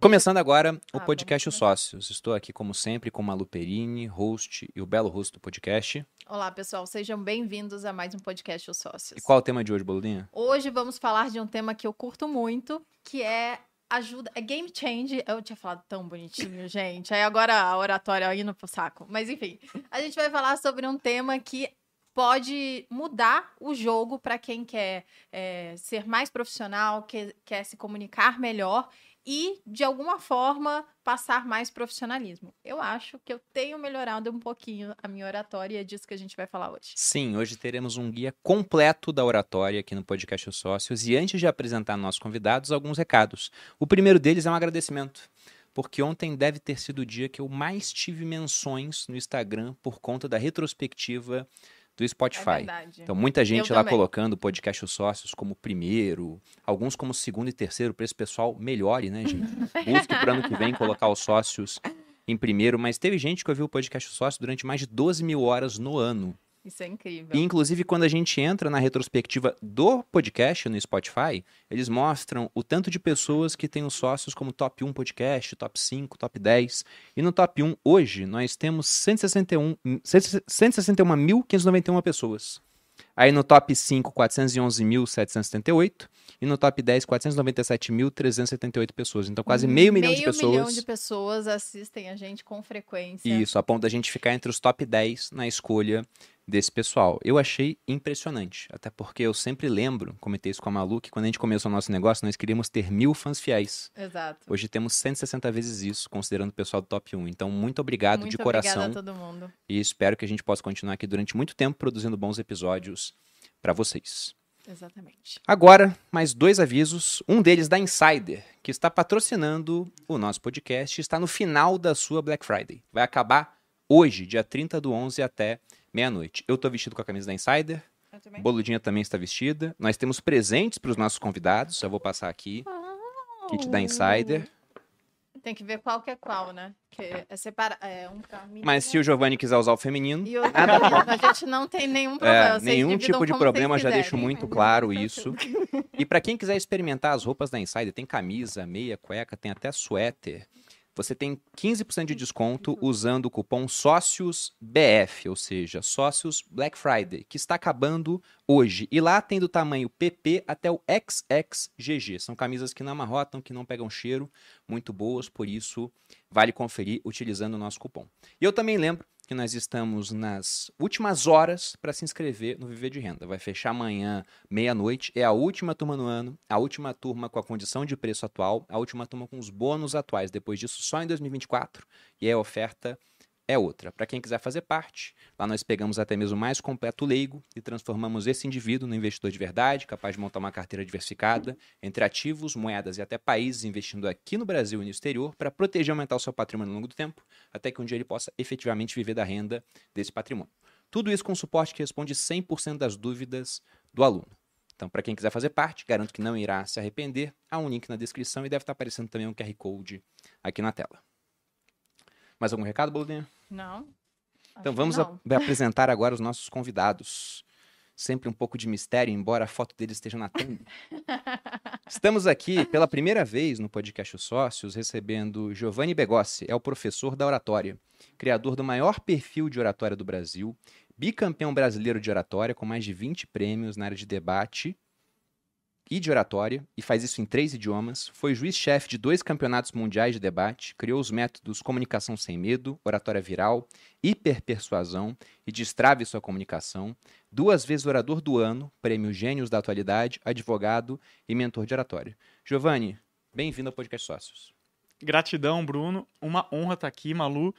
Começando agora o Ah, podcast Os Sócios. Estou aqui, como sempre, com Malu Perini, host e o belo rosto do podcast. Olá, pessoal, sejam bem-vindos a mais um podcast Os Sócios. E qual é o tema de hoje, Boludinha? Hoje vamos falar de um tema que eu curto muito, que é ajuda, é game change. Eu tinha falado tão bonitinho, gente. Aí agora a oratória indo pro saco. Mas enfim, a gente vai falar sobre um tema que pode mudar o jogo para quem quer é, ser mais profissional, quer, quer se comunicar melhor e, de alguma forma, passar mais profissionalismo. Eu acho que eu tenho melhorado um pouquinho a minha oratória e é disso que a gente vai falar hoje. Sim, hoje teremos um guia completo da oratória aqui no podcast Os Sócios. E antes de apresentar nossos convidados, alguns recados. O primeiro deles é um agradecimento. Porque ontem deve ter sido o dia que eu mais tive menções no Instagram por conta da retrospectiva do É Spotify. verdade. Então, muita gente lá também. colocando o podcast Os Sócios como primeiro, alguns como segundo e terceiro, para esse pessoal melhore, né, gente? Busque para ano que vem colocar os sócios em primeiro, mas teve gente que ouviu o podcast Os Sócios durante mais de 12 mil horas no ano. Isso é incrível. E, inclusive, quando a gente entra na retrospectiva do podcast no Spotify, eles mostram o tanto de pessoas que têm os sócios como top 1 podcast, top 5, top 10. E no top 1, hoje, nós temos 161 161.591 pessoas. Aí no top 5, 411.778. E no top 10, 497.378 pessoas. Então, quase meio milhão de pessoas. Meio milhão de pessoas assistem a gente com frequência. Isso, a ponto da gente ficar entre os top 10 na escolha desse pessoal. Eu achei impressionante, até porque eu sempre lembro, comentei isso com a Malu, que quando a gente começou o nosso negócio, nós queríamos ter mil fãs fiéis. Exato. Hoje temos 160 vezes isso, considerando o pessoal do top 1. Então, muito obrigado Muito de coração obrigada a todo mundo. e espero que a gente possa continuar aqui durante muito tempo produzindo bons episódios para vocês. Exatamente. Agora, mais dois avisos. Um deles da Insider, que está patrocinando o nosso podcast, está no final da sua Black Friday. Vai acabar hoje, dia 30 do 11 até meia-noite. Eu tô vestido com a camisa da Insider, Eu também. Boludinha também está vestida. Nós temos presentes para os nossos convidados, já vou passar aqui. Kit da Insider. Tem que ver qual que é qual, né? Que é separa... é um menina Mas se o Giovanni quiser usar o feminino, e outro. A gente não tem nenhum problema. É, nenhum tipo de problema, já deixo muito claro isso. E para quem quiser experimentar as roupas da Insider, tem camisa, meia, cueca, tem até suéter. Você tem 15% de desconto usando o cupom SÓCIOSBF, ou seja, Sócios Black Friday, que está acabando hoje. E lá tem do tamanho PP até o XXGG. São camisas que não amarrotam, que não pegam cheiro, muito boas, por isso vale conferir utilizando o nosso cupom. E eu também lembro que nós estamos nas últimas horas para se inscrever no Viver de Renda. Vai fechar amanhã, meia-noite. É a última turma no ano, a última turma com a condição de preço atual, a última turma com os bônus atuais. Depois disso, só em 2024. E a oferta é outra. Para quem quiser fazer parte, lá nós pegamos até mesmo o mais completo leigo e transformamos esse indivíduo no investidor de verdade, capaz de montar uma carteira diversificada entre ativos, moedas e até países, investindo aqui no Brasil e no exterior, para proteger e aumentar o seu patrimônio ao longo do tempo, até que um dia ele possa efetivamente viver da renda desse patrimônio. Tudo isso com suporte que responde 100% das dúvidas do aluno. Então, para quem quiser fazer parte, garanto que não irá se arrepender. Há um link na descrição e deve estar aparecendo também um QR Code aqui na tela. Mais algum recado, Boludinha? Não. Então vamos que a- não. apresentar agora os nossos convidados. Sempre um pouco de mistério, embora a foto deles esteja na thumb. Estamos aqui pela primeira vez no podcast Os Sócios, recebendo Giovanni Begossi, é o professor da oratória, criador do maior perfil de oratória do Brasil, bicampeão brasileiro de oratória, com mais de 20 prêmios na área de debate e de oratória, e faz isso em três idiomas. Foi juiz-chefe de dois campeonatos mundiais de debate, criou os métodos Comunicação Sem Medo, Oratória Viral, Hiperpersuasão e Destrave Sua Comunicação. Duas vezes orador do ano, prêmio Gênios da Atualidade, advogado e mentor de oratória. Giovanni, bem-vindo ao Podcast Sócios. Gratidão, Bruno. Uma honra estar aqui, Malu.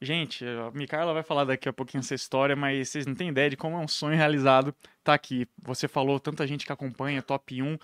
Gente, a Micaela vai falar daqui a pouquinho essa história, mas vocês não têm ideia de como é um sonho realizado estar aqui. Você falou, tanta gente que acompanha, top 1,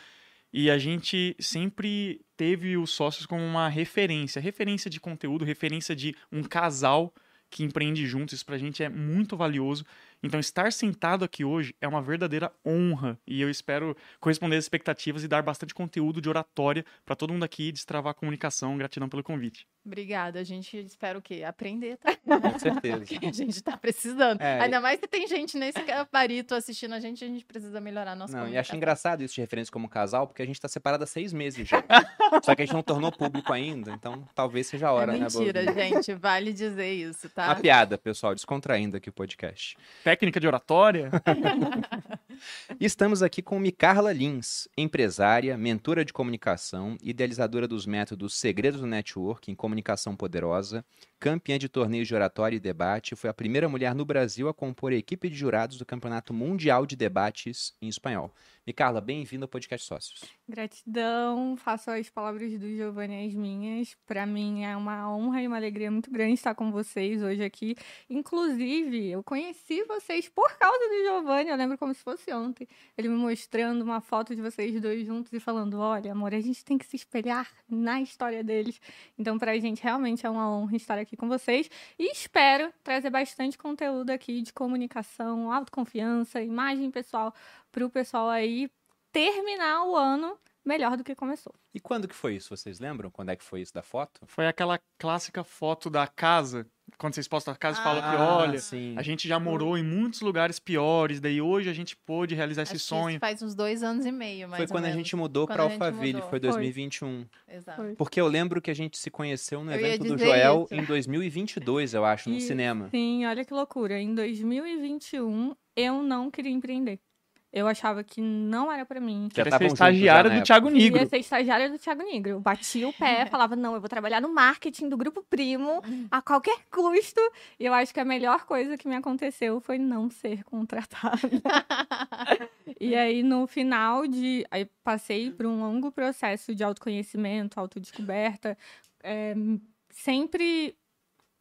e a gente sempre teve os sócios como uma referência, referência de conteúdo, referência de um casal que empreende juntos. Isso pra gente é muito valioso. Então, estar sentado aqui hoje é uma verdadeira honra e eu espero corresponder às expectativas e dar bastante conteúdo de oratória para todo mundo aqui destravar a comunicação. Gratidão pelo convite. Obrigada. A gente espera o quê? Aprender, tá? Com certeza. Que a gente tá precisando. É, Ainda mais se tem gente nesse gabarito assistindo a gente, a gente precisa melhorar a nossa Não, e acho engraçado isso de referência como casal, porque a gente tá separado há seis meses já. Só que a gente não tornou público ainda, então talvez seja a hora, é né, mentira, gente. Vale dizer isso, tá? Uma piada, pessoal, descontraindo aqui o podcast. Técnica de oratória. E Estamos aqui com Micarla Lins, empresária, mentora de comunicação, idealizadora dos métodos Segredos do Networking, Comunicação Poderosa, campeã de torneios de oratória e debate, foi a primeira mulher no Brasil a compor a equipe de jurados do Campeonato Mundial de Debates em Espanhol. Micarla, bem-vinda ao Podcast Sócios. Gratidão, faço as palavras do Giovanni as minhas. Para mim é uma honra e uma alegria muito grande estar com vocês hoje aqui. Inclusive, eu conheci vocês por causa do Giovanni, eu lembro como se fosse ontem. Ele me mostrando uma foto de vocês dois juntos e falando: Olha, amor, a gente tem que se espelhar na história deles. Então, pra gente realmente é uma honra estar aqui com vocês e espero trazer bastante conteúdo aqui de comunicação, autoconfiança, imagem pessoal para o pessoal aí terminar o ano melhor do que começou. E quando que foi isso? Vocês lembram quando é que foi isso da foto? Foi aquela clássica foto da casa. Quando vocês postam a casa e falam que, Ah, olha, sim. a gente já morou em muitos lugares piores, daí hoje a gente pôde realizar esse Acho que sonho. isso faz uns dois anos e meio, mais Foi ou quando a menos. gente mudou Quando para a Alphaville, mudou. foi Foi. 2021. Exato. Foi. Porque eu lembro que a gente se conheceu no Eu evento do Joel isso. em 2022, eu acho, no Isso. cinema. Sim, olha que loucura. Em 2021, eu não queria empreender. Eu achava que não era pra mim. Já Queria ser estagiária do Thiago Queria Nigro. ser estagiária do Thiago Nigro. Eu batia o pé, falava, não, eu vou trabalhar no marketing do Grupo Primo a qualquer custo. E eu acho que a melhor coisa que me aconteceu foi não ser contratada. E aí, no final de. Aí passei por um longo processo de autoconhecimento, autodescoberta. É, sempre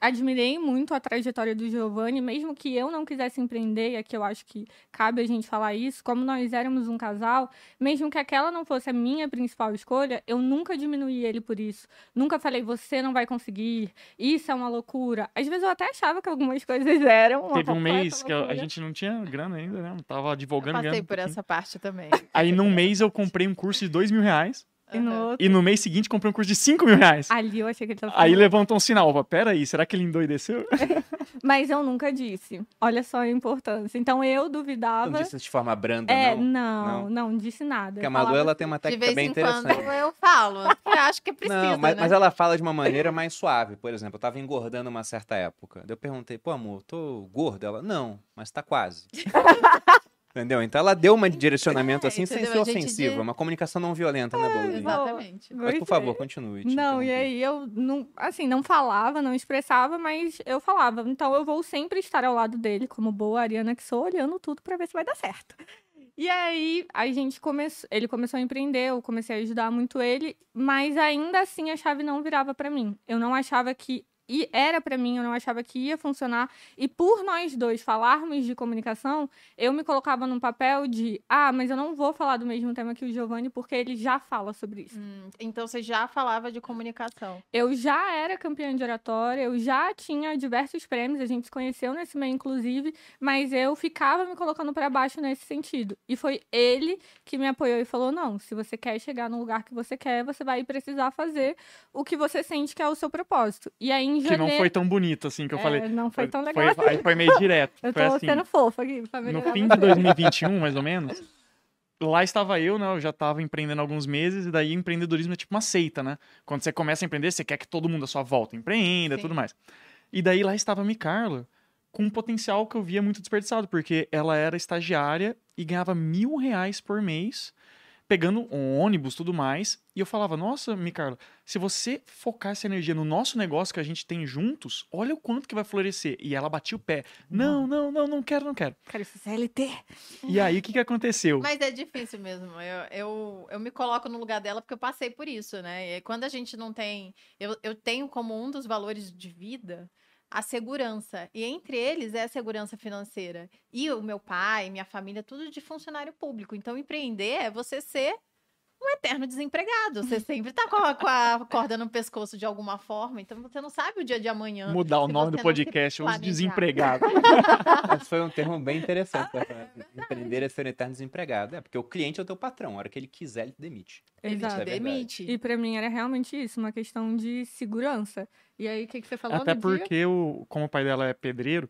admirei muito a trajetória do Giovanni, mesmo que eu não quisesse empreender, e aqui eu acho que cabe a gente falar isso, como nós éramos um casal, mesmo que aquela não fosse a minha principal escolha, eu nunca diminuí ele por isso. Nunca falei, você não vai conseguir, isso é uma loucura. Às vezes eu até achava que algumas coisas eram. Uma Teve um mês que a- loucura. gente não tinha grana ainda, né? Tava divulgando Eu grana. passei um por pouquinho. essa parte também. Aí num mês eu comprei um curso de dois mil reais. E no outro, E no mês seguinte comprei um curso de cinco mil reais. ali eu achei que ele tava Aí falando. levantou um sinal. Opa, peraí, será que ele endoideceu? Mas eu nunca disse. Olha só a importância. Então eu duvidava. Não disse de forma branda, é, não. não, não, disse nada. Porque a Malu, ela tem uma De técnica vez bem em quando interessante. eu falo. Eu acho que precisa, Não, mas, né? mas ela fala de uma maneira mais suave. Por exemplo, eu tava engordando uma certa época. Daí Eu perguntei, pô, amor, tô gorda? Ela, não, mas tá quase. Entendeu? Então ela deu um direcionamento É, assim sem ser A gente ofensivo. de- uma comunicação não violenta, né, Bolinha? Exatamente. Mas por favor, continue. Não, e aí eu não, assim, não falava, não expressava, mas eu falava. Então eu vou sempre estar ao lado dele, como boa ariana que sou, olhando tudo pra ver se vai dar certo. E aí a gente começou, ele começou a empreender, eu comecei a ajudar muito ele, mas ainda assim a chave não virava pra mim. Eu não achava que e era pra mim, eu não achava que ia funcionar. E por nós dois falarmos de comunicação, eu me colocava num papel de, ah, mas eu não vou falar do mesmo tema que o Giovanni porque ele já fala sobre isso. Hum, então você já falava de comunicação. Eu já era campeã de oratória, eu já tinha diversos prêmios, a gente se conheceu nesse meio, inclusive, mas eu ficava me colocando para baixo nesse sentido. E foi ele que me apoiou e falou: não, se você quer chegar no lugar que você quer, você vai precisar fazer o que você sente que é o seu propósito. E aí, em Que janeiro. não foi tão bonito assim que eu É, falei. Não foi tão legal. Foi, foi meio direto. eu foi tô assim. sendo fofa aqui pra No fim de 2021, mais ou menos, lá estava eu, né? Eu já estava empreendendo há alguns meses, e daí empreendedorismo é tipo uma seita, né? Quando você começa a empreender, você quer que todo mundo à sua volta empreenda e Sim. tudo mais. E daí lá estava a Micarla, com um potencial que eu via muito desperdiçado, porque ela era estagiária e ganhava mil reais por mês, pegando um ônibus tudo mais. E eu falava, nossa, Micarla, se você focar essa energia no nosso negócio que a gente tem juntos, olha o quanto que vai florescer. E ela batia o pé. Não, não, não, não quero, não quero. Quero esse CLT. E aí, o que, que aconteceu? Mas é difícil mesmo. Eu, eu, eu me coloco no lugar dela porque eu passei por isso, né? E quando a gente não tem. Eu, eu tenho como um dos valores de vida a segurança. E entre eles é a segurança financeira. E o meu pai, minha família, tudo de funcionário público. Então, empreender é você ser um eterno desempregado. Você sempre tá com a, com a corda no pescoço de alguma forma, então você não sabe o dia de amanhã. Mudar o nome do podcast, os desempregados. Foi um termo bem interessante. né? Empreender é ser um eterno desempregado. É, porque o cliente é o teu patrão. A hora que ele quiser, ele te demite. Ele te Isso é demite. E pra mim era realmente isso, uma questão de segurança. E aí, o que, que você falou Até no dia? porque, o, como o pai dela é pedreiro,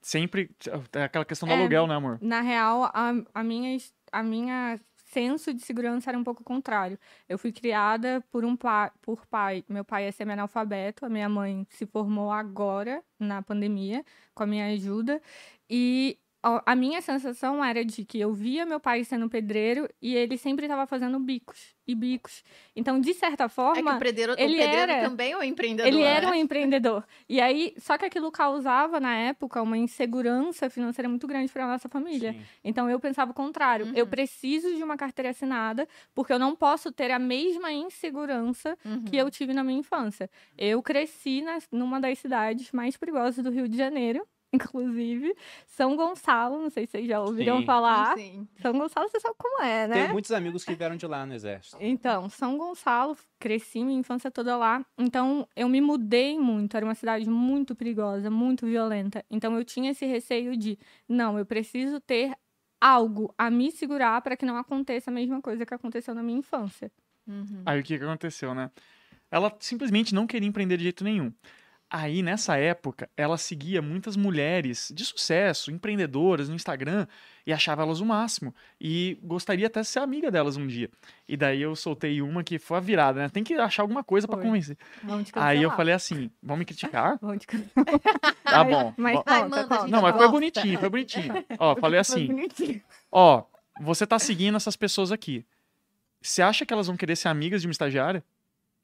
sempre. É aquela questão do É. aluguel, né, amor? Na real, a, a, minha, a minha senso de segurança era um pouco contrário. Eu fui criada por um pai, por pai. Meu pai é semi-analfabeto, a minha mãe se formou agora, na pandemia, com a minha ajuda. E a minha sensação era de que eu via meu pai sendo pedreiro e ele sempre estava fazendo bicos e bicos. Então, de certa É que forma, o pedreiro, ele o pedreiro era- também é um empreendedor. ele era um né? empreendedor. E aí, só que aquilo causava, na época, uma insegurança financeira muito grande para nossa família. Sim. Então eu pensava o contrário. Eu Uhum. preciso de uma carteira assinada, porque eu não posso ter a mesma insegurança Uhum. que eu tive na minha infância. Eu cresci nas, numa das cidades mais perigosas do Rio de Janeiro, inclusive, São Gonçalo, não sei se vocês já ouviram Sim. falar. Sim. São Gonçalo, você sabe como é, né? Tenho muitos amigos que vieram de lá no exército. Então, São Gonçalo, cresci minha infância toda lá. Então, eu me mudei muito. Era uma cidade muito perigosa, muito violenta. Então, eu tinha esse receio de, não, eu preciso ter algo a me segurar para que não aconteça a mesma coisa que aconteceu na minha infância. Uhum. Aí o que, que aconteceu, né? Ela simplesmente não queria empreender de jeito nenhum. Aí, nessa época, ela seguia muitas mulheres de sucesso, empreendedoras no Instagram, e achava elas o máximo. E gostaria até de ser amiga delas um dia. E daí eu soltei uma que foi a virada, né? Tem que achar alguma coisa pra Foi. convencer. Vamos te Aí eu falei assim: vão me criticar? Vamos te cancelar. Tá bom. Mas Bom- Ai, manda, gente. Não, mas foi bonitinho, foi bonitinho. Ó, falei Foi assim: bonitinho. Ó, você tá seguindo essas pessoas aqui. Você acha que elas vão querer ser amigas de uma estagiária?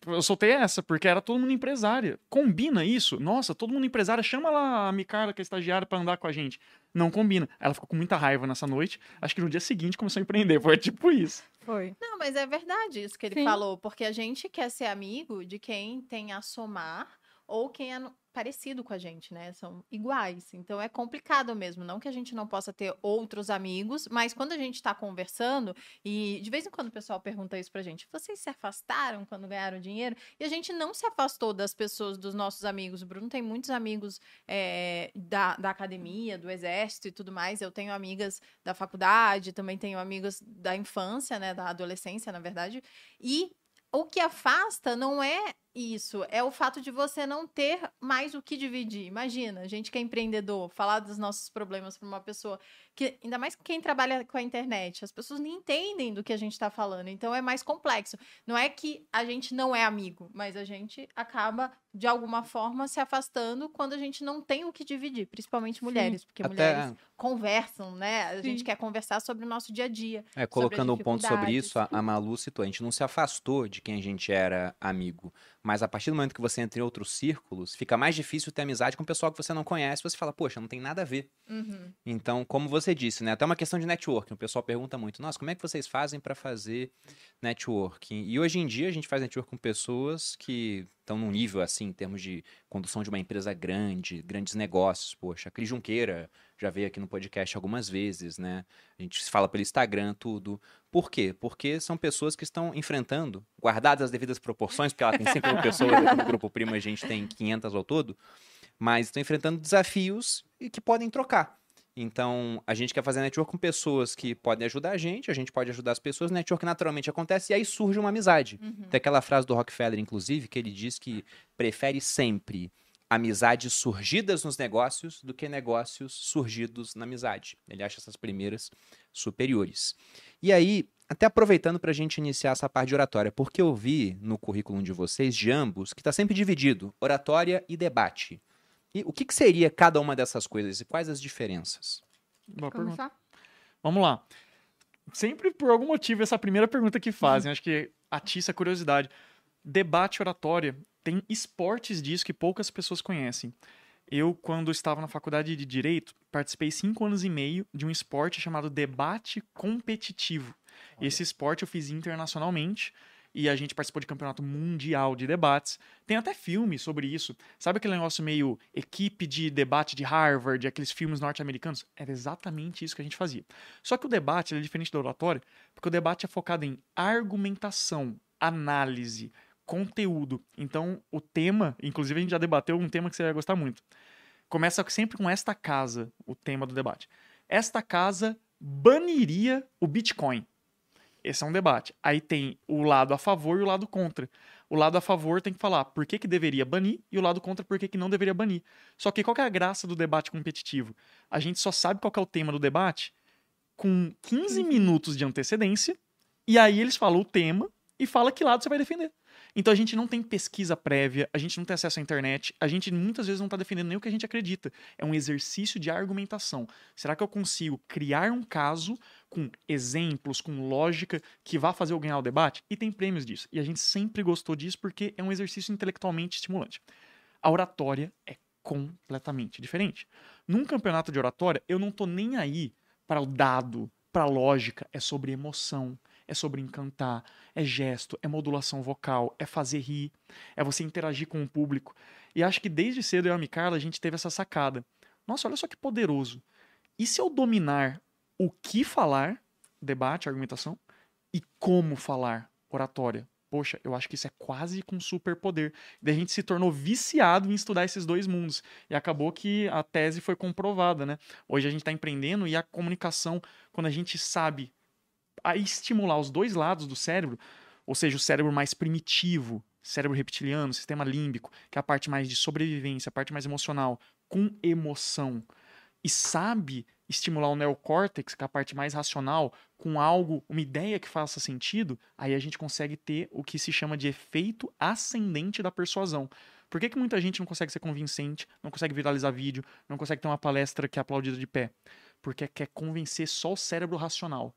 Eu soltei essa, porque era todo mundo empresária. Combina isso? Nossa, todo mundo empresária. Chama lá a Micarla, que é estagiária, pra andar com a gente. Não combina. Ela ficou com muita raiva nessa noite. Acho que no dia seguinte começou a empreender. Foi tipo isso. Foi. Não, mas é verdade isso que ele Sim. falou, porque a gente quer ser amigo de quem tem a somar ou quem é parecido com a gente, né? São iguais. Então é complicado mesmo. Não que a gente não possa ter outros amigos, mas quando a gente tá conversando, e de vez em quando o pessoal pergunta isso pra gente: vocês se afastaram quando ganharam dinheiro? E a gente não se afastou das pessoas, dos nossos amigos. O Bruno tem muitos amigos é, da, da academia, do exército e tudo mais. Eu tenho amigas da faculdade, também tenho amigas da infância, né? Da adolescência, na verdade. E o que afasta não é isso, é o fato de você não ter mais o que dividir. Imagina, a gente que é empreendedor, falar dos nossos problemas para uma pessoa que, ainda mais quem trabalha com a internet, as pessoas nem entendem do que a gente está falando, então é mais complexo. Não é que a gente não é amigo, mas a gente acaba, de alguma forma, se afastando quando a gente não tem o que dividir, principalmente mulheres, porque Até- mulheres conversam, né? A gente Sim. quer conversar sobre o nosso dia a dia. É, colocando um ponto sobre isso, a, a Malu citou, a gente não se afastou de quem a gente era amigo, mas a partir do momento que você entra em outros círculos, fica mais difícil ter amizade com o pessoal que você não conhece, você fala, poxa, não tem nada a ver. Uhum. Então, como você disse, né, até uma questão de networking, o pessoal pergunta muito, nossa, como é que vocês fazem para fazer networking? E hoje em dia a gente faz networking com pessoas que estão num nível assim, em termos de condução de uma empresa grande, grandes negócios, poxa, a Cris Junqueira já veio aqui no podcast algumas vezes, né? A gente se fala pelo Instagram, tudo. Por quê? Porque são pessoas que estão enfrentando, guardadas as devidas proporções, porque ela tem 5 mil pessoas, no Grupo Primo a gente tem 500 ao todo, mas estão enfrentando desafios e que podem trocar. Então, a gente quer fazer network com pessoas que podem ajudar a gente, a gente pode ajudar as pessoas, network naturalmente acontece e aí surge uma amizade. Uhum. Tem aquela frase do Rockefeller, inclusive, que ele diz que prefere sempre amizades surgidas nos negócios do que negócios surgidos na amizade. Ele acha essas primeiras superiores. E aí, até aproveitando para a gente iniciar essa parte de oratória, porque eu vi no currículo de vocês, de ambos, que está sempre dividido, oratória e debate. E o que, que seria cada uma dessas coisas e quais as diferenças? Boa pergunta. Vamos lá. Sempre por algum motivo, essa primeira pergunta que fazem. Acho que atiça a curiosidade. Debate oratória. Tem esportes disso que poucas pessoas conhecem. Eu, quando estava na faculdade de Direito, participei cinco anos e meio de um esporte chamado debate competitivo. Esse esporte eu fiz internacionalmente e a gente participou de campeonato mundial de debates. Tem até filme sobre isso. Sabe aquele negócio meio equipe de debate de Harvard, aqueles filmes norte-americanos? Era exatamente isso que a gente fazia. Só que o debate é diferente do oratório, porque o debate é focado em argumentação, análise, conteúdo. Então, o tema, inclusive a gente já debateu um tema que você vai gostar muito. Começa sempre com esta casa, o tema do debate. Esta casa baniria o Bitcoin. Esse é um debate. Aí tem o lado a favor e o lado contra. O lado a favor tem que falar por que, que deveria banir e o lado contra por que, que não deveria banir. Só que qual que é a graça do debate competitivo? A gente só sabe qual é o tema do debate com 15 minutos de antecedência e aí eles falam o tema e fala que lado você vai defender. Então a gente não tem pesquisa prévia, a gente não tem acesso à internet, a gente muitas vezes não está defendendo nem o que a gente acredita. É um exercício de argumentação. Será que eu consigo criar um caso com exemplos, com lógica, que vá fazer eu ganhar o debate? E tem prêmios disso. E a gente sempre gostou disso porque é um exercício intelectualmente estimulante. A oratória é completamente diferente. Num campeonato de oratória, eu não tô nem aí para o dado, para a lógica, é sobre emoção é sobre encantar, é gesto, é modulação vocal, é fazer rir, é você interagir com o público. E acho que desde cedo eu e a Micarla a gente teve essa sacada. Nossa, olha só que poderoso. E se eu dominar o que falar, debate, argumentação, e como falar, oratória? Poxa, eu acho que isso é quase com superpoder. Daí a gente se tornou viciado em estudar esses dois mundos. E acabou que a tese foi comprovada, né? Hoje a gente está empreendendo e a comunicação, quando a gente sabe a estimular os dois lados do cérebro, ou seja, o cérebro mais primitivo, cérebro reptiliano, sistema límbico, que é a parte mais de sobrevivência, a parte mais emocional, com emoção, e sabe estimular o neocórtex, que é a parte mais racional, com algo, uma ideia que faça sentido, aí a gente consegue ter o que se chama de efeito ascendente da persuasão. Por que, que muita gente não consegue ser convincente, não consegue viralizar vídeo, não consegue ter uma palestra que é aplaudida de pé? Porque quer convencer só o cérebro racional.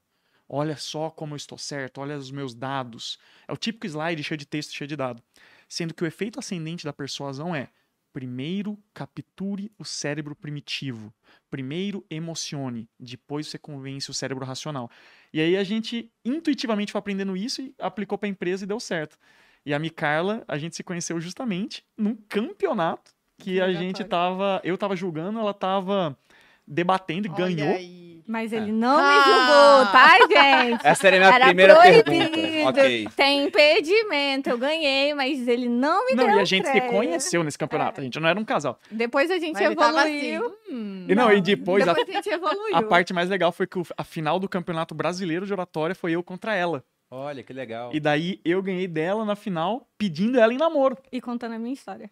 Olha só como eu estou certo, olha os meus dados. É o típico slide cheio de texto, cheio de dado. Sendo que o efeito ascendente da persuasão é: primeiro capture o cérebro primitivo, primeiro emocione, depois você convence o cérebro racional. E aí a gente intuitivamente foi aprendendo isso e aplicou para a empresa e deu certo. E a Micarla, a gente se conheceu justamente num campeonato que a gente tava, eu tava julgando, ela tava debatendo e ganhou. aí. Mas É. ele não me Ah! julgou, tá, gente? Essa era a minha Era primeira proibido. pergunta. Ok. Tem impedimento, eu ganhei, mas ele não me Não, deu e a gente se crédito. conheceu nesse campeonato, a gente não era um casal. Depois a gente Mas evoluiu. assim, hum, E não, e depois a, Depois a gente evoluiu. a parte mais legal foi que o- a final do Campeonato Brasileiro de Oratória foi eu contra ela. Olha, que legal. E daí eu ganhei dela na final, pedindo ela em namoro. E contando a minha história.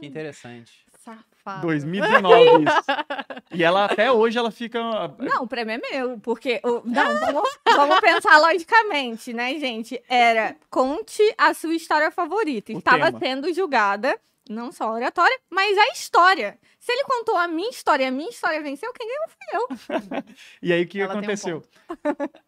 Que interessante. Safado. 2019 isso. E ela até hoje ela fica Não, o prêmio é meu, porque. Não, vamos, vamos pensar logicamente, né, gente? Era conte a sua história favorita. O Estava tema. sendo julgada, não só a oratória, mas a história. Se ele contou a minha história e a minha história venceu, quem ganhou fui eu. E aí o que Ela tem um aconteceu?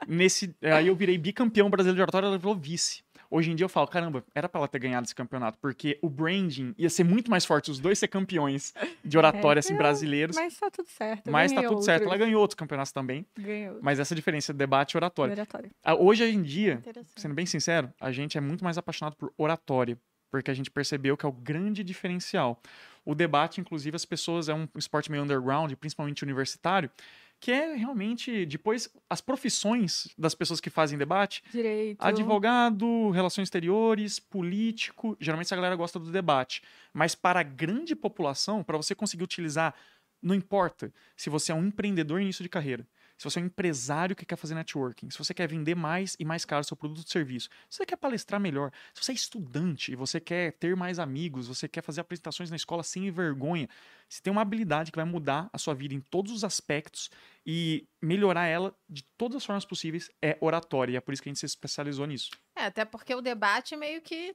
Nesse, aí eu virei bicampeão brasileiro de oratória, ela virou vice. Hoje em dia eu falo, caramba, era pra ela ter ganhado esse campeonato, porque o branding ia ser muito mais forte, os dois ser campeões de oratória, É, assim, brasileiros. Mas tá tudo certo. Mas tá tudo certo. Ela ganhou outros campeonatos também, Ganhou. mas essa diferença de debate e oratória. Oratória. Ah, Hoje em dia, sendo bem sincero, a gente é muito mais apaixonado por oratória, porque a gente percebeu que é o grande diferencial. O debate, inclusive, as pessoas é um esporte meio underground, principalmente universitário, que é realmente depois as profissões das pessoas que fazem debate, Direito. advogado, relações exteriores, político, geralmente essa galera gosta do debate, mas para a grande população, para você conseguir utilizar, não importa se você é um empreendedor em início de carreira, se você é um empresário que quer fazer networking, se você quer vender mais e mais caro seu produto ou serviço, se você quer palestrar melhor, se você é estudante e você quer ter mais amigos, você quer fazer apresentações na escola sem vergonha, você tem uma habilidade que vai mudar a sua vida em todos os aspectos e melhorar ela de todas as formas possíveis é oratória. E é por isso que a gente se especializou nisso. É, até porque o debate meio que.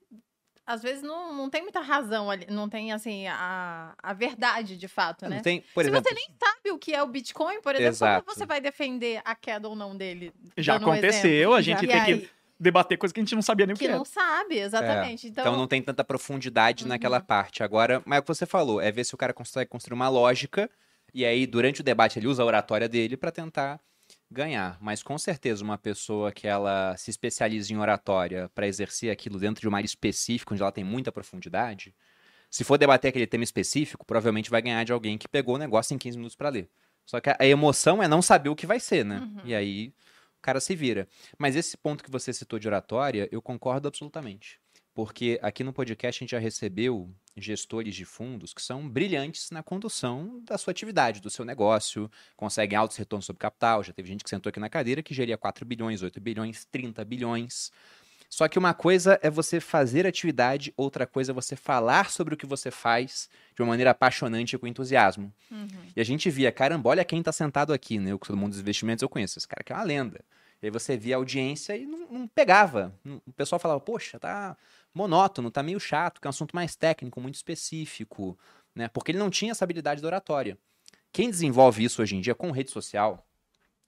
Às vezes não, não tem muita razão ali, não tem assim a, a verdade de fato, né? Não tem, por Se exemplo, você nem sabe o que é o Bitcoin, por exemplo, Exato. como você vai defender a queda ou não dele? Já Dando um aconteceu, a gente E tem que debater coisa que a gente não sabia nem o que que era. não sabe, exatamente. então, Então, não tem tanta profundidade Uhum. naquela parte. Agora, mas é o que você falou, é ver se o cara consegue construir uma lógica e aí durante o debate ele usa a oratória dele pra tentar ganhar. Mas com certeza uma pessoa que ela se especializa em oratória para exercer aquilo dentro de uma área específica, onde ela tem muita profundidade, se for debater aquele tema específico, provavelmente vai ganhar de alguém que pegou o negócio em 15 minutos para ler. Só que a emoção é não saber o que vai ser, né? Uhum. E aí o cara se vira. Mas esse ponto que você citou de oratória, eu concordo absolutamente. Porque aqui no podcast a gente já recebeu gestores de fundos que são brilhantes na condução da sua atividade, do seu negócio, conseguem altos retornos sobre capital. Já teve gente que sentou aqui na cadeira que geria 4 bilhões, 8 bilhões, 30 bilhões. Só que uma coisa é você fazer atividade, outra coisa é você falar sobre o que você faz de uma maneira apaixonante e com entusiasmo. Uhum. E a gente via, caramba, olha quem tá sentado aqui, né? Eu que sou do mundo dos investimentos, eu conheço. Esse cara que é uma lenda. E aí você via a audiência e não, não pegava. O pessoal falava, poxa, tá monótono, tá meio chato, que é um assunto mais técnico, muito específico, né? Porque ele não tinha essa habilidade da oratória. Quem desenvolve isso hoje em dia com rede social,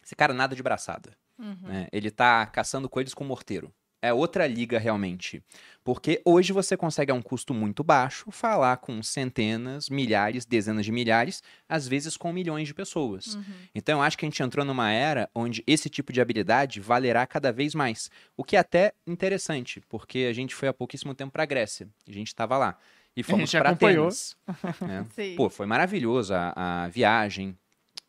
esse cara nada de braçada. Uhum. né? Ele tá caçando coelhos com morteiro. É outra liga realmente. Porque hoje você consegue a um custo muito baixo falar com centenas, milhares, dezenas de milhares, às vezes com milhões de pessoas. Uhum. Então eu acho que a gente entrou numa era onde esse tipo de habilidade valerá cada vez mais. O que é até interessante, porque a gente foi há pouquíssimo tempo para a Grécia. A gente estava lá. E fomos para. Atenas. né? Pô, foi maravilhoso a, a viagem.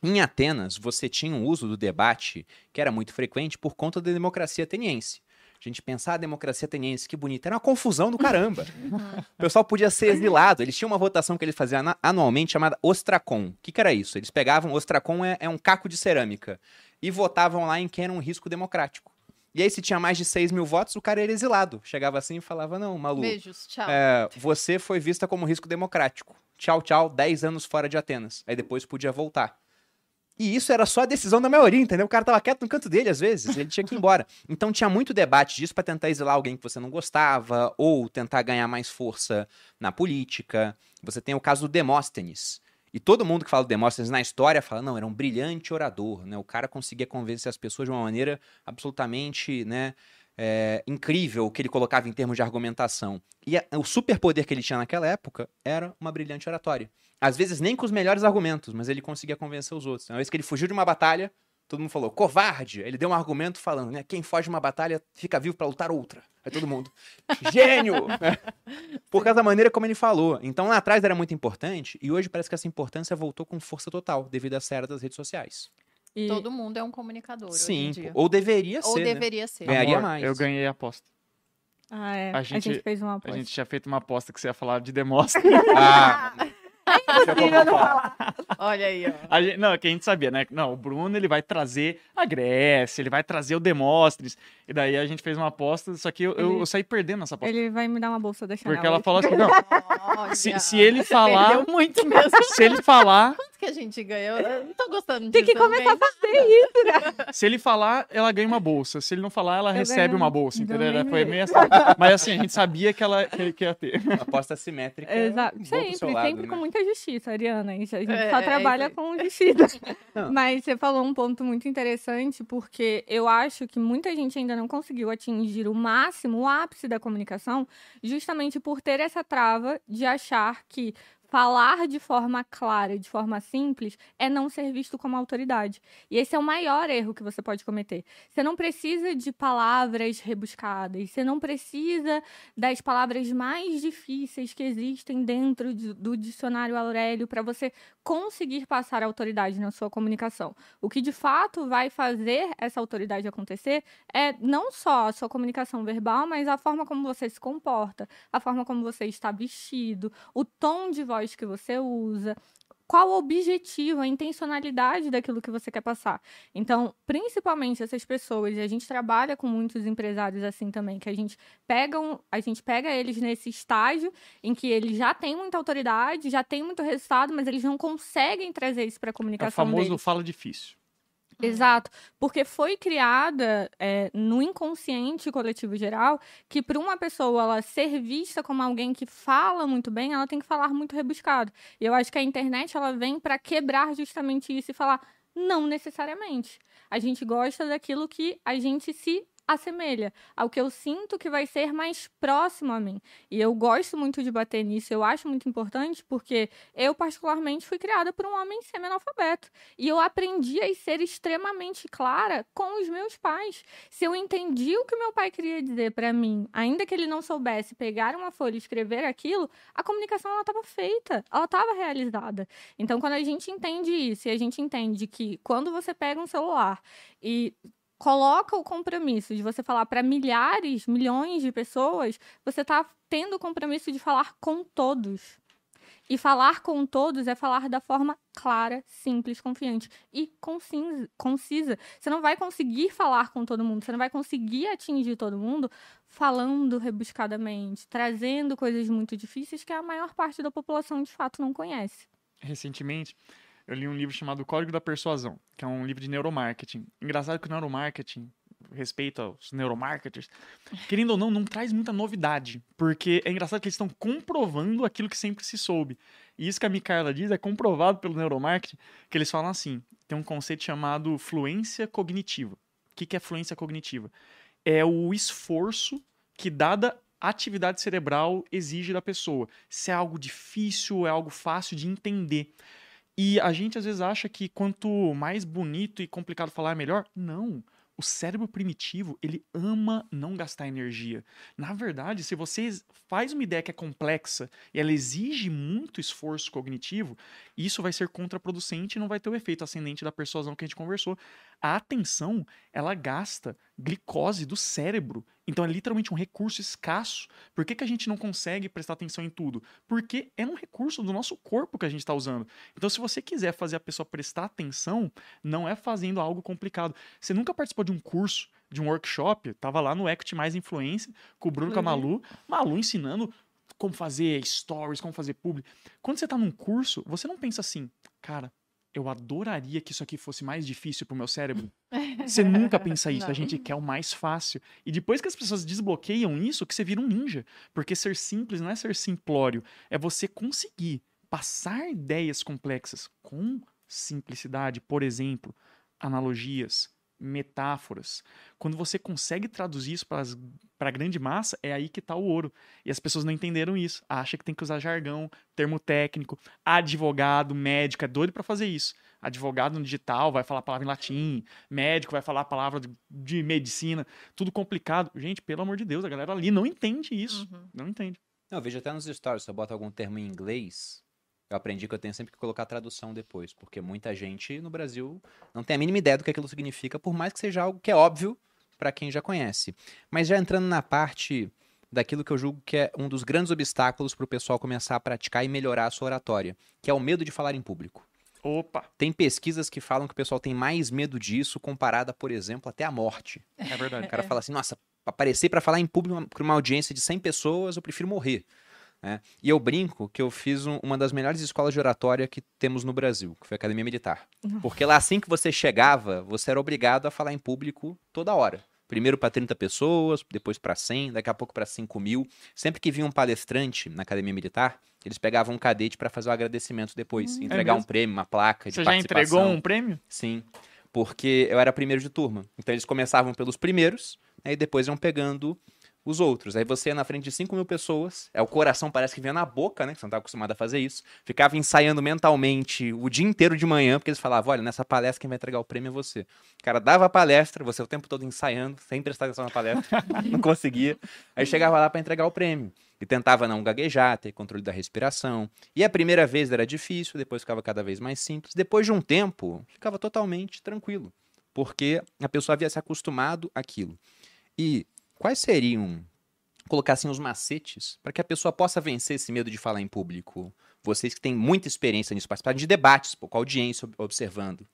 Em Atenas, você tinha um uso do debate que era muito frequente por conta da democracia ateniense. A gente pensar a democracia ateniense, que bonita, era uma confusão do caramba. o pessoal podia ser exilado. Eles tinham uma votação que eles faziam anualmente chamada Ostracon. O que, que era isso? Eles pegavam, Ostracon é, é um caco de cerâmica, e votavam lá em quem era um risco democrático. E aí, se tinha mais de 6 mil votos, o cara era exilado. Chegava assim e falava: Não, Malu, Beijos, tchau. é, você foi vista como risco democrático. Tchau, tchau, 10 anos fora de Atenas. Aí depois podia voltar. E isso era só a decisão da maioria, entendeu? O cara tava quieto no canto dele, às vezes, ele tinha que ir embora. Então tinha muito debate disso pra tentar exilar alguém que você não gostava, ou tentar ganhar mais força na política. Você tem o caso do Demóstenes. E todo mundo que fala do Demóstenes na história fala, não, era um brilhante orador, né? O cara conseguia convencer as pessoas de uma maneira absolutamente, né, é, incrível que ele colocava em termos de argumentação. E a- o superpoder que ele tinha naquela época era uma brilhante oratória. Às vezes nem com os melhores argumentos, mas ele conseguia convencer os outros. Uma vez que ele fugiu de uma batalha, todo mundo falou, covarde. Ele deu um argumento falando, né? Quem foge de uma batalha fica vivo pra lutar outra. Aí todo mundo, gênio! né? Por causa da maneira como ele falou. Então lá atrás era muito importante, e hoje parece que essa importância voltou com força total, devido à era das redes sociais. E Todo mundo é um comunicador hoje Sim, em dia. ou deveria Ou ser. né? deveria ser. Ganharia Amor, mais. Eu ganhei a aposta. Ah, é. A A gente- gente, fez uma A aposta. gente tinha feito uma aposta que você ia falar de Demóstenes. Ah, Impossível não falar. Olha aí, ó. A gente, não, que a gente sabia, né? Não, o Bruno ele vai trazer a Grécia, ele vai trazer o Demóstenes. E daí a gente fez uma aposta, só que eu, Ele- eu saí perdendo essa aposta. Ele vai me dar uma bolsa da Chanel. Porque ela falou assim: não, Olha, se, se ele falar. Muito mesmo. Se ele falar, Quanto que a gente ganhou? Eu não tô gostando Tem disso. que começar a fazer isso. se ele falar, ela ganha uma bolsa. Se ele não falar, ela Eu recebe ganho uma bolsa, entendeu? dois Foi meio assim. Mas assim, a gente sabia que ela que, que ia ter. aposta simétrica. é Exato. Sempre, lado, sempre né? com muita justiça, Ariana. A gente, É, só é trabalha isso com justiça. Não. Mas você falou um ponto muito interessante, porque eu acho que muita gente ainda não conseguiu atingir o máximo, o ápice da comunicação, justamente por ter essa trava de achar que falar de forma clara, de forma simples, é não ser visto como autoridade. E esse é o maior erro que você pode cometer. Você não precisa de palavras rebuscadas, você não precisa das palavras mais difíceis que existem dentro de- do dicionário Aurélio para você conseguir passar autoridade na sua comunicação. O que de fato vai fazer essa autoridade acontecer é não só a sua comunicação verbal, mas a forma como você se comporta, a forma como você está vestido, o tom de voz que você usa. Qual o objetivo, a intencionalidade daquilo que você quer passar? Então, principalmente essas pessoas, e a gente trabalha com muitos empresários assim também, que a gente pega, um- a gente pega eles nesse estágio em que eles já têm muita autoridade, já têm muito resultado, mas eles não conseguem trazer isso para a É o comunicação famoso deles. fala difícil. Exato, porque foi criada é, no inconsciente coletivo geral que para uma pessoa ela ser vista como alguém que fala muito bem, ela tem que falar muito rebuscado. E eu acho que a internet ela vem para quebrar justamente isso e falar não necessariamente. A gente gosta daquilo que a gente se assemelha ao que eu sinto que vai ser mais próximo a mim. E eu gosto muito de bater nisso, eu acho muito importante, porque eu, particularmente, fui criada por um homem semi-analfabeto. E eu aprendi a ser extremamente clara com os meus pais. Se eu entendi o que meu pai queria dizer para mim, ainda que ele não soubesse pegar uma folha e escrever aquilo, a comunicação estava feita, ela estava realizada. Então, quando a gente entende isso, e a gente entende que quando você pega um celular e coloca o compromisso de você falar para milhares, milhões de pessoas, você está tendo o compromisso de falar com todos. E falar com todos é falar da forma clara, simples, confiante e concisa. Você não vai conseguir falar com todo mundo, você não vai conseguir atingir todo mundo falando rebuscadamente, trazendo coisas muito difíceis que a maior parte da população de fato não conhece. Recentemente, eu li um livro chamado Código da Persuasão, que é um livro de neuromarketing. Engraçado que o neuromarketing, respeito aos neuromarketers, querendo ou não, não traz muita novidade, porque é engraçado que eles estão comprovando aquilo que sempre se soube. E isso que a Micaela diz é comprovado pelo neuromarketing, que eles falam assim, tem um conceito chamado fluência cognitiva. O que é fluência cognitiva? É o esforço que dada atividade cerebral exige da pessoa. Se é algo difícil, é algo fácil de entender. E a gente às vezes acha que quanto mais bonito e complicado falar é melhor. Não. O cérebro primitivo, ele ama não gastar energia. Na verdade, se você faz uma ideia que é complexa e ela exige muito esforço cognitivo, isso vai ser contraproducente e não vai ter o efeito ascendente da persuasão que a gente conversou. A atenção, ela gasta glicose do cérebro. Então é literalmente um recurso escasso. Por que, que a gente não consegue prestar atenção em tudo? Porque é um recurso do nosso corpo que a gente está usando. Então, se você quiser fazer a pessoa prestar atenção, não é fazendo algo complicado. Você nunca participou de um curso, de um workshop? Tava lá no Equity Mais Influência, com o Bruno uhum. Camalu, Malu ensinando como fazer stories, como fazer publi. Quando você está num curso, você não pensa assim, cara, eu adoraria que isso aqui fosse mais difícil pro meu cérebro. Você nunca pensa isso, Não. a gente quer o mais fácil. E depois que as pessoas desbloqueiam isso, que você vira um ninja. Porque ser simples não é ser simplório, é você conseguir passar ideias complexas com simplicidade, por exemplo, analogias, metáforas. Quando você consegue traduzir isso para a grande massa, é aí que está o ouro. E as pessoas não entenderam isso. Acha que tem que usar jargão, termo técnico, advogado, médico, é doido para fazer isso. Advogado no digital vai falar a palavra em latim, médico vai falar a palavra de, de, medicina, tudo complicado. Gente, pelo amor de Deus, a galera ali não entende isso. Uhum. Não entende. Não, eu vejo até nos stories, se eu boto algum termo em inglês, eu aprendi que eu tenho sempre que colocar tradução depois, porque muita gente no Brasil não tem a mínima ideia do que aquilo significa, por mais que seja algo que é óbvio para quem já conhece. Mas já entrando na parte daquilo que eu julgo que é um dos grandes obstáculos para o pessoal começar a praticar e melhorar a sua oratória, que é o medo de falar em público. Opa! Tem pesquisas que falam que o pessoal tem mais medo disso comparada, por exemplo, até a morte. É verdade. O cara fala assim, nossa, aparecer para falar em público para uma audiência de 100 pessoas, eu prefiro morrer. Né? E eu brinco que eu fiz um, uma das melhores escolas de oratória que temos no Brasil, que foi a Academia Militar. Porque lá, assim que você chegava, você era obrigado a falar em público toda hora. Primeiro para 30 pessoas, depois para 100, daqui a pouco para 5 mil. Sempre que vinha um palestrante na Academia Militar, eles pegavam um cadete para fazer o agradecimento depois. Hum, entregar é um prêmio, uma placa de Você já entregou um prêmio? Sim. Porque eu era primeiro de turma. Então eles começavam pelos primeiros, aí depois iam pegando os outros. Aí você na frente de 5 mil pessoas, é o coração parece que vinha na boca, né? Você não tá acostumado a fazer isso. Ficava ensaiando mentalmente o dia inteiro de manhã, porque eles falavam: olha, nessa palestra quem vai entregar o prêmio é você. O cara dava a palestra, você o tempo todo ensaiando, sem prestar atenção na palestra, não conseguia. Aí chegava lá para entregar o prêmio. E tentava não gaguejar, ter controle da respiração. E a primeira vez era difícil, depois ficava cada vez mais simples. Depois de um tempo, ficava totalmente tranquilo, porque a pessoa havia se acostumado àquilo. E quais seriam, colocar assim, os macetes para que a pessoa possa vencer esse medo de falar em público? Vocês que têm muita experiência nisso, participar de debates, com a audiência observando.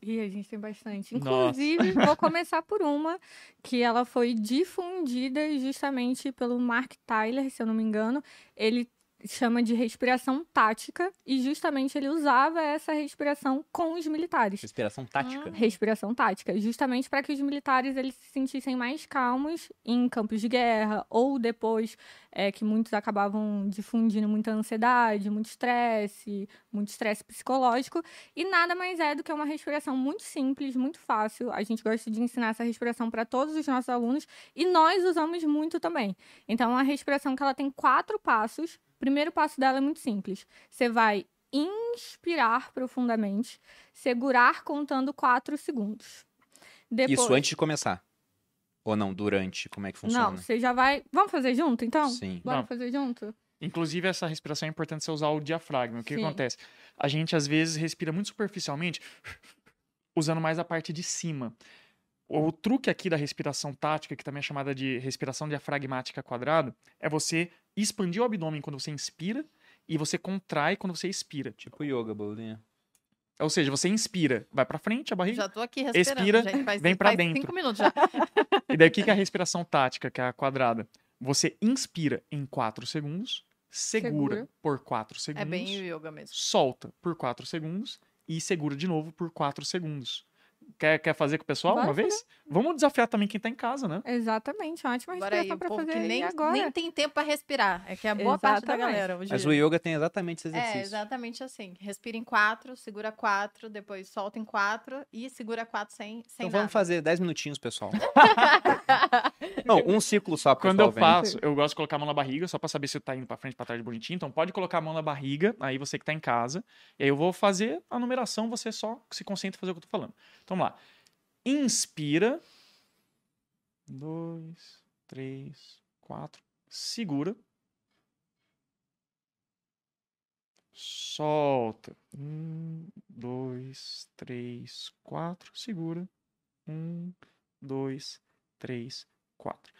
E a gente tem bastante. Inclusive, Nossa. vou começar por uma que ela foi difundida justamente pelo Mark Tyler, se eu não me engano. Ele chama de respiração tática e justamente ele usava essa respiração com os militares. Respiração tática. Respiração tática, justamente para que os militares eles se sentissem mais calmos em campos de guerra ou depois é, que muitos acabavam difundindo muita ansiedade, muito estresse, muito estresse psicológico e nada mais é do que uma respiração muito simples, muito fácil. A gente gosta de ensinar essa respiração para todos os nossos alunos e nós usamos muito também. Então, é uma respiração que ela tem quatro passos. O primeiro passo dela é muito simples. Você vai inspirar profundamente, segurar contando quatro segundos. Depois... Isso antes de começar. Ou não, durante? Como é que funciona? Não, você já vai. Vamos fazer junto, então? Sim. Bora Vamos. fazer junto? Inclusive, essa respiração é importante você usar o diafragma. O que, que acontece? A gente, às vezes, respira muito superficialmente, usando mais a parte de cima. O truque aqui da respiração tática, que também é chamada de respiração diafragmática quadrada, é você expandir o abdômen quando você inspira e você contrai quando você expira. Tipo yoga, bolinha. Ou seja, você inspira, vai pra frente a barriga, Já tô aqui respirando. Expira. Faz, vem pra faz dentro. cinco minutos já. E daí o que que é a respiração tática, que é a quadrada? Você inspira em 4 segundos, segura, Segura. por 4 segundos, É bem yoga mesmo. solta por 4 segundos e segura de novo por 4 segundos. Quer, quer fazer com o pessoal Bora uma vez? Vamos desafiar também quem tá em casa, né? Exatamente, ótima Agora aí, para povo fazer que nem, agora. nem tem tempo pra respirar. É que é a boa parte da Exatamente. galera. hoje. Mas o yoga tem exatamente esse exercício. É, exatamente assim. Respira em quatro, segura quatro, depois solta em quatro e segura quatro sem, sem Então vamos nada. fazer 10 minutinhos, pessoal. Não, um ciclo só, pessoal. Quando eu vem. faço, eu gosto de colocar a mão na barriga, só pra saber se tá indo pra frente, pra trás bonitinho. Então pode colocar a mão na barriga, aí você que tá em casa. E aí eu vou fazer a numeração, você só se concentra em fazer o que eu tô falando. Então vamos lá. Inspira. Dois, três, quatro. Segura. Solta. Um, dois, três, quatro. Segura. Um, dois, três, quatro.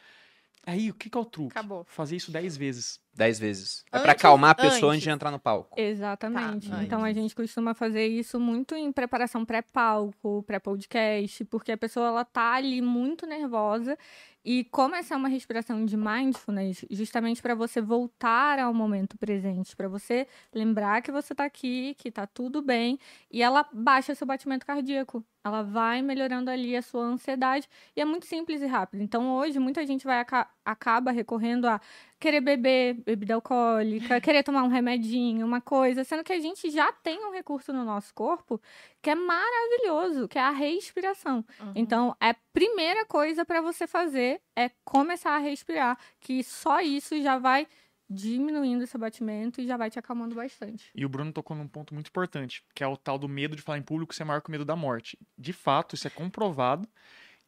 Aí, o que, que é o truque? Acabou. Fazer isso dez vezes. 10 vezes. É Antes- pra acalmar a pessoa antes antes. de entrar no palco. Exatamente. Tá, então a gente costuma fazer isso muito em preparação pré-palco, pré-podcast, porque a pessoa ela tá ali muito nervosa e como essa é uma respiração de mindfulness, justamente para você voltar ao momento presente, para você lembrar que você tá aqui, que tá tudo bem e ela baixa seu batimento cardíaco. Ela vai melhorando ali a sua ansiedade e é muito simples e rápido. Então hoje muita gente vai aca- acaba recorrendo a querer beber bebida alcoólica, querer tomar um remedinho, uma coisa, sendo que a gente já tem um recurso no nosso corpo que é maravilhoso, que é a respiração. Uhum. Então, a primeira coisa para você fazer é começar a respirar, que só isso já vai diminuindo esse batimento e já vai te acalmando bastante. E o Bruno tocou num ponto muito importante, que é o tal do medo de falar em público ser maior que o medo da morte. De fato, isso é comprovado.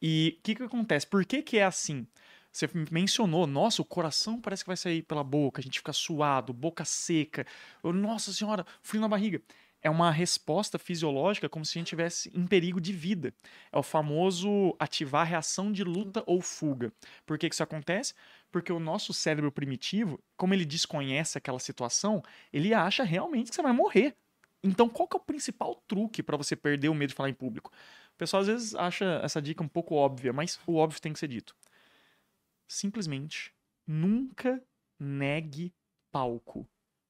E o que, que acontece? Por que, que é assim? Você mencionou, nossa, o coração parece que vai sair pela boca, a gente fica suado, boca seca. Nossa senhora, frio na barriga. É uma resposta fisiológica como se a gente estivesse em perigo de vida. É o famoso ativar a reação de luta ou fuga. Por que, que isso acontece? Porque o nosso cérebro primitivo, como ele desconhece aquela situação, ele acha realmente que você vai morrer. Então, qual que é o principal truque para você perder o medo de falar em público? O pessoal às vezes acha essa dica um pouco óbvia, mas o óbvio tem que ser dito. Simplesmente nunca negue palco. O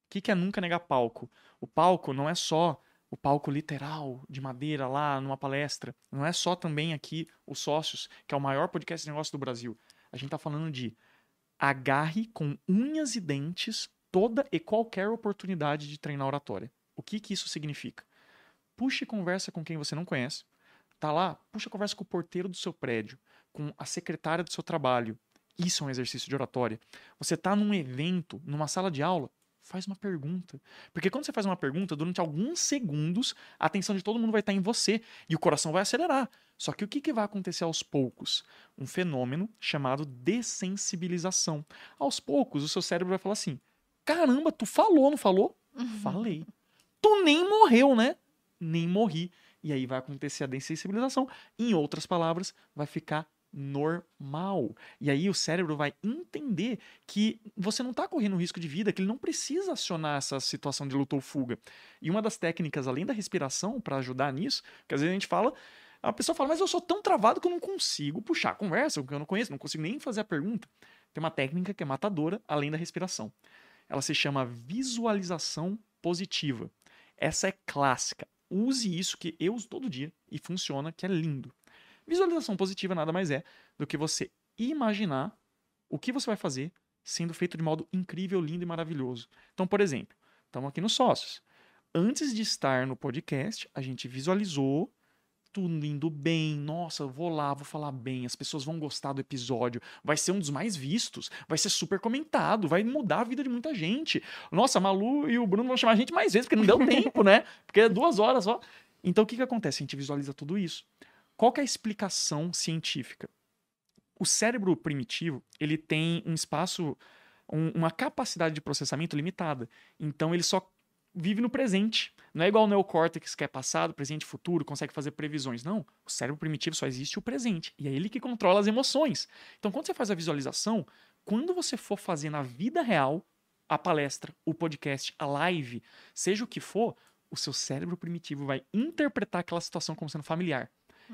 que, que é nunca negar palco? O palco não é só o palco literal de madeira lá numa palestra. Não é só também aqui os sócios, que é o maior podcast de negócio do Brasil. A gente está falando de agarre com unhas e dentes toda e qualquer oportunidade de treinar oratória. O que, que isso significa? Puxe conversa com quem você não conhece. Tá lá, puxa conversa com o porteiro do seu prédio, com a secretária do seu trabalho. Isso é um exercício de oratória. Você tá num evento, numa sala de aula, faz uma pergunta. Porque quando você faz uma pergunta, durante alguns segundos, a atenção de todo mundo vai estar em você e o coração vai acelerar. Só que o que, que vai acontecer aos poucos? Um fenômeno chamado dessensibilização. Aos poucos, o seu cérebro vai falar assim: caramba, tu falou, não falou? Falei. Tu nem morreu, né? Nem morri. E aí vai acontecer a dessensibilização. Em outras palavras, vai ficar normal. E aí o cérebro vai entender que você não está correndo risco de vida, que ele não precisa acionar essa situação de luta ou fuga. E uma das técnicas, além da respiração, para ajudar nisso, que às vezes a gente fala, a pessoa fala, mas eu sou tão travado que eu não consigo puxar a conversa, porque eu não conheço, não consigo nem fazer a pergunta. Tem uma técnica que é matadora, além da respiração. ela se chama visualização positiva. Essa é clássica. Use isso que eu uso todo dia e funciona, que é lindo. Visualização positiva nada mais é do que você imaginar o que você vai fazer sendo feito de modo incrível, lindo e maravilhoso. Então, por exemplo, estamos aqui nos sócios. Antes de estar no podcast, a gente visualizou tudo indo bem. Nossa, eu vou lá, vou falar bem, as pessoas vão gostar do episódio, vai ser um dos mais vistos, vai ser super comentado, vai mudar a vida de muita gente. Nossa, Malu e o Bruno vão chamar a gente mais vezes, porque não deu tempo, né? Porque é duas horas só. Então, o que, que acontece? A gente visualiza tudo isso. Qual é a explicação científica? O cérebro primitivo, ele tem um espaço, um, uma capacidade de processamento limitada. Então, ele só vive no presente. Não é igual o neocórtex que é passado, presente futuro, consegue fazer previsões. Não, o cérebro primitivo só existe o presente. E é ele que controla as emoções. Então, quando você faz a visualização, quando você for fazer na vida real a palestra, o podcast, a live, seja o que for, o seu cérebro primitivo vai interpretar aquela situação como sendo familiar.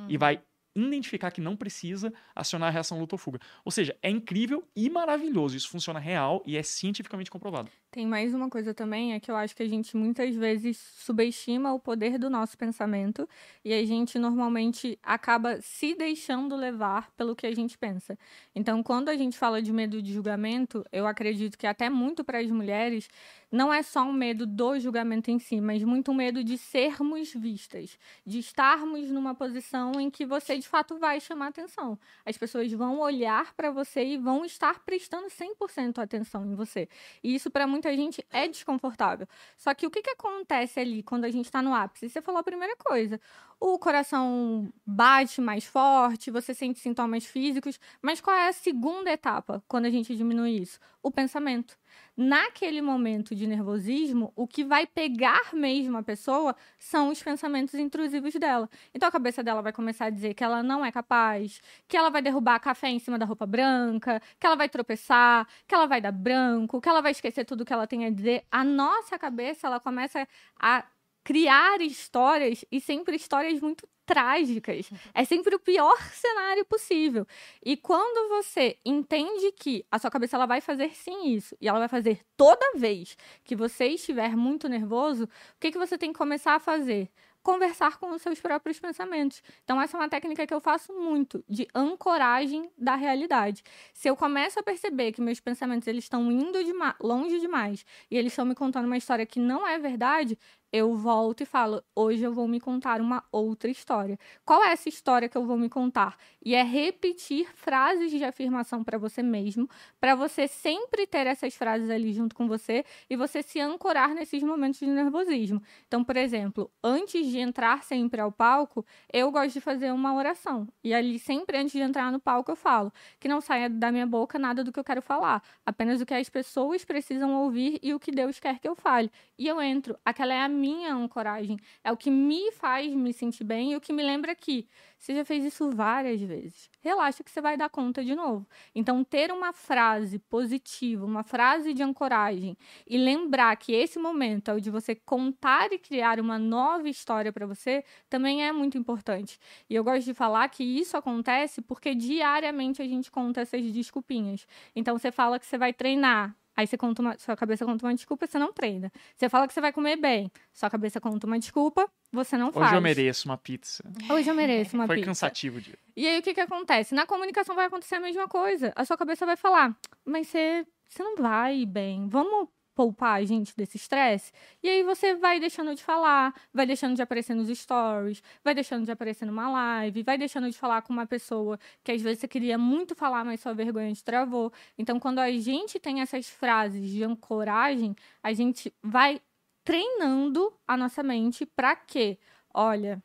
E vai identificar que não precisa acionar a reação luta ou fuga. Ou seja, é incrível e maravilhoso. Isso funciona real e é cientificamente comprovado. Tem mais uma coisa também, é que eu acho que a gente muitas vezes subestima o poder do nosso pensamento e a gente normalmente acaba se deixando levar pelo que a gente pensa. Então, quando a gente fala de medo de julgamento, eu acredito que até muito para as mulheres não é só um medo do julgamento em si, mas muito medo de sermos vistas, de estarmos numa posição em que você de fato vai chamar atenção. As pessoas vão olhar para você e vão estar prestando 100% atenção em você. E isso para muita gente é desconfortável. Só que o que, que acontece ali quando a gente está no ápice? Você falou a primeira coisa. O coração bate mais forte, você sente sintomas físicos, mas qual é a segunda etapa quando a gente diminui isso? O pensamento naquele momento de nervosismo, o que vai pegar mesmo a pessoa são os pensamentos intrusivos dela. Então a cabeça dela vai começar a dizer que ela não é capaz, que ela vai derrubar café em cima da roupa branca, que ela vai tropeçar, que ela vai dar branco, que ela vai esquecer tudo que ela tem a dizer. A nossa cabeça, ela começa a criar histórias e sempre histórias muito trágicas. É sempre o pior cenário possível. E quando você entende que a sua cabeça ela vai fazer sim isso, e ela vai fazer toda vez que você estiver muito nervoso, o que, que você tem que começar a fazer? conversar com os seus próprios pensamentos. Então, essa é uma técnica que eu faço muito, de ancoragem da realidade. Se eu começo a perceber que meus pensamentos eles estão indo de longe demais e eles estão me contando uma história que não é verdade, eu volto e falo: hoje eu vou me contar uma outra história. Qual é essa história que eu vou me contar? E é repetir frases de afirmação para você mesmo, para você sempre ter essas frases ali junto com você e você se ancorar nesses momentos de nervosismo. Então, por exemplo, antes de entrar sempre ao palco, eu gosto de fazer uma oração. E ali, sempre antes de entrar no palco, eu falo que não saia da minha boca nada do que eu quero falar, apenas o que as pessoas precisam ouvir e o que Deus quer que eu fale. E eu entro. Aquela é a minha ancoragem. É o que me faz me sentir bem e o que me lembra que você já fez isso várias vezes. Relaxa que você vai dar conta de novo. Então, ter uma frase positiva, uma frase de ancoragem e lembrar que esse momento é o de você contar e criar uma nova história para você também é muito importante. E eu gosto de falar que isso acontece porque diariamente a gente conta essas desculpinhas. Então, você fala que você vai treinar Aí você conta uma, sua cabeça conta uma desculpa, você não treina. Você fala que você vai comer bem, sua cabeça conta uma desculpa, você não faz. Hoje eu mereço uma pizza. Hoje eu mereço uma Foi pizza. Foi cansativo o dia. E aí o que que acontece? Na comunicação vai acontecer a mesma coisa. A sua cabeça vai falar, mas você, você não vai bem. Vamos poupar a gente desse estresse. E aí você vai deixando de falar, vai deixando de aparecer nos stories, vai deixando de aparecer numa live, vai deixando de falar com uma pessoa que às vezes você queria muito falar, mas sua vergonha te travou. Então, quando a gente tem essas frases de ancoragem, a gente vai treinando a nossa mente para quê? Olha,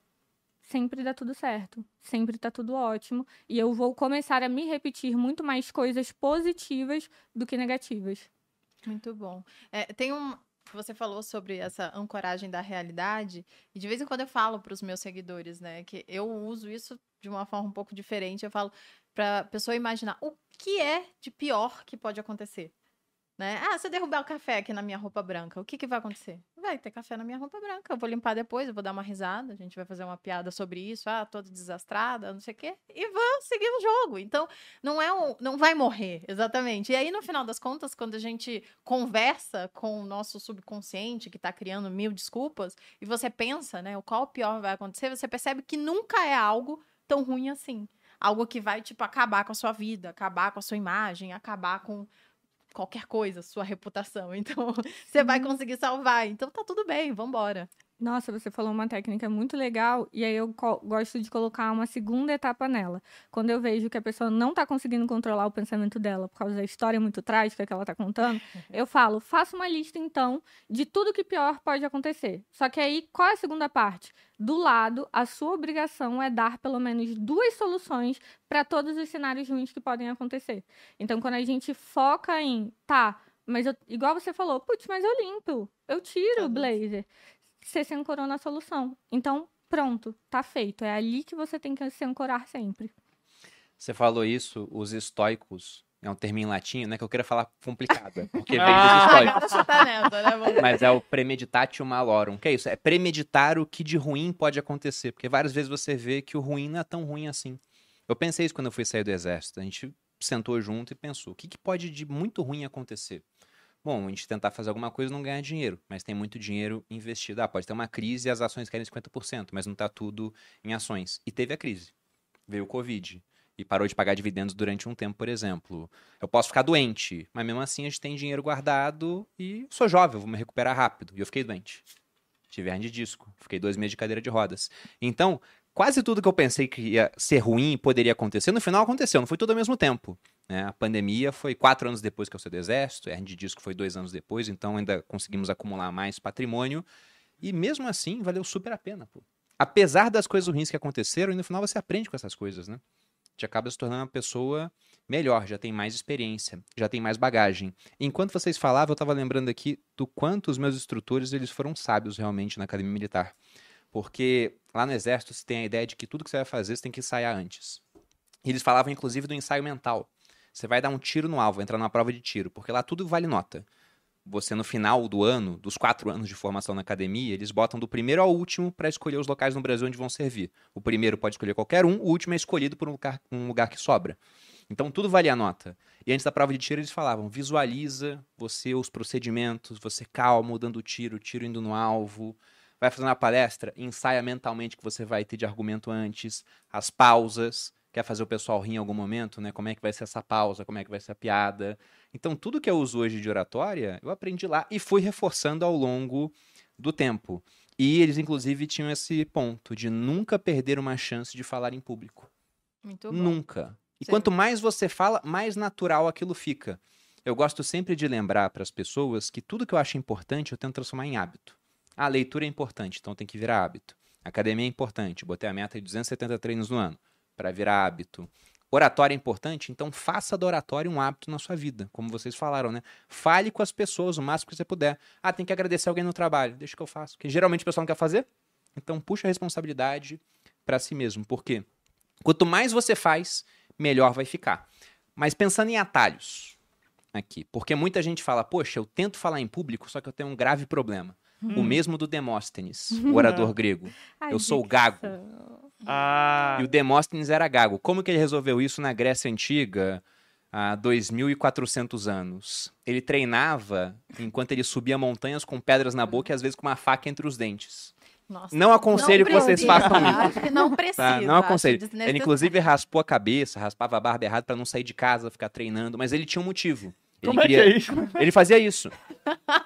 sempre dá tudo certo, sempre tá tudo ótimo, e eu vou começar a me repetir muito mais coisas positivas do que negativas. Muito bom. É, tem um. Você falou sobre essa ancoragem da realidade, e de vez em quando eu falo para os meus seguidores, né, que eu uso isso de uma forma um pouco diferente. Eu falo para a pessoa imaginar o que é de pior que pode acontecer. Né? Ah, se eu derrubar o café aqui na minha roupa branca, o que, que vai acontecer? Vai ter café na minha roupa branca. Eu vou limpar depois, eu vou dar uma risada, a gente vai fazer uma piada sobre isso, ah, toda desastrada, não sei o quê, e vou seguir o jogo. Então, não é um, não vai morrer, exatamente. E aí, no final das contas, quando a gente conversa com o nosso subconsciente, que tá criando mil desculpas, e você pensa, né, o qual o pior vai acontecer, você percebe que nunca é algo tão ruim assim. Algo que vai, tipo, acabar com a sua vida, acabar com a sua imagem, acabar com qualquer coisa, sua reputação. Então, você vai conseguir salvar. Então, tá tudo bem, vambora. Nossa, você falou uma técnica muito legal e aí eu gosto de colocar uma segunda etapa nela. Quando eu vejo que a pessoa não está conseguindo controlar o pensamento dela por causa da história muito trágica que ela está contando, eu falo, faça uma lista então de tudo que pior pode acontecer. Só que aí, qual é a segunda parte? Do lado, a sua obrigação é dar pelo menos duas soluções para todos os cenários ruins que podem acontecer. Então, quando a gente foca em, tá, mas eu, igual você falou, putz, mas eu limpo, eu tiro o blazer você se ancorou na solução. Então, pronto, tá feito. É ali que você tem que se ancorar sempre. Você falou isso, os estoicos, é um termo em latim, né? Que eu queria falar complicado, porque vem dos estoicos. Tá nessa, né, Mas é o premeditatio malorum. Que é isso? É premeditar o que de ruim pode acontecer. Porque várias vezes você vê que o ruim não é tão ruim assim. Eu pensei isso quando eu fui sair do exército. A gente sentou junto e pensou: o que, que pode de muito ruim acontecer? Bom, a gente tentar fazer alguma coisa não ganhar dinheiro, mas tem muito dinheiro investido. Ah, pode ter uma crise e as ações querem 50%, mas não está tudo em ações. E teve a crise. Veio o Covid. E parou de pagar dividendos durante um tempo, por exemplo. Eu posso ficar doente, mas mesmo assim a gente tem dinheiro guardado e sou jovem, vou me recuperar rápido. E eu fiquei doente. Tive hernia de disco, fiquei dois meses de cadeira de rodas. Então, quase tudo que eu pensei que ia ser ruim poderia acontecer, no final aconteceu, não foi tudo ao mesmo tempo. Né? A pandemia foi quatro anos depois que eu saí do exército, a gente diz que foi dois anos depois, então ainda conseguimos acumular mais patrimônio. E mesmo assim, valeu super a pena. Pô. Apesar das coisas ruins que aconteceram, e no final você aprende com essas coisas, né? Te acaba se tornando uma pessoa melhor, já tem mais experiência, já tem mais bagagem. Enquanto vocês falavam, eu estava lembrando aqui do quanto os meus instrutores eles foram sábios realmente na academia militar. Porque lá no exército você tem a ideia de que tudo que você vai fazer você tem que ensaiar antes. Eles falavam inclusive do ensaio mental. Você vai dar um tiro no alvo, entrar numa prova de tiro, porque lá tudo vale nota. Você, no final do ano, dos quatro anos de formação na academia, eles botam do primeiro ao último para escolher os locais no Brasil onde vão servir. O primeiro pode escolher qualquer um, o último é escolhido por um lugar, um lugar que sobra. Então tudo valia nota. E antes da prova de tiro eles falavam: visualiza você os procedimentos, você calmo, dando tiro, tiro indo no alvo. Vai fazendo a palestra, ensaia mentalmente que você vai ter de argumento antes, as pausas quer fazer o pessoal rir em algum momento, né? Como é que vai ser essa pausa, como é que vai ser a piada. Então, tudo que eu uso hoje de oratória, eu aprendi lá e fui reforçando ao longo do tempo. E eles, inclusive, tinham esse ponto de nunca perder uma chance de falar em público. Muito bom. Nunca. E Sim. quanto mais você fala, mais natural aquilo fica. Eu gosto sempre de lembrar para as pessoas que tudo que eu acho importante eu tento transformar em hábito. A leitura é importante, então tem que virar hábito. A academia é importante, botei a meta de 270 treinos no ano para virar hábito. Oratório é importante, então faça da oratória um hábito na sua vida, como vocês falaram, né? Fale com as pessoas o máximo que você puder. Ah, tem que agradecer alguém no trabalho, deixa que eu faço. Porque geralmente o pessoal não quer fazer, então puxa a responsabilidade para si mesmo. Porque quanto mais você faz, melhor vai ficar. Mas pensando em atalhos aqui, porque muita gente fala, poxa, eu tento falar em público, só que eu tenho um grave problema. Hum. O mesmo do Demóstenes, o orador grego. Ai, eu sou gago. Ah. E o Demóstenes era gago. Como que ele resolveu isso na Grécia Antiga? Há 2.400 anos. Ele treinava enquanto ele subia montanhas com pedras na boca e às vezes com uma faca entre os dentes. Nossa, não aconselho não que vocês façam isso. Acho que não precisa. Tá? Não aconselho. Ele inclusive raspou a cabeça, raspava a barba errado para não sair de casa, ficar treinando, mas ele tinha um motivo. Ele Como queria... é que é isso? Ele fazia isso.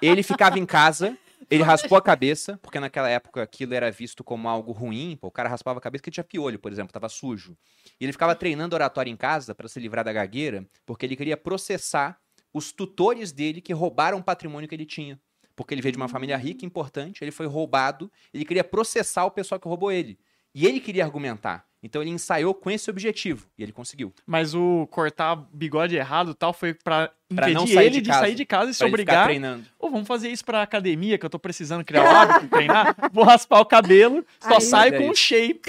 Ele ficava em casa ele raspou a cabeça, porque naquela época aquilo era visto como algo ruim. Pô, o cara raspava a cabeça porque tinha piolho, por exemplo, estava sujo. E ele ficava treinando oratório em casa para se livrar da gagueira, porque ele queria processar os tutores dele que roubaram o patrimônio que ele tinha. Porque ele veio de uma família rica, importante, ele foi roubado, ele queria processar o pessoal que roubou ele. E ele queria argumentar. Então ele ensaiou com esse objetivo e ele conseguiu. Mas o cortar bigode errado tal foi para impedir não sair ele de de, casa, sair de casa e se Pra ele ficar obrigar. treinando. Ou vamos fazer isso pra academia, que eu tô precisando criar o hábito de treinar. Vou raspar o cabelo, só Aí- saio É com um shape.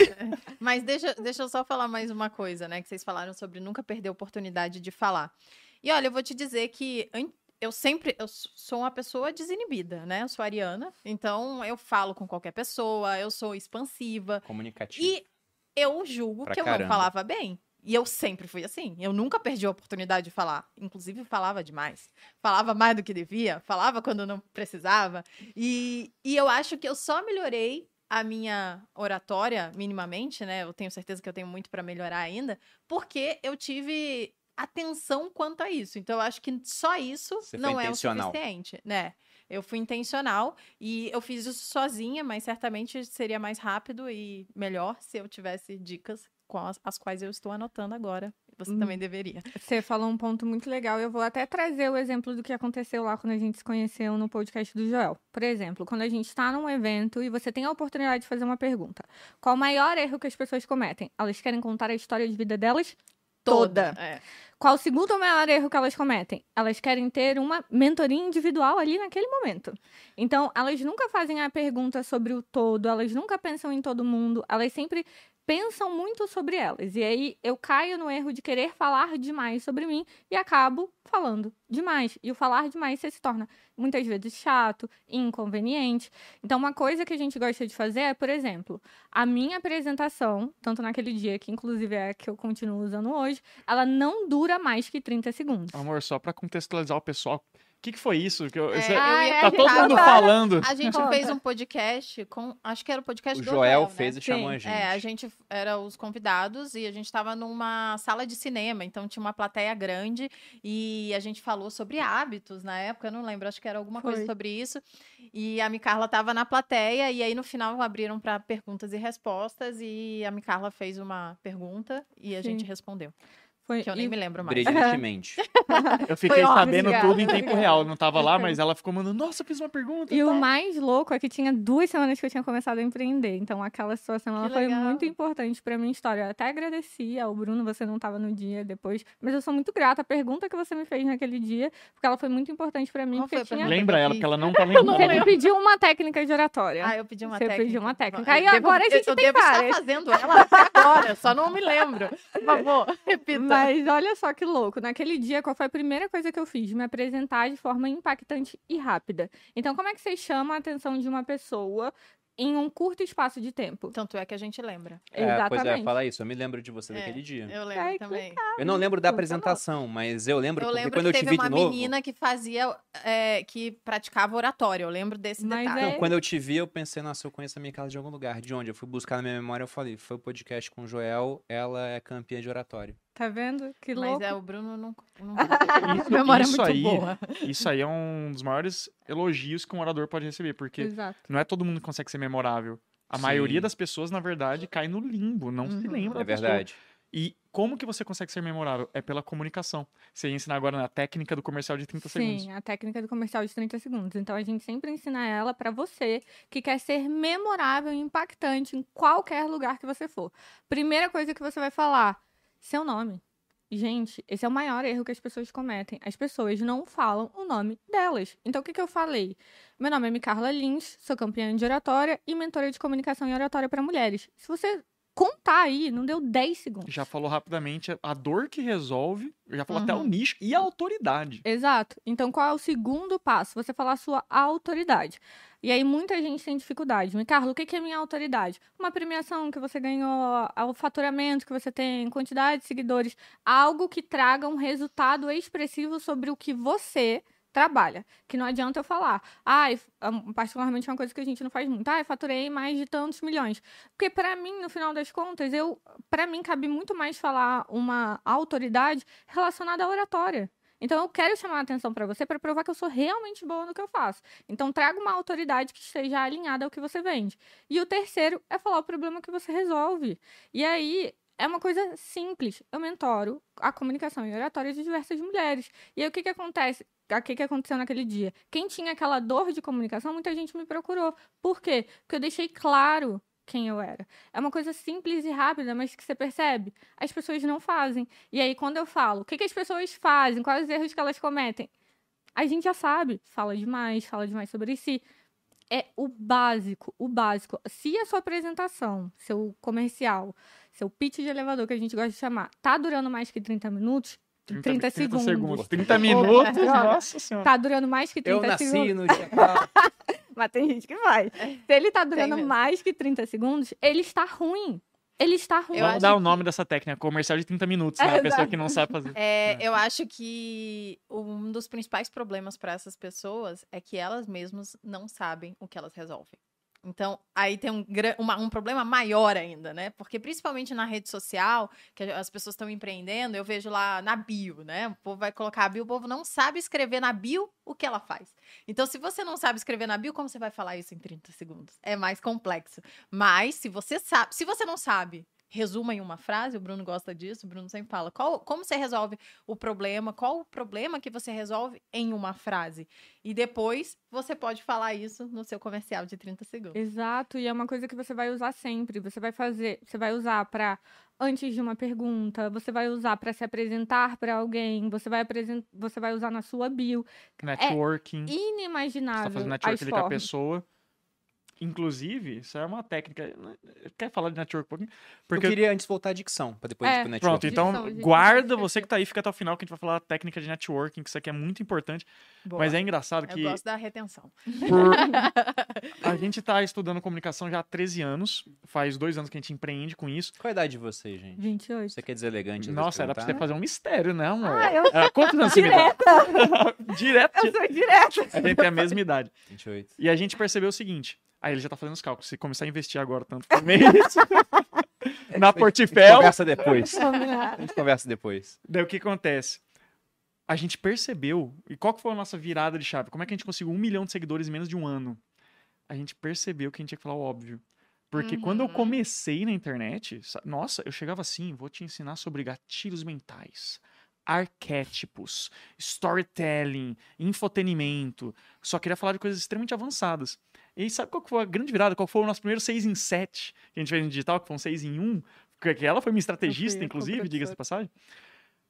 Mas deixa, deixa eu só falar mais uma coisa, né? Que vocês falaram sobre nunca perder a oportunidade de falar. E olha, eu vou te dizer que eu sempre eu sou uma pessoa desinibida, né? Eu sou ariana, então eu falo com qualquer pessoa, eu sou expansiva Comunicativo. e eu julgo Pra que eu caramba. não falava bem. E eu sempre fui assim. Eu nunca perdi a oportunidade de falar. Inclusive, falava demais. Falava mais do que devia, falava quando não precisava. E, e eu acho que eu só melhorei a minha oratória minimamente, né? Eu tenho certeza que eu tenho muito para melhorar ainda, porque eu tive atenção quanto a isso. Então, eu acho que só isso Você não é o suficiente, né? Eu fui intencional e eu fiz isso sozinha, mas certamente seria mais rápido e melhor se eu tivesse dicas com as, as quais eu estou anotando agora. Você Hum. também deveria. Você falou um ponto muito legal. Eu vou até trazer o exemplo do que aconteceu lá quando a gente se conheceu no podcast do Joel. Por exemplo, quando a gente está num evento e você tem a oportunidade de fazer uma pergunta: qual o maior erro que as pessoas cometem? Elas querem contar a história de vida delas toda. É. Qual o segundo maior erro que elas cometem? Elas querem ter uma mentoria individual ali naquele momento. Então, elas nunca fazem a pergunta sobre o todo, elas nunca pensam em todo mundo, elas sempre pensam muito sobre elas. E aí eu caio no erro de querer falar demais sobre mim e acabo falando demais. E o falar demais se torna muitas vezes chato, inconveniente. Então, uma coisa que a gente gosta de fazer é, por exemplo, a minha apresentação, tanto naquele dia, que inclusive é a que eu continuo usando hoje, ela não dura mais que 30 segundos. Amor, só pra contextualizar o pessoal, que, que foi isso? Que eu- É, você- Ah, ia é, tá todo mundo falando. A gente Conta. fez um podcast com. Acho que era o podcast O do Joel né? fez e Sim. chamou a gente. É, a gente era os convidados e a gente estava numa sala de cinema, então tinha uma plateia grande e a gente falou sobre hábitos na época, eu não lembro, acho que era alguma coisa Foi. sobre isso. E a Micarla estava na plateia e aí no final abriram para perguntas e respostas e a Micarla fez uma pergunta e a Sim. gente respondeu, Foi, que eu nem e- me lembro mais. Brilhantemente. Eu fiquei óbvio, sabendo tudo em tempo real. Eu não tava lá, mas ela ficou mandando, nossa, eu fiz uma pergunta. E o tal." mais louco é que tinha duas semanas que eu tinha começado a empreender. Então, aquela situação ela foi muito importante pra minha história. Eu até agradeci ao Bruno, você não estava no dia depois. Mas eu sou muito grata. A pergunta que você me fez naquele dia, porque ela foi muito importante pra mim. Qual foi porque tinha... Lembra eu ela, porque ela não tá lembrando. Você me pediu uma técnica de oratória. Ah, eu pedi uma Você técnica. pediu uma técnica. Eu Aí devo- agora a gente eu tem devo várias. estar fazendo ela até agora, só não me lembro. Por favor, repita. Mas olha só que louco. Naquele dia, qual foi a primeira coisa que eu fiz? Me apresentar de forma impactante e rápida. Então, como é que você chama a atenção de uma pessoa em um curto espaço de tempo? Tanto é que a gente lembra. É, pois é, Exatamente. fala isso. Eu me lembro de você É, daquele dia. Eu lembro que também. Eu não lembro da apresentação, mas eu lembro Eu lembro quando que eu te teve vi uma de novo. menina que fazia, é, que praticava oratória. Eu lembro desse Mas detalhe. é- Não, quando eu te vi, eu pensei, nossa, eu conheço a minha casa de algum lugar. De onde? Eu fui buscar na minha memória, eu falei, foi o podcast com o Joel, ela é campeã de oratório. Tá vendo? Que Mas louco. é, o Bruno não. não... Isso, a memória isso é muito aí, boa. isso aí é um dos maiores elogios que um orador pode receber, porque Exato. não é todo mundo que consegue ser memorável. A Sim. maioria das pessoas, na verdade, cai no limbo, não se Uhum. lembra. É pessoa. verdade. E como que você consegue ser memorável? É pela comunicação. Você ia ensinar agora na técnica do comercial de 30 segundos. Sim, a técnica do comercial de 30 segundos. Então a gente sempre ensina ela pra você que quer ser memorável e impactante em qualquer lugar que você for. Primeira coisa que você vai falar: seu nome. Gente, esse é o maior erro que as pessoas cometem. As pessoas não falam o nome delas. Então, o que, que eu falei? Meu nome é Micarla Lins, sou campeã de oratória e mentora de comunicação e oratória para mulheres. Se você contar aí, não deu 10 segundos. Já falou rapidamente a dor que resolve, já falou até o Uhum. nicho e a autoridade. Exato. Então, qual é o segundo passo? Você falar a sua autoridade. E aí, muita gente tem dificuldade. Carlos, o que é minha autoridade? Uma premiação que você ganhou, o faturamento que você tem, quantidade de seguidores. Algo que traga um resultado expressivo sobre o que você trabalha. Que não adianta eu falar. Ai, ah, particularmente uma coisa que a gente não faz muito. Ai, faturei mais de tantos milhões. Porque para mim, no final das contas, eu para mim cabe muito mais falar uma autoridade relacionada à oratória. Então eu quero chamar a atenção para você para provar que eu sou realmente boa no que eu faço. Então traga uma autoridade que esteja alinhada ao que você vende. E o terceiro é falar o problema que você resolve. E aí é uma coisa simples. Eu mentoro a comunicação e oratória de diversas mulheres. E aí o que que acontece? O que, que aconteceu naquele dia? Quem tinha aquela dor de comunicação, muita gente me procurou. Por quê? Porque eu deixei claro quem eu era. É uma coisa simples e rápida, mas que você percebe, as pessoas não fazem. E aí, quando eu falo, o que, que as pessoas fazem, quais os erros que elas cometem, a gente já sabe. Fala demais, fala demais sobre si. É o básico, o básico. Se a sua apresentação, seu comercial, seu pitch de elevador, que a gente gosta de chamar, tá durando mais que 30 minutos, 30, 30 segundos. 30 minutos, Ô, nossa senhora. Tá durando mais que 30 Eu nasci segundos. no. Mas tem gente que vai. Se ele tá durando mais que 30 segundos, ele está ruim. Ele está ruim. Eu Vamos dar o que- nome dessa técnica, comercial de 30 minutos, né? É, A pessoa exato. que não sabe fazer. É, eu acho que um dos principais problemas para essas pessoas é que elas mesmas não sabem o que elas resolvem. Então, aí tem um, uma- um problema maior ainda, né? Porque principalmente na rede social, que as pessoas estão empreendendo, eu vejo lá na bio, né? O povo vai colocar a bio, o povo não sabe escrever na bio o que ela faz. Então, se você não sabe escrever na bio, como você vai falar isso em 30 segundos? É mais complexo. Mas, se você sabe, se você não sabe, resuma em uma frase, o Bruno gosta disso, o Bruno sempre fala, qual, como você resolve o problema, qual o problema que você resolve em uma frase. E depois você pode falar isso no seu comercial de 30 segundos. Exato, e é uma coisa que você vai usar sempre. Você vai fazer, você vai usar pra antes de uma pergunta, você vai usar pra se apresentar pra alguém, você vai apresen- você vai usar na sua bio. Networking. Você tá Inimaginável fazendo networking com a pessoa. Inclusive, isso é uma técnica. Quer falar de network um pouquinho? Eu Porque queria antes voltar à dicção, pra depois É. ir pro network. Pronto, então Dicção, guarda você que tá aí, fica até o final que a gente vai falar a técnica de networking, que isso aqui é muito importante. Boa. Mas é engraçado Eu que gosto da retenção. por- a gente tá estudando comunicação já há 13 anos, faz dois anos que a gente empreende com isso. Qual a idade de vocês, gente? 28. Você quer deselegante? Nossa, era pra você fazer um mistério, né, amor? Ah, eu Era quantos anos você me dá? direta, eu sou direta. A gente tem a mesma idade. 28. E a gente percebeu o seguinte. Aí ele já tá fazendo os cálculos. Se começar a investir agora tanto por mês na Portifel, Conversa depois. A gente conversa depois. daí o que acontece? A gente percebeu, e qual que foi a nossa virada de chave? Como é que a gente conseguiu um milhão de seguidores em menos de um ano? A gente percebeu que a gente tinha que falar o óbvio. Porque quando eu Uhum. comecei na internet, sa- nossa, eu chegava assim, vou te ensinar sobre gatilhos mentais, arquétipos, storytelling, infotenimento. Só queria falar de coisas extremamente avançadas. E aí, sabe qual foi a grande virada? Qual foi o nosso primeiro 6 em 7 que a gente fez no digital, que foi um 6 em 1? Que ela foi minha estrategista, fui inclusive, diga-se de passagem.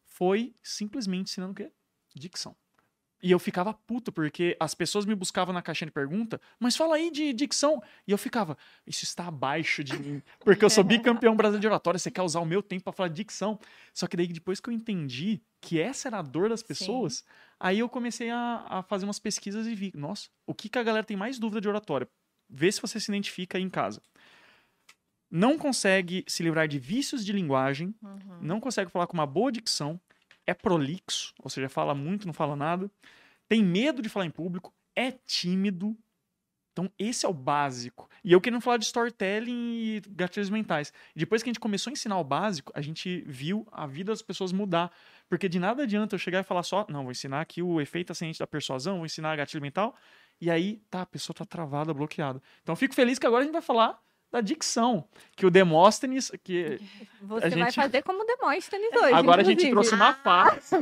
Foi simplesmente ensinando o quê? Dicção. E eu ficava puto, porque as pessoas me buscavam na caixinha de pergunta, mas fala aí de dicção. E eu ficava, isso está abaixo de mim, porque eu sou bicampeão brasileiro de oratória, você quer usar o meu tempo para falar de dicção. Só que daí, depois que eu entendi que essa era a dor das pessoas, aí eu comecei a, a fazer umas pesquisas e vi, nossa, o que, que a galera tem mais dúvida de oratória? Vê se você se identifica aí em casa. Não consegue se livrar de vícios de linguagem, Uhum. não consegue falar com uma boa dicção, é prolixo, ou seja, fala muito, não fala nada, tem medo de falar em público, é tímido. Então, esse é o básico. E eu querendo falar de storytelling e gatilhos mentais. Depois que a gente começou a ensinar o básico, a gente viu a vida das pessoas mudar. Porque de nada adianta eu chegar e falar só, não, vou ensinar aqui o efeito ascendente da persuasão, vou ensinar gatilho mental, e aí, tá, a pessoa tá travada, bloqueada. Então, eu fico feliz que agora a gente vai falar da dicção, que o Demóstenes, que Você A vai gente- fazer como Demóstenes hoje. agora a gente inclusive. trouxe uma fácil.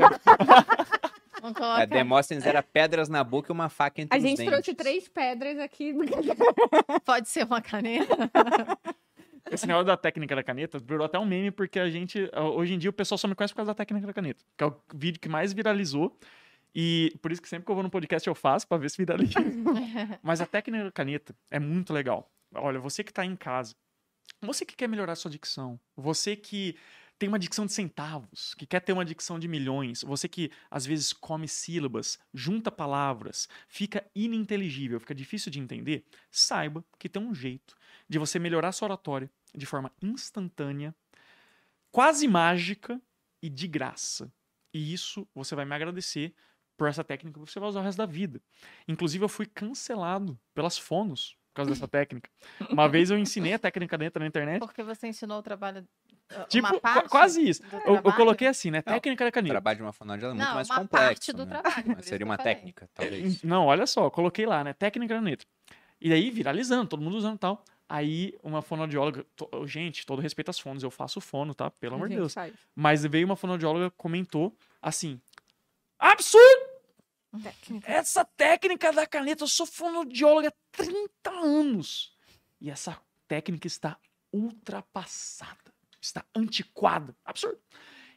Vamos É. Demóstenes era pedras na boca e uma faca entre A os gente dentes. trouxe três pedras aqui. Pode ser uma caneta. Esse negócio da técnica da caneta virou até um meme, porque a gente. Hoje em dia o pessoal só me conhece por causa da técnica da caneta. Que é o vídeo que mais viralizou. E por isso que sempre que eu vou no podcast eu faço pra ver se viraliza. Mas a técnica da caneta é muito legal. Olha, você que tá em casa, você que quer melhorar sua dicção, você que tem uma dicção de centavos, que quer ter uma dicção de milhões, você que às vezes come sílabas, junta palavras, fica ininteligível, fica difícil de entender, saiba que tem um jeito de você melhorar sua oratória de forma instantânea, quase mágica e de graça. E isso você vai me agradecer por essa técnica que você vai usar o resto da vida. Inclusive, eu fui cancelado pelas fonos por causa dessa técnica. Uma vez eu ensinei a técnica dentro na internet. Porque você ensinou o trabalho. uh, Tipo, uma qua- parte quase isso. Eu, eu coloquei assim, né? Não, Técnica da O caneta. trabalho de uma fonoaudióloga é muito Não, mais uma complexo. parte do né? trabalho, seria uma técnica, talvez. Não, olha só, coloquei lá, né? Técnica da caneta. E daí, viralizando, todo mundo usando e tal. Aí, uma fonoaudióloga, to- gente, todo respeito às fonos, eu faço fono, tá? Pelo amor de Deus. faz. Mas veio uma fonoaudióloga, comentou assim: Absurdo! Técnica. Essa técnica da caneta, eu sou fonoaudióloga há 30 anos. E essa técnica está ultrapassada. Está antiquada. Absurdo.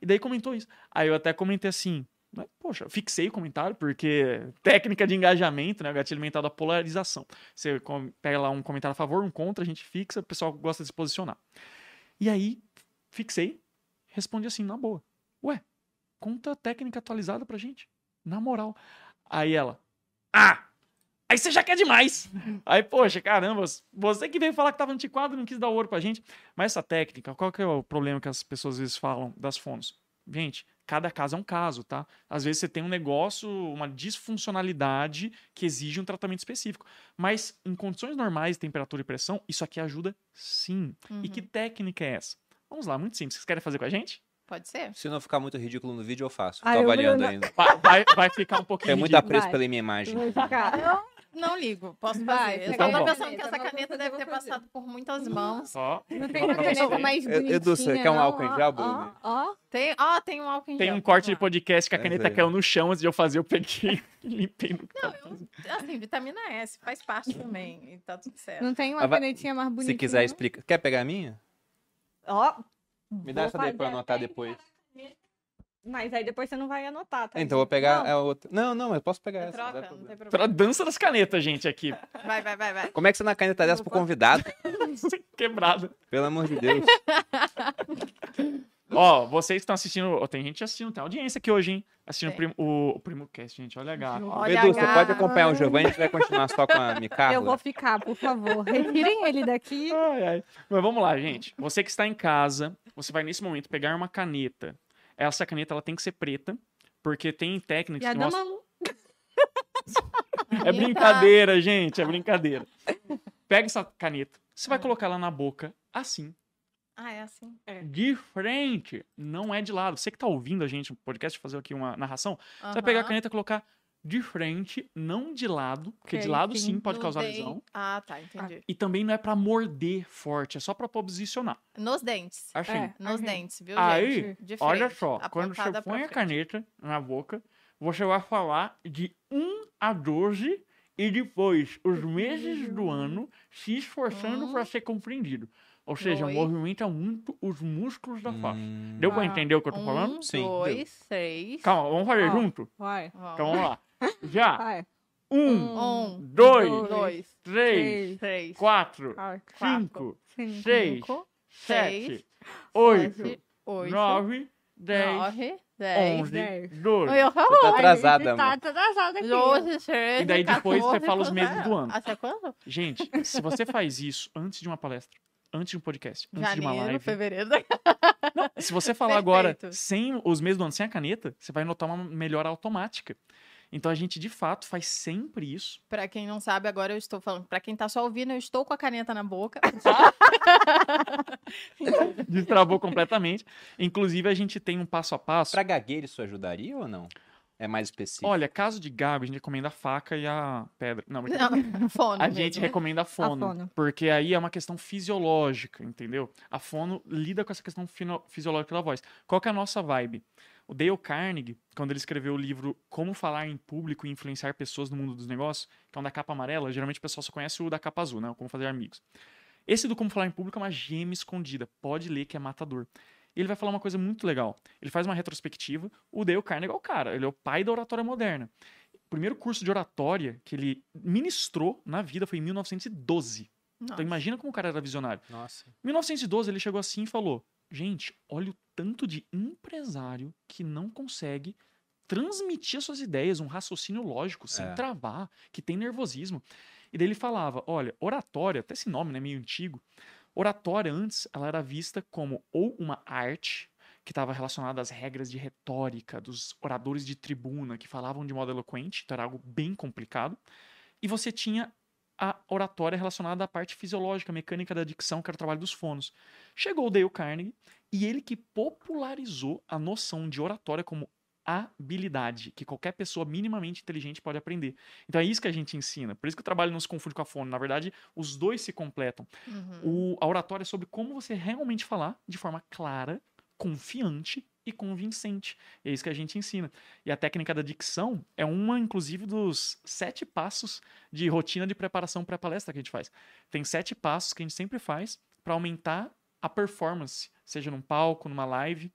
E daí comentou isso. Aí eu até comentei assim. né, Poxa, eu fixei o comentário, porque técnica de engajamento, né? Gatilho mental da polarização. Você pega lá um comentário a favor, um contra, a gente fixa, o pessoal gosta de se posicionar. E aí, fixei, respondi assim, na boa. Ué, conta técnica atualizada pra gente. Na moral. Aí ela, ah! Aí você já quer demais. Aí, poxa, caramba, você que veio falar que tava antiquado não quis dar ouro pra gente. Mas essa técnica, qual que é o problema que as pessoas às vezes falam das fonos? Gente, cada caso é um caso, tá? Às vezes você tem um negócio, uma disfuncionalidade que exige um tratamento específico. Mas em condições normais, temperatura e pressão, isso aqui ajuda sim. Uhum. E que técnica é essa? Vamos lá, muito simples. Vocês querem fazer com a gente? Pode ser? Se não ficar muito ridículo no vídeo, eu faço. Tô Ai, o avaliando Bruno- ainda. Vai, vai, vai ficar um pouquinho. Tem muito apreço Vai. pela minha imagem. Vai ficar. Eu não ligo, posso Vai, fazer. Eu então tava bom. pensando que Caneta, essa caneta deve ter passado por muitas mãos. Ó, Não tem uma caneta mais Edu, bonitinha, Edu, você quer um não, álcool em gel, ó, Bruno? Ó, Tem, ó, tem um álcool em Tem gel, um corte de podcast que a É, caneta velho. caiu no chão antes de eu fazer, eu peguei e limpei no Assim, vitamina S faz parte também. E tá tudo certo. Não tem uma Ah, canetinha mais bonitinha. Se quiser, não? explica. Quer pegar a minha? Ó. Me dá essa daí pra eu anotar depois. Mas aí depois você não vai anotar, tá? Então eu vou pegar Não. a outra. Não, não, eu posso pegar essa. não Troca, não problema. tem Pra problema. dança das canetas, gente, aqui. Vai, vai, vai, vai. Como é que você uma caneta dessa pro convidado? Quebrada. Pelo amor de Deus. Ó, vocês que estão assistindo. ó, Tem gente assistindo, tem audiência aqui hoje, hein? Assistindo o Tem. o, o Primo Cast, gente. Olha a gata. Olha Edu, você pode acompanhar o Giovanni, a gente vai continuar só com a? Eu vou ficar, por favor. Retirem ele daqui. Ai, ai. Mas vamos lá, gente. Você que está em casa, você vai nesse momento pegar uma caneta. Essa caneta ela tem que ser preta, porque tem E técnicas a que da mostram... É brincadeira, gente, é brincadeira. Pega essa caneta, você vai colocar ela na boca assim, Ah, é assim. de frente, não é de lado. Você que tá ouvindo a gente no podcast fazer aqui uma narração, você vai pegar a caneta e colocar de frente, não de lado, porque de Ok, lado sim. sim pode causar dente. lesão. Ah, tá, entendi. E também não é pra morder forte, é só pra posicionar. Nos dentes. Assim. É. Nos Ok. dentes, viu, Aí, gente? De Olha frente, só, quando você põe a caneta na boca, você vai falar de 1 a 12 e depois os meses do ano se esforçando Um, para ser compreendido. Ou seja, dois. movimenta muito os músculos da face. Hum, Deu pra Ah. entender o que eu tô Um, falando? Sim, dois, três. Calma, vamos fazer Ó. junto? Vai, Vamos. Então vamos lá. Já. vai. Um, Um, dois, dois, três, três, quatro, quatro, cinco, cinco, seis, cinco, sete, seis, oito, sete, oito, nove, dez, nove, dez. onze, dez. doze. Eu Você tá atrasada, Tá amor. atrasada aqui. 12, 13, E daí depois você 14, fala os meses do ano. Até quando? Gente, se você faz isso antes de uma palestra, antes de um podcast, antes de uma Janeiro, live, fevereiro. se você falar agora Perfeito. sem os meses do ano, sem a caneta, você vai notar uma melhora automática. Então a gente de fato faz sempre isso. Pra quem não sabe, agora eu estou falando. Pra quem tá só ouvindo, eu estou com a caneta na boca. Destravou completamente. Inclusive a gente tem um passo a passo. Pra gagueira isso ajudaria ou não? É mais específico. Olha, caso de Gabi, a gente recomenda a faca e a pedra. Não. Não, fono A mesmo. gente recomenda a fono, fono. porque aí é uma questão fisiológica, entendeu? A fono lida com essa questão fino- fisiológica da voz. Qual que é a nossa vibe? O Dale Carnegie, quando ele escreveu o livro Como Falar em Público e Influenciar Pessoas no Mundo dos Negócios, que é um da capa amarela, geralmente o pessoal só conhece o da capa azul, né? O Como Fazer Amigos. Esse do Como Falar em Público é uma gema escondida, pode ler que é matador. E ele vai falar uma coisa muito legal. Ele faz uma retrospectiva. O Dale Carnegie é o cara, ele é o pai da oratória moderna. O primeiro curso de oratória que ele ministrou na vida foi em 1912. Nossa. Então imagina como o cara era visionário. Nossa. Em 1912 ele chegou assim e falou: Gente, olha o tanto de empresário que não consegue transmitir as suas ideias, um raciocínio lógico, sem É. travar, que tem nervosismo. E daí ele falava: Olha, oratória, até esse nome, né, meio antigo. Oratória antes, ela era vista como ou uma arte que estava relacionada às regras de retórica dos oradores de tribuna que falavam de modo eloquente, então era algo bem complicado. E você tinha a oratória relacionada à parte fisiológica, mecânica da dicção, que era o trabalho dos fonos. Chegou o Dale Carnegie e ele que popularizou a noção de oratória como habilidade, que qualquer pessoa minimamente inteligente pode aprender. Então é isso que a gente ensina. Por isso que o trabalho não se confunde com a fono. Na verdade, os dois se completam. Uhum. O, a oratória é sobre como você realmente falar de forma clara, confiante e convincente. E é isso que a gente ensina. E a técnica da dicção é uma, inclusive, dos sete passos de rotina de preparação para a palestra que a gente faz. Tem sete passos que a gente sempre faz para aumentar a performance, seja num palco, numa live.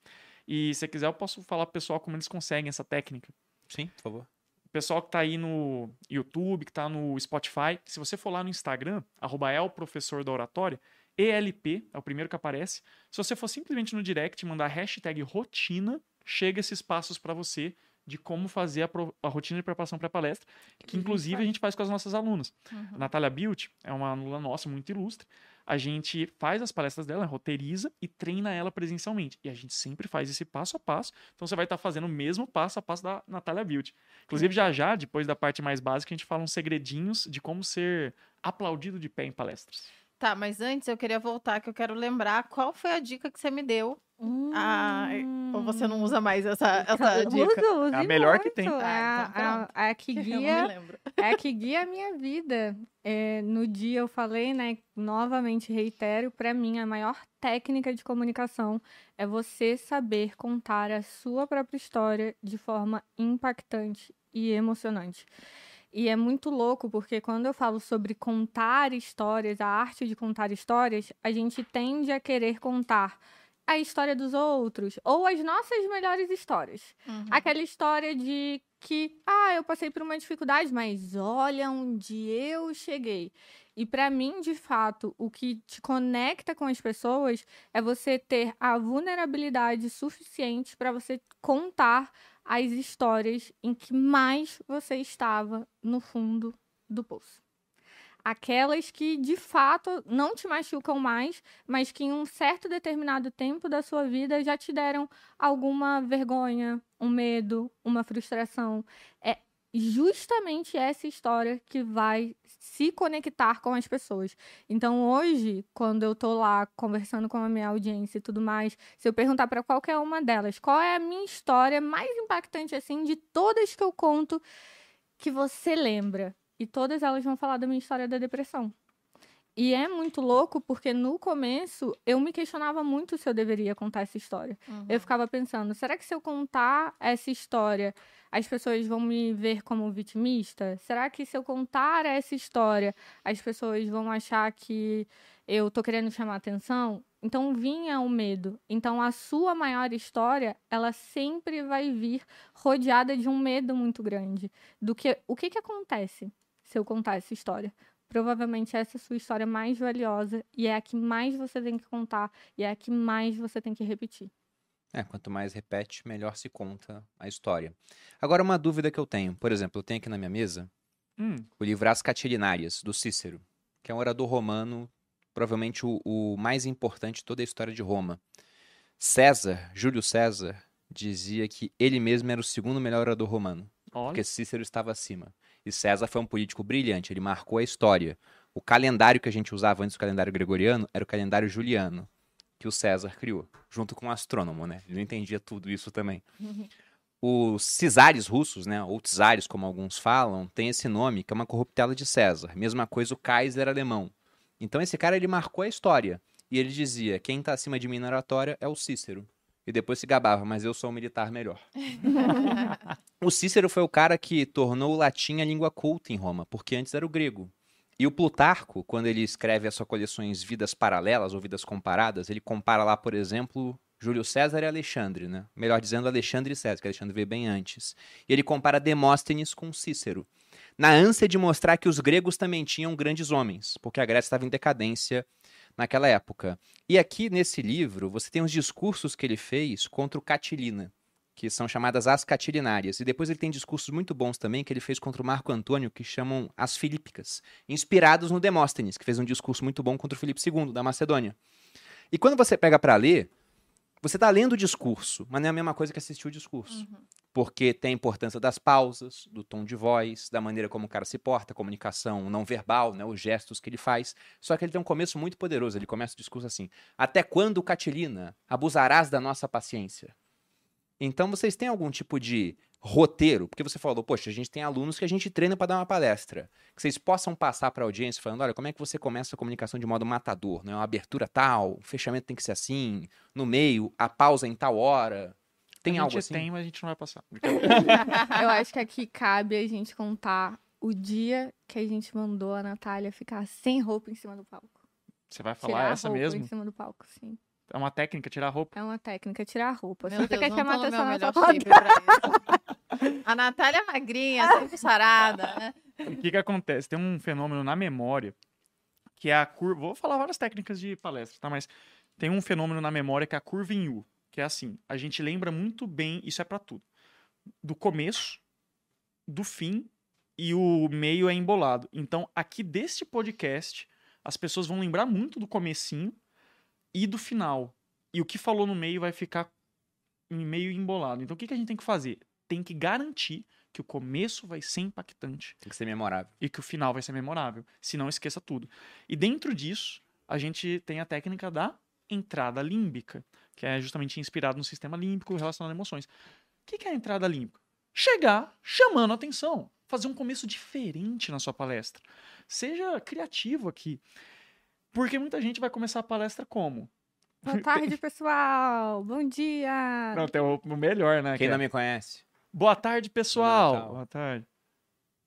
E se quiser, eu posso falar pro pessoal como eles conseguem essa técnica Sim, por favor. o pessoal que tá aí no YouTube, que tá no Spotify, se você for lá no Instagram, arroba é o professor da oratória, ELP, é o primeiro que aparece. Se você for simplesmente no direct mandar hashtag rotina, chega esses passos para você de como fazer a, pro- a rotina de preparação para a palestra, que inclusive a gente faz com as nossas alunas. Uhum. A Natália Bilt é uma aluna nossa muito ilustre. A gente faz as palestras dela, roteiriza e treina ela presencialmente. E a gente sempre faz esse passo a passo. Então você vai estar fazendo o mesmo passo a passo da Natália Bilt. Inclusive, já já, depois da parte mais básica, a gente fala uns segredinhos de como ser aplaudido de pé em palestras. Tá, mas antes eu queria voltar, que eu quero lembrar qual foi a dica que você me deu. Ah, Ou você não usa mais essa, essa dica? Uso, uso É a e melhor que muito. tem. É, Ah, então a- a- é que guia é que guia a minha vida. É, no dia eu falei, né? Novamente reitero, para mim a maior técnica de comunicação é você saber contar a sua própria história de forma impactante e emocionante. E é muito louco porque quando eu falo sobre contar histórias, a arte de contar histórias, a gente tende a querer contar a história dos outros ou as nossas melhores histórias. Uhum. Aquela história de que, ah, eu passei por uma dificuldade, mas olha onde eu cheguei. E para mim, de fato, o que te conecta com as pessoas é você ter a vulnerabilidade suficiente para você contar as histórias em que mais você estava no fundo do poço. Aquelas que de fato não te machucam mais, mas que em um certo determinado tempo da sua vida já te deram alguma vergonha, um medo, uma frustração. É justamente essa história que vai se conectar com as pessoas. Então, hoje, quando eu tô lá conversando com a minha audiência e tudo mais, se eu perguntar para qualquer uma delas qual é a minha história mais impactante assim de todas que eu conto que você lembra, e todas elas vão falar da minha história da depressão. E é muito louco porque no começo eu me questionava muito se eu deveria contar essa história. Uhum. Eu ficava pensando, será que se eu contar essa história, as pessoas vão me ver como vitimista? Será que se eu contar essa história, as pessoas vão achar que eu tô querendo chamar atenção? Então vinha o medo. Então a sua maior história, ela sempre vai vir rodeada de um medo muito grande. Do que o que que acontece se eu contar essa história? Provavelmente essa é a sua história mais valiosa e é a que mais você tem que contar e é a que mais você tem que repetir. É, quanto mais repete, melhor se conta a história. Agora, uma dúvida que eu tenho. Por exemplo, eu tenho aqui na minha mesa Hum, o livro As Catilinarias, do Cícero, que é um orador romano, provavelmente o, o mais importante de toda a história de Roma. César, Júlio César, dizia que ele mesmo era o segundo melhor orador romano, olha. porque Cícero estava acima. E César foi um político brilhante, ele marcou a história. O calendário que a gente usava antes do calendário gregoriano era o calendário juliano, que o César criou, junto com o astrônomo, né? Ele não entendia tudo isso também. Os cisares russos, né, ou czares, como alguns falam, tem esse nome, que é uma corruptela de César. Mesma coisa o Kaiser alemão. Então esse cara, ele marcou a história. E ele dizia, quem está acima de mim na oratória é o Cícero. E depois se gabava, mas eu sou um militar melhor. O Cícero foi o cara que tornou o latim a língua culta em Roma, porque antes era o grego. E o Plutarco, quando ele escreve as suas coleções Vidas Paralelas ou Vidas Comparadas, ele compara lá, por exemplo, Júlio César e Alexandre, né? Melhor dizendo, Alexandre e César, que Alexandre veio bem antes. E ele compara Demóstenes com Cícero, na ânsia de mostrar que os gregos também tinham grandes homens, porque a Grécia estava em decadência naquela época. E aqui nesse livro, você tem os discursos que ele fez contra o Catilina, que são chamadas as Catilinárias. E depois ele tem discursos muito bons também que ele fez contra o Marco Antônio, que chamam as Filípicas, inspirados no Demóstenes, que fez um discurso muito bom contra o Filipe II, da Macedônia. E quando você pega para ler, você está lendo o discurso, mas não é a mesma coisa que assistir o discurso. Porque tem a importância das pausas, do tom de voz, da maneira como o cara se porta, a comunicação não verbal, né, os gestos que ele faz. Só que ele tem um começo muito poderoso. Ele começa o discurso assim: Até quando, Catilina, abusarás da nossa paciência? Então vocês têm algum tipo de roteiro? Porque você falou, poxa, a gente tem alunos que a gente treina para dar uma palestra. Que vocês possam passar para a audiência falando, olha, como é que você começa a comunicação de modo matador? Né? Uma abertura tal, o fechamento tem que ser assim, no meio, a pausa em tal hora. Tem a algo gente assim? tem, mas a gente não vai passar. Eu acho que aqui cabe a gente contar o dia que a gente mandou a Natália ficar sem roupa em cima do palco. Você vai tirar falar a essa roupa mesmo? em cima do palco, sim. É uma técnica, tirar a roupa. É uma técnica, tirar a roupa. Meu Se você Deus, quer não chamar atenção na sua. A Natália é magrinha, sempre sarada, né? O que que acontece? Tem um fenômeno na memória que é a curva. Vou falar várias técnicas de palestra, tá? Mas tem um fenômeno na memória que é a curva em U. que é assim, a gente lembra muito bem, isso é pra tudo. Do começo, do fim e o meio é embolado. Então, aqui deste podcast, as pessoas vão lembrar muito do comecinho e do final. E o que falou no meio vai ficar meio embolado. Então, o que, que a gente tem que fazer? Tem que garantir que o começo vai ser impactante Tem que ser memorável. e que o final vai ser memorável. Se não, esqueça tudo. E dentro disso, a gente tem a técnica da entrada límbica, que é justamente inspirado no sistema límbico relacionado a emoções. O que que é a entrada límbica? Chegar chamando a atenção, fazer um começo diferente na sua palestra. Seja criativo aqui. Porque muita gente vai começar a palestra como? Boa tarde, pessoal. Bom dia. Não, tem o melhor, né? que Quem é, não me conhece? Boa tarde, pessoal. Natal. Boa tarde.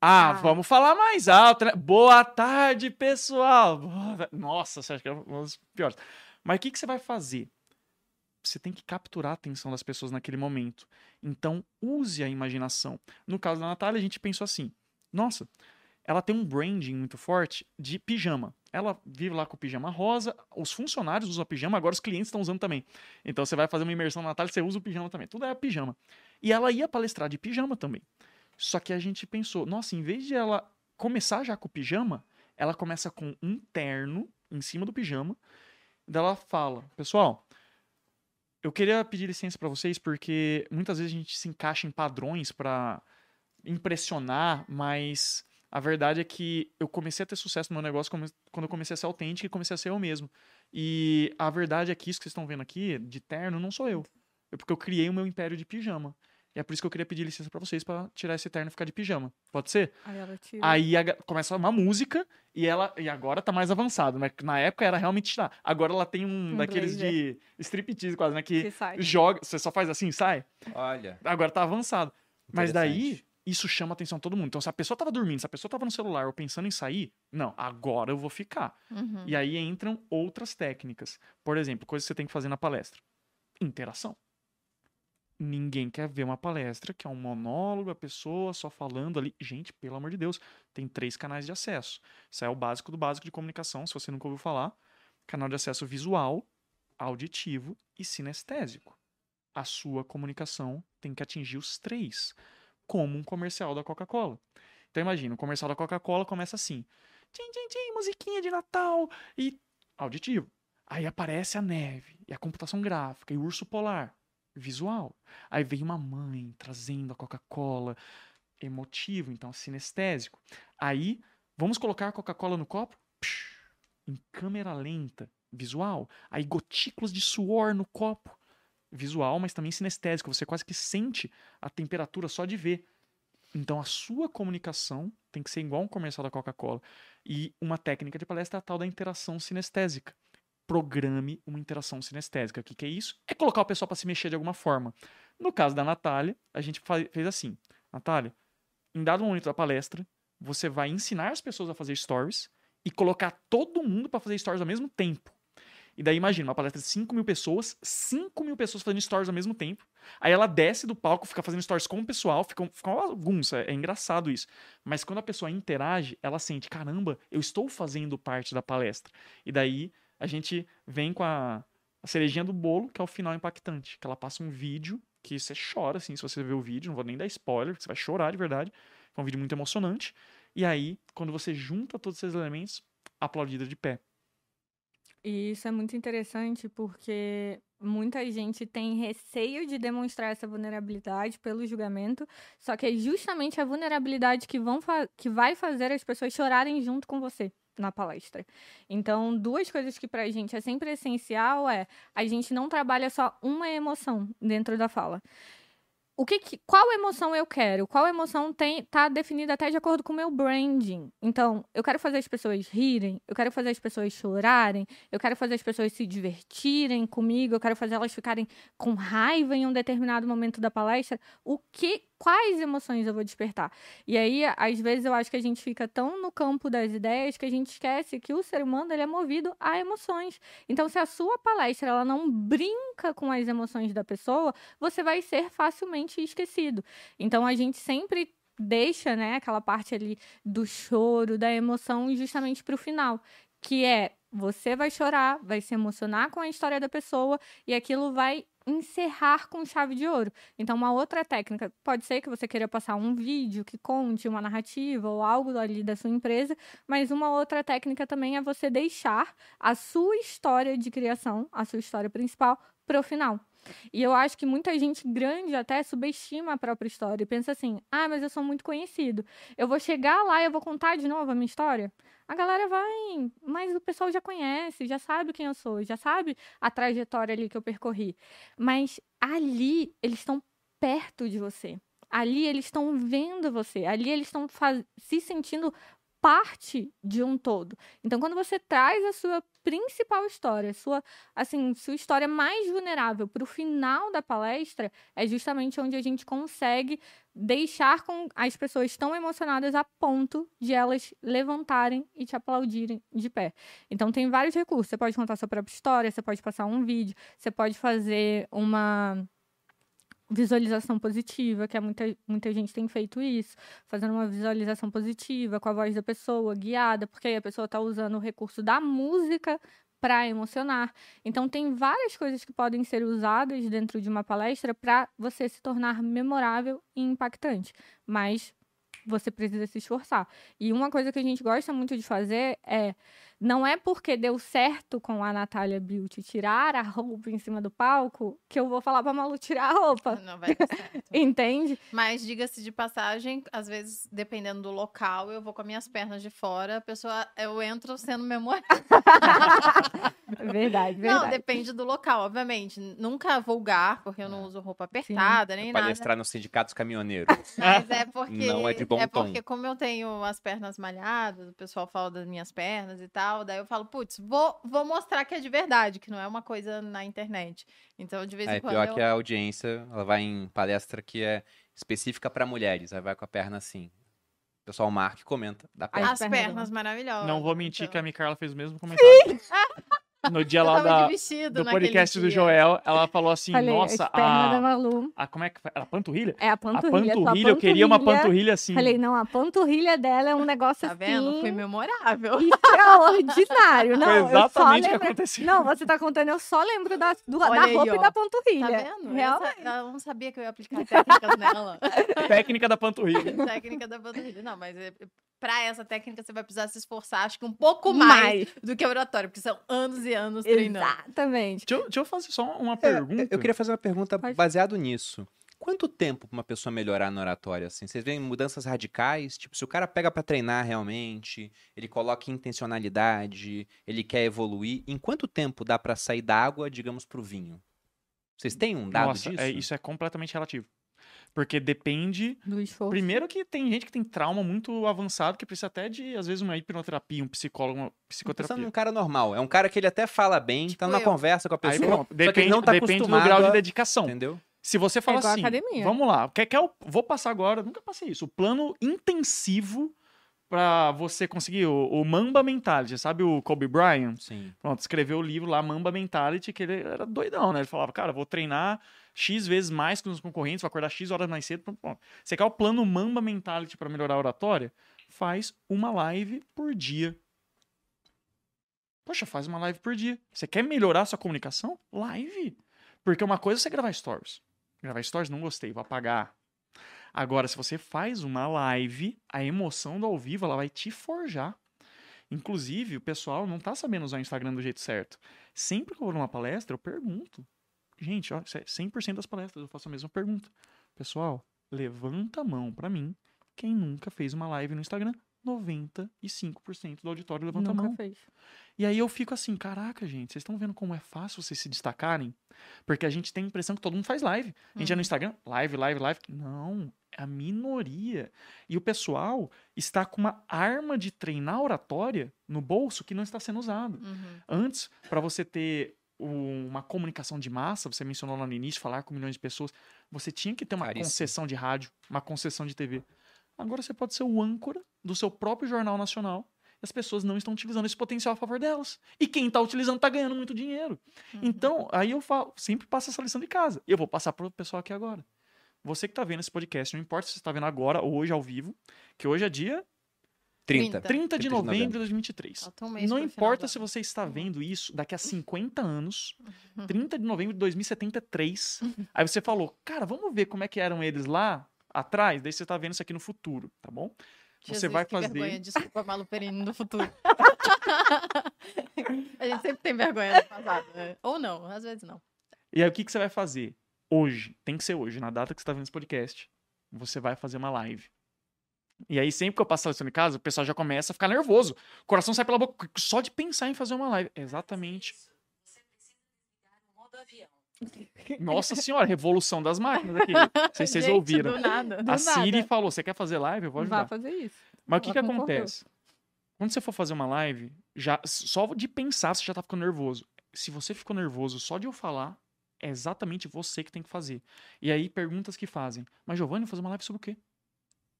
Ah, Ah. vamos falar mais alto, né? Boa tarde, pessoal. Boa Nossa, você acha que é um dos piores. Mas o que, que você vai fazer? Você tem que capturar a atenção das pessoas naquele momento. Então, use a imaginação. No caso da Natália, a gente pensou assim: nossa, ela tem um branding muito forte de pijama. Ela vive lá com o pijama rosa, os funcionários usam pijama, agora os clientes estão usando também. Então você vai fazer uma imersão na Natália, você usa o pijama também. Tudo é pijama. E ela ia palestrar de pijama também. Só que a gente pensou, nossa, em vez de ela começar já com o pijama, ela começa com um terno em cima do pijama. Daí ela fala, pessoal, eu queria pedir licença pra vocês porque muitas vezes a gente se encaixa em padrões pra impressionar, mas a verdade é que eu comecei a ter sucesso no meu negócio quando eu comecei a ser autêntico e comecei a ser eu mesmo. E a verdade é que isso que vocês estão vendo aqui, de terno, não sou eu. É porque eu criei o meu império de pijama. E é por isso que eu queria pedir licença pra vocês pra tirar esse terno e ficar de pijama. Pode ser? Aí ela tira. Aí a começa uma música e ela e agora tá mais avançado, né? Na época era realmente tirar. Agora ela tem um, Um daqueles de striptease quase, né? Que que sai. joga, você só faz assim, sai. Olha. Agora tá avançado. Mas daí isso chama a atenção de todo mundo. Então se a pessoa tava dormindo, se a pessoa tava no celular ou pensando em sair, não, agora eu vou ficar. Uhum. E aí entram outras técnicas. Por exemplo, coisas que você tem que fazer na palestra. Interação. Ninguém quer ver uma palestra que é um monólogo, a pessoa só falando ali. Gente, pelo amor de Deus, tem três canais de acesso. Isso é o básico do básico de comunicação, se você nunca ouviu falar. Canal de acesso visual, auditivo e sinestésico. A sua comunicação tem que atingir os três, como um comercial da Coca-Cola. Então imagina, o comercial da Coca-Cola começa assim: tchim, tchim, tchim, musiquinha de Natal e auditivo. Aí aparece a neve, e a computação gráfica, e o urso polar, visual. Aí vem uma mãe trazendo a Coca-Cola, emotivo, então sinestésico. Aí, vamos colocar a Coca-Cola no copo? Psh, em câmera lenta, visual. Aí gotículas de suor no copo, visual, mas também sinestésico. Você quase que sente a temperatura só de ver. Então a sua comunicação tem que ser igual um comercial da Coca-Cola. E uma técnica de palestra é a tal da interação sinestésica. Programe uma interação sinestésica. O que, que é isso? É colocar o pessoal para se mexer de alguma forma. No caso da Natália, a gente fez assim: Natália, em dado momento da palestra, você vai ensinar as pessoas a fazer stories e colocar todo mundo para fazer stories ao mesmo tempo. E daí imagina, uma palestra de 5 mil pessoas, 5 mil pessoas fazendo stories ao mesmo tempo. Aí ela desce do palco, fica fazendo stories com o pessoal, fica, fica uma bagunça, é engraçado isso. Mas quando a pessoa interage, ela sente, caramba, eu estou fazendo parte da palestra. E daí a gente vem com a, a cerejinha do bolo, que é o final impactante. Que ela passa um vídeo que você chora, assim, se você ver o vídeo, não vou nem dar spoiler, você vai chorar de verdade. É um vídeo muito emocionante. E aí, quando você junta todos esses elementos, aplaudida de pé. E isso é muito interessante porque muita gente tem receio de demonstrar essa vulnerabilidade pelo julgamento, só que é justamente a vulnerabilidade que, vão que vai fazer as pessoas chorarem junto com você na palestra. Então, duas coisas que pra gente é sempre essencial é a gente não trabalha só uma emoção dentro da fala. O que, que- qual emoção eu quero? Qual emoção tem tá definida até de acordo com o meu branding. Então, eu quero fazer as pessoas rirem, eu quero fazer as pessoas chorarem, eu quero fazer as pessoas se divertirem comigo, eu quero fazer elas ficarem com raiva em um determinado momento da palestra. O que quais emoções eu vou despertar? E aí, às vezes eu acho que a gente fica tão no campo das ideias que a gente esquece que o ser humano ele é movido a emoções. Então, se a sua palestra ela não brinca com as emoções da pessoa, você vai ser facilmente esquecido. Então, a gente sempre deixa, né, aquela parte ali do choro, da emoção justamente para o final, que é você vai chorar, vai se emocionar com a história da pessoa e aquilo vai encerrar com chave de ouro. Então, uma outra técnica pode ser que você queira passar um vídeo que conte uma narrativa ou algo ali da sua empresa, mas uma outra técnica também é você deixar a sua história de criação, a sua história principal, para o final. E eu acho que muita gente grande até subestima a própria história e pensa assim: ah, mas eu sou muito conhecido. Eu vou chegar lá e eu vou contar de novo a minha história? A galera vai, mas o pessoal já conhece, já sabe quem eu sou, já sabe a trajetória ali que eu percorri. Mas ali eles estão perto de você. Ali eles estão vendo você, ali eles estão se sentindo parte de um todo. Então, quando você traz a sua principal história, sua, assim, sua história mais vulnerável para o final da palestra, é justamente onde a gente consegue deixar com as pessoas tão emocionadas a ponto de elas levantarem e te aplaudirem de pé. Então tem vários recursos. Você pode contar sua própria história, você pode passar um vídeo, você pode fazer uma visualização positiva, que é muita, muita gente tem feito isso, fazendo uma visualização positiva com a voz da pessoa, guiada, porque aí a pessoa está usando o recurso da música para emocionar. Então tem várias coisas que podem ser usadas dentro de uma palestra para você se tornar memorável e impactante, mas você precisa se esforçar. E uma coisa que a gente gosta muito de fazer é não é porque deu certo com a Natália Beauty tirar a roupa em cima do palco que eu vou falar pra Malu tirar a roupa. Não vai dar certo. Entende? Mas diga-se de passagem, às vezes, dependendo do local, eu vou com as minhas pernas de fora, a pessoa, eu entro sendo memorável. verdade, verdade. Não, depende do local, obviamente. Nunca vulgar, porque eu não uso roupa apertada, Sim. nem nada. Palestrar nos sindicatos caminhoneiros. Mas é porque. Não é de bom É tom. porque, como eu tenho as pernas malhadas, o pessoal fala das minhas pernas e tal tal. Daí eu falo, putz, vou, vou mostrar que é de verdade, que não é uma coisa na internet. Então, de vez é, em quando. Pior eu... que a audiência, ela vai em palestra que é específica para mulheres, aí vai com a perna assim. O pessoal marca e comenta. Da perna. As pernas maravilhosas. Não vou mentir então... que a Micarla fez o mesmo comentário. no dia lá da, do podcast do Joel, ela falou assim: Falei, Nossa, a, a. Como é que A panturrilha? É a panturrilha. A panturrilha, panturrilha, eu queria uma panturrilha assim. Falei, não, a panturrilha dela é um negócio tá assim. Tá vendo? Foi memorável. Extraordinário. Não, Foi exatamente o que aconteceu. Não, você tá contando, eu só lembro da, do, da aí, roupa ó. e da panturrilha. Tá vendo? Realmente. Ela não sabia que eu ia aplicar técnicas nela. Técnica da panturrilha. Técnica da panturrilha. Não, mas é, pra essa técnica você vai precisar se esforçar, acho que um pouco mais, Mais. do que a oratória, porque são anos e anos treinando. Exatamente. Deixa eu, deixa eu fazer só uma É, pergunta. eu queria fazer uma pergunta Pode. baseado nisso. Quanto tempo pra uma pessoa melhorar na oratória, assim? Vocês veem mudanças radicais? Tipo, se o cara pega pra treinar realmente, ele coloca intencionalidade, ele quer evoluir, em quanto tempo dá pra sair da água, digamos, pro vinho? Vocês têm um dado Nossa, disso? é, isso é completamente relativo. Porque depende. Do esforço. Primeiro que tem gente que tem trauma muito avançado que precisa até de, às vezes, uma hipnoterapia, um psicólogo, uma Tô pensando psicoterapia. num cara normal. É um cara que ele até fala bem, Tipo tá numa eu. conversa com a Aí, pessoa, que ele depende, não tá depende do grau de dedicação. Entendeu? Se você fala igual a assim, academia. vamos lá, quer, quer eu vou passar agora, nunca passei isso, o plano intensivo pra você conseguir o, o Mamba Mentality, sabe o Kobe Bryant? Sim. Pronto, escreveu o livro lá, Mamba Mentality, que ele era doidão, né? Ele falava, cara, vou treinar X vezes mais que os concorrentes, vou acordar X horas mais cedo. Pronto. Você quer o plano Mamba Mentality pra melhorar a oratória? Faz uma live por dia. Poxa, faz uma live por dia. Você quer melhorar sua comunicação? Live. Porque uma coisa é você gravar stories. Gravar stories, não gostei, vou apagar. Agora, se você faz uma live, a emoção do ao vivo ela vai te forjar. Inclusive, o pessoal não tá sabendo usar o Instagram do jeito certo. Sempre que eu vou numa palestra, eu pergunto. Gente, ó, isso é 100% das palestras eu faço a mesma pergunta. Pessoal, levanta a mão pra mim quem nunca fez uma live no Instagram. 95% do auditório levanta a Nunca mão. fez. E aí eu fico assim, caraca, gente, vocês estão vendo como é fácil vocês se destacarem? Porque a gente tem a impressão que todo mundo faz live. A gente é no Instagram, live, live, live. Não, é a minoria. E o pessoal está com uma arma de treinar oratória no bolso que não está sendo usado. Uhum. Antes, para você ter um- uma comunicação de massa, você mencionou lá no início, falar com milhões de pessoas, você tinha que ter uma Caríssimo. concessão de rádio, uma concessão de TV. Agora você pode ser o âncora do seu próprio jornal nacional. E as pessoas não estão utilizando esse potencial a favor delas. E quem está utilizando está ganhando muito dinheiro. Uhum. Então, aí eu falo, sempre passo essa lição de casa. Eu vou passar para o pessoal aqui agora. Você que está vendo esse podcast, não importa se você está vendo agora ou hoje ao vivo, que hoje é dia 30. 30 de 30 de novembro de novembro. 2023. Falta um mês Não importa se você está vendo isso daqui a 50 anos, Uhum. 30 de novembro de 2073. Aí você falou, cara, vamos ver como é que eram eles lá atrás, daí você tá vendo isso aqui no futuro, tá bom? Você Jesus, vai que fazer. vergonha. Desculpa, Malu Perini do futuro. a gente sempre tem vergonha do passado. né? Ou não, às vezes não. E aí o que, que você vai fazer? Hoje, tem que ser hoje, na data que você tá vendo esse podcast, você vai fazer uma live. E aí, sempre que eu passo a lição em casa, o pessoal já começa a ficar nervoso. O coração sai pela boca só de pensar em fazer uma live. Exatamente. Nossa senhora, revolução das máquinas aqui. Não sei se vocês Gente, ouviram. Do nada. Do A Siri nada. falou: você quer fazer live? Eu vou ajudar. fazer isso. Mas o que, que concordou. acontece? Quando você for fazer uma live, já só de pensar você já tá ficando nervoso. Se você ficou nervoso só de eu falar, é exatamente você que tem que fazer. E aí, perguntas que fazem. Mas, Giovanni, vou fazer uma live sobre o quê?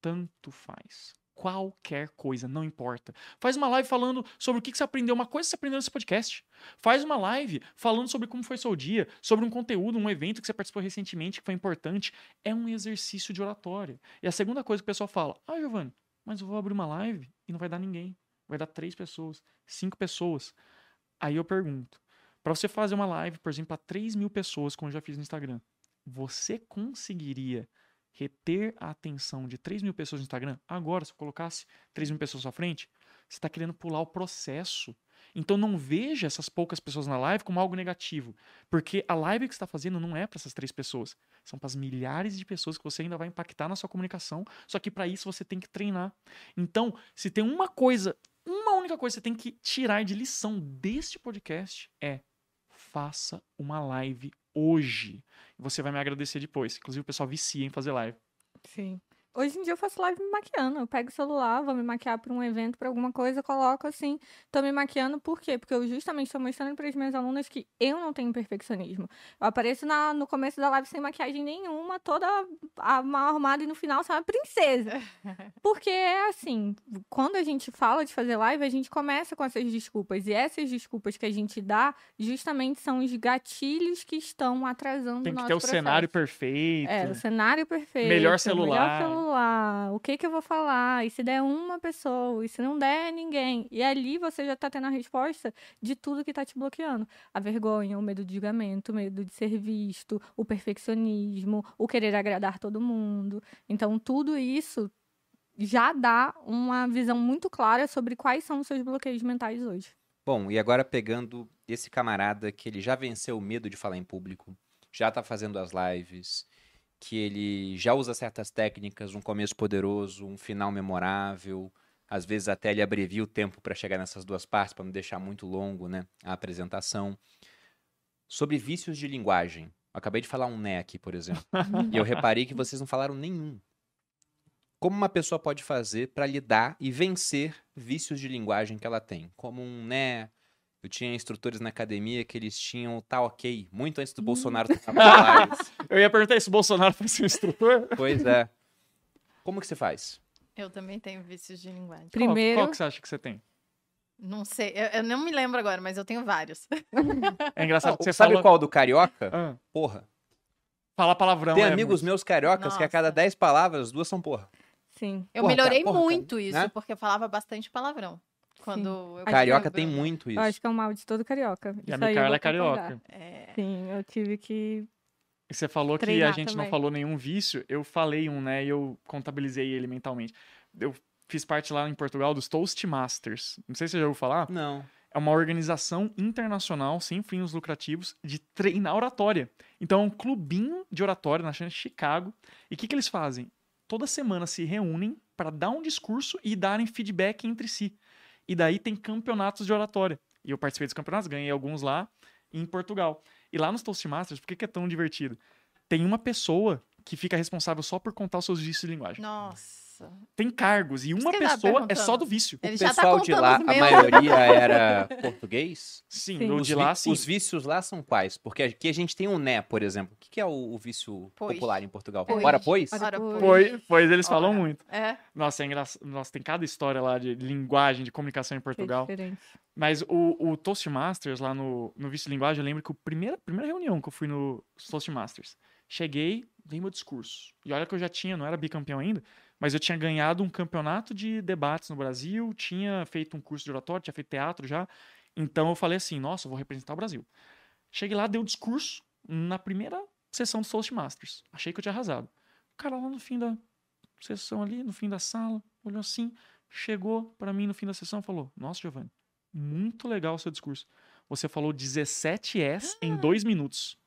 Tanto faz. Qualquer coisa, não importa. Faz uma live falando sobre o que você aprendeu, uma coisa que você aprendeu nesse podcast. Faz uma live falando sobre como foi seu dia, sobre um conteúdo, um evento que você participou recentemente que foi importante. É um exercício de oratória. E a segunda coisa que o pessoal fala: Ah, Giovanni, mas eu vou abrir uma live e não vai dar ninguém. Vai dar três pessoas, cinco pessoas. Aí eu pergunto: para você fazer uma live, por exemplo, a 3 mil pessoas, como eu já fiz no Instagram, você conseguiria reter a atenção de 3 mil pessoas no Instagram? Agora, se eu colocasse 3 mil pessoas à frente, você está querendo pular o processo. Então não veja essas poucas pessoas na live como algo negativo. Porque a live que você está fazendo não é para essas três pessoas. São para as milhares de pessoas que você ainda vai impactar na sua comunicação. Só que para isso você tem que treinar. Então, se tem uma coisa, uma única coisa que você tem que tirar de lição deste podcast é faça uma live hoje. Você vai me agradecer depois. Inclusive, o pessoal vicia em fazer live. Sim. Hoje em dia eu faço live me maquiando. Eu pego o celular, vou me maquiar para um evento, para alguma coisa, coloco assim, tô me maquiando. Por quê? Porque eu justamente estou mostrando para as minhas alunas que eu não tenho perfeccionismo. Eu apareço na- no começo da live sem maquiagem nenhuma, toda a- mal arrumada e no final sai uma princesa. Porque é assim, quando a gente fala de fazer live, a gente começa com essas desculpas. E essas desculpas que a gente dá, justamente são os gatilhos que estão atrasando Tem o que nosso ter o processo. cenário perfeito. É, o cenário perfeito. Melhor celular. Melhor celular. O que que eu vou falar? E se der uma pessoa? E se não der ninguém? E ali você já tá tendo a resposta de tudo que tá te bloqueando. A vergonha, o medo de julgamento, o medo de ser visto, o perfeccionismo, o querer agradar todo mundo. Então, tudo isso já dá uma visão muito clara sobre quais são os seus bloqueios mentais hoje. Bom, e agora pegando esse camarada que ele já venceu o medo de falar em público, já tá fazendo as lives, que ele já usa certas técnicas, um começo poderoso, um final memorável, às vezes até ele abrevia o tempo para chegar nessas duas partes, para não deixar muito longo, né, a apresentação. Sobre vícios de linguagem. Eu acabei de falar um né aqui, por exemplo. e eu reparei que vocês não falaram nenhum. Como uma pessoa pode fazer para lidar e vencer vícios de linguagem que ela tem? Como um né. Eu tinha instrutores na academia que eles tinham tá ok, muito antes do Bolsonaro tomar. Eu ia perguntar se o Bolsonaro foi seu instrutor. Pois é. Como que você faz? Eu também tenho vícios de linguagem. Qual- Primeiro, Qual, que você acha que você tem? Não sei, eu, eu não me lembro agora, mas eu tenho vários. É engraçado que você Sabe fala... qual do carioca? Ah, Porra. falar palavrão Tem é amigos muito- meus cariocas que a cada Nossa. 10 palavras, duas são porra. sim. Eu Porra, melhorei cara, porra, muito cara, isso, né? porque eu falava bastante palavrão. Quando Carioca tem muito isso. Eu acho que é um mal de todo carioca. E a Isso eu Micaela é carioca. É, Sim, eu tive que E você falou que a gente não também. falou nenhum vício. Eu falei um, né? E eu contabilizei ele mentalmente. Eu fiz parte lá em Portugal dos Toastmasters. Não sei se você já ouviu falar. Não. É uma organização internacional sem fins lucrativos de treinar oratória. Então é um clubinho de oratória na Chicago. E o que, que eles fazem? Toda semana se reúnem para dar um discurso e darem feedback entre si. E daí tem campeonatos de oratória. E eu participei dos campeonatos, ganhei alguns lá em Portugal. E lá nos Toastmasters, por que, que é tão divertido? Tem uma pessoa que fica responsável só por contar os seus vícios de linguagem. Nossa. Tem cargos e uma pessoa é só do vício. O Ele já tá pessoal de contando lá, a maioria era português? Sim, Sim. o Os, de lá, sim. os vícios lá são quais? Porque aqui a gente tem um né, por exemplo. O que é o, o vício Pois. popular em Portugal? Pois. Ora, pois? Ora, pois. Pois, pois eles falam Ora. muito. É, Nossa, é engraçado. Nossa, tem cada história lá de linguagem, de comunicação em é Portugal. diferente. Mas o, o Toastmasters lá no, no Vício de Linguagem, eu lembro que a primeira, primeira reunião que eu fui no Toastmasters, Cheguei, dei meu discurso. E olha que eu já tinha, não era bicampeão ainda, mas eu tinha ganhado um campeonato de debates no Brasil, tinha feito um curso de oratório, tinha feito teatro já. Então eu falei assim, nossa, eu vou representar o Brasil. Cheguei lá, dei um discurso na primeira sessão do Toastmasters. Achei que eu tinha arrasado. O cara lá no fim da sessão ali, no fim da sala, olhou assim, chegou para mim no fim da sessão e falou: Nossa, Giovanni, muito legal o seu discurso. Você falou 17 S em dois minutos.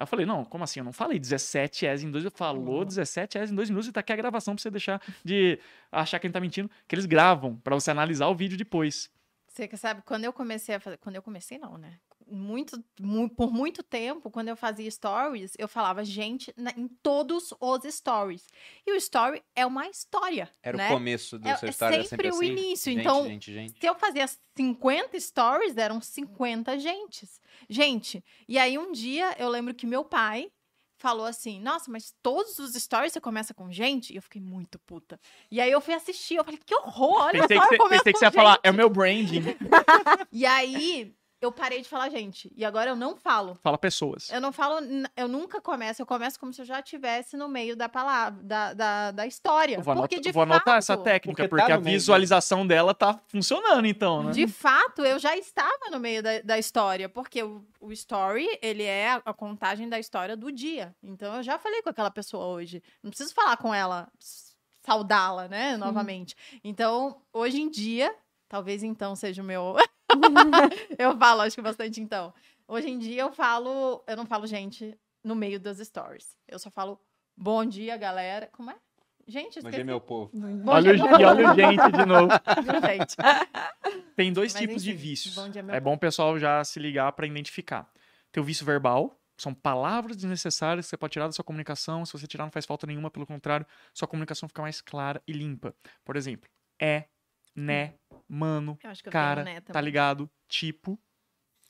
Aí eu falei, não, como assim? Eu não falei 17 S em dois minutos. Falou 17 S em dois minutos e tá aqui a gravação pra você deixar de achar que ele tá mentindo. Que eles gravam pra você analisar o vídeo depois. Você que sabe, quando eu comecei a fazer. Quando eu comecei, não, né? Muito, mu- por muito tempo, quando eu fazia stories, eu falava gente na- em todos os stories. E o story é uma história. Era né? o começo do É- seu é história, era sempre o assim? início, Gente, então- Gente, gente. Se eu fazia 50 stories, eram 50 gentes. Gente, e aí um dia eu lembro que meu pai falou assim: Nossa, mas todos os stories você começa com gente? E eu fiquei muito puta. E aí eu fui assistir, eu falei: Que horror, olha Pensei só, que, eu você, começo pensei que você ia falar, gente." é o meu branding. E aí eu parei de falar gente. E agora eu não falo. Fala pessoas. Eu não falo, eu nunca começo, eu começo como se eu já estivesse no meio da palavra, da, da, da história. Eu vou, porque anotar, de vou anotar essa fato- técnica, Porque tá porque, a no meio, visualização dela tá funcionando, então, né? De fato, eu já estava no meio da, da história, porque o, o story, ele é a, a contagem da história do dia. Então, eu já falei com aquela pessoa hoje. Não preciso falar com ela, saudá-la, né, novamente. Então, hoje em dia, talvez então seja o meu... eu falo, acho que bastante então. Hoje em dia, eu falo... Eu não falo gente no meio das stories. Eu só falo, bom dia, galera. Como é? Gente, Bom dia, meu povo. Bom Olha, dia, o, e olha o gente de novo. Gente? Tem dois Mas, tipos de enfim, vícios. bom dia, meu é bom o pessoal já se ligar para identificar. Tem o vício verbal, são palavras desnecessárias que você pode tirar da sua comunicação. Se você tirar, não faz falta nenhuma, pelo contrário, sua comunicação fica mais clara e limpa. Por exemplo, é, né, mano, Eu acho que eu cara, né, tá ligado? Tipo.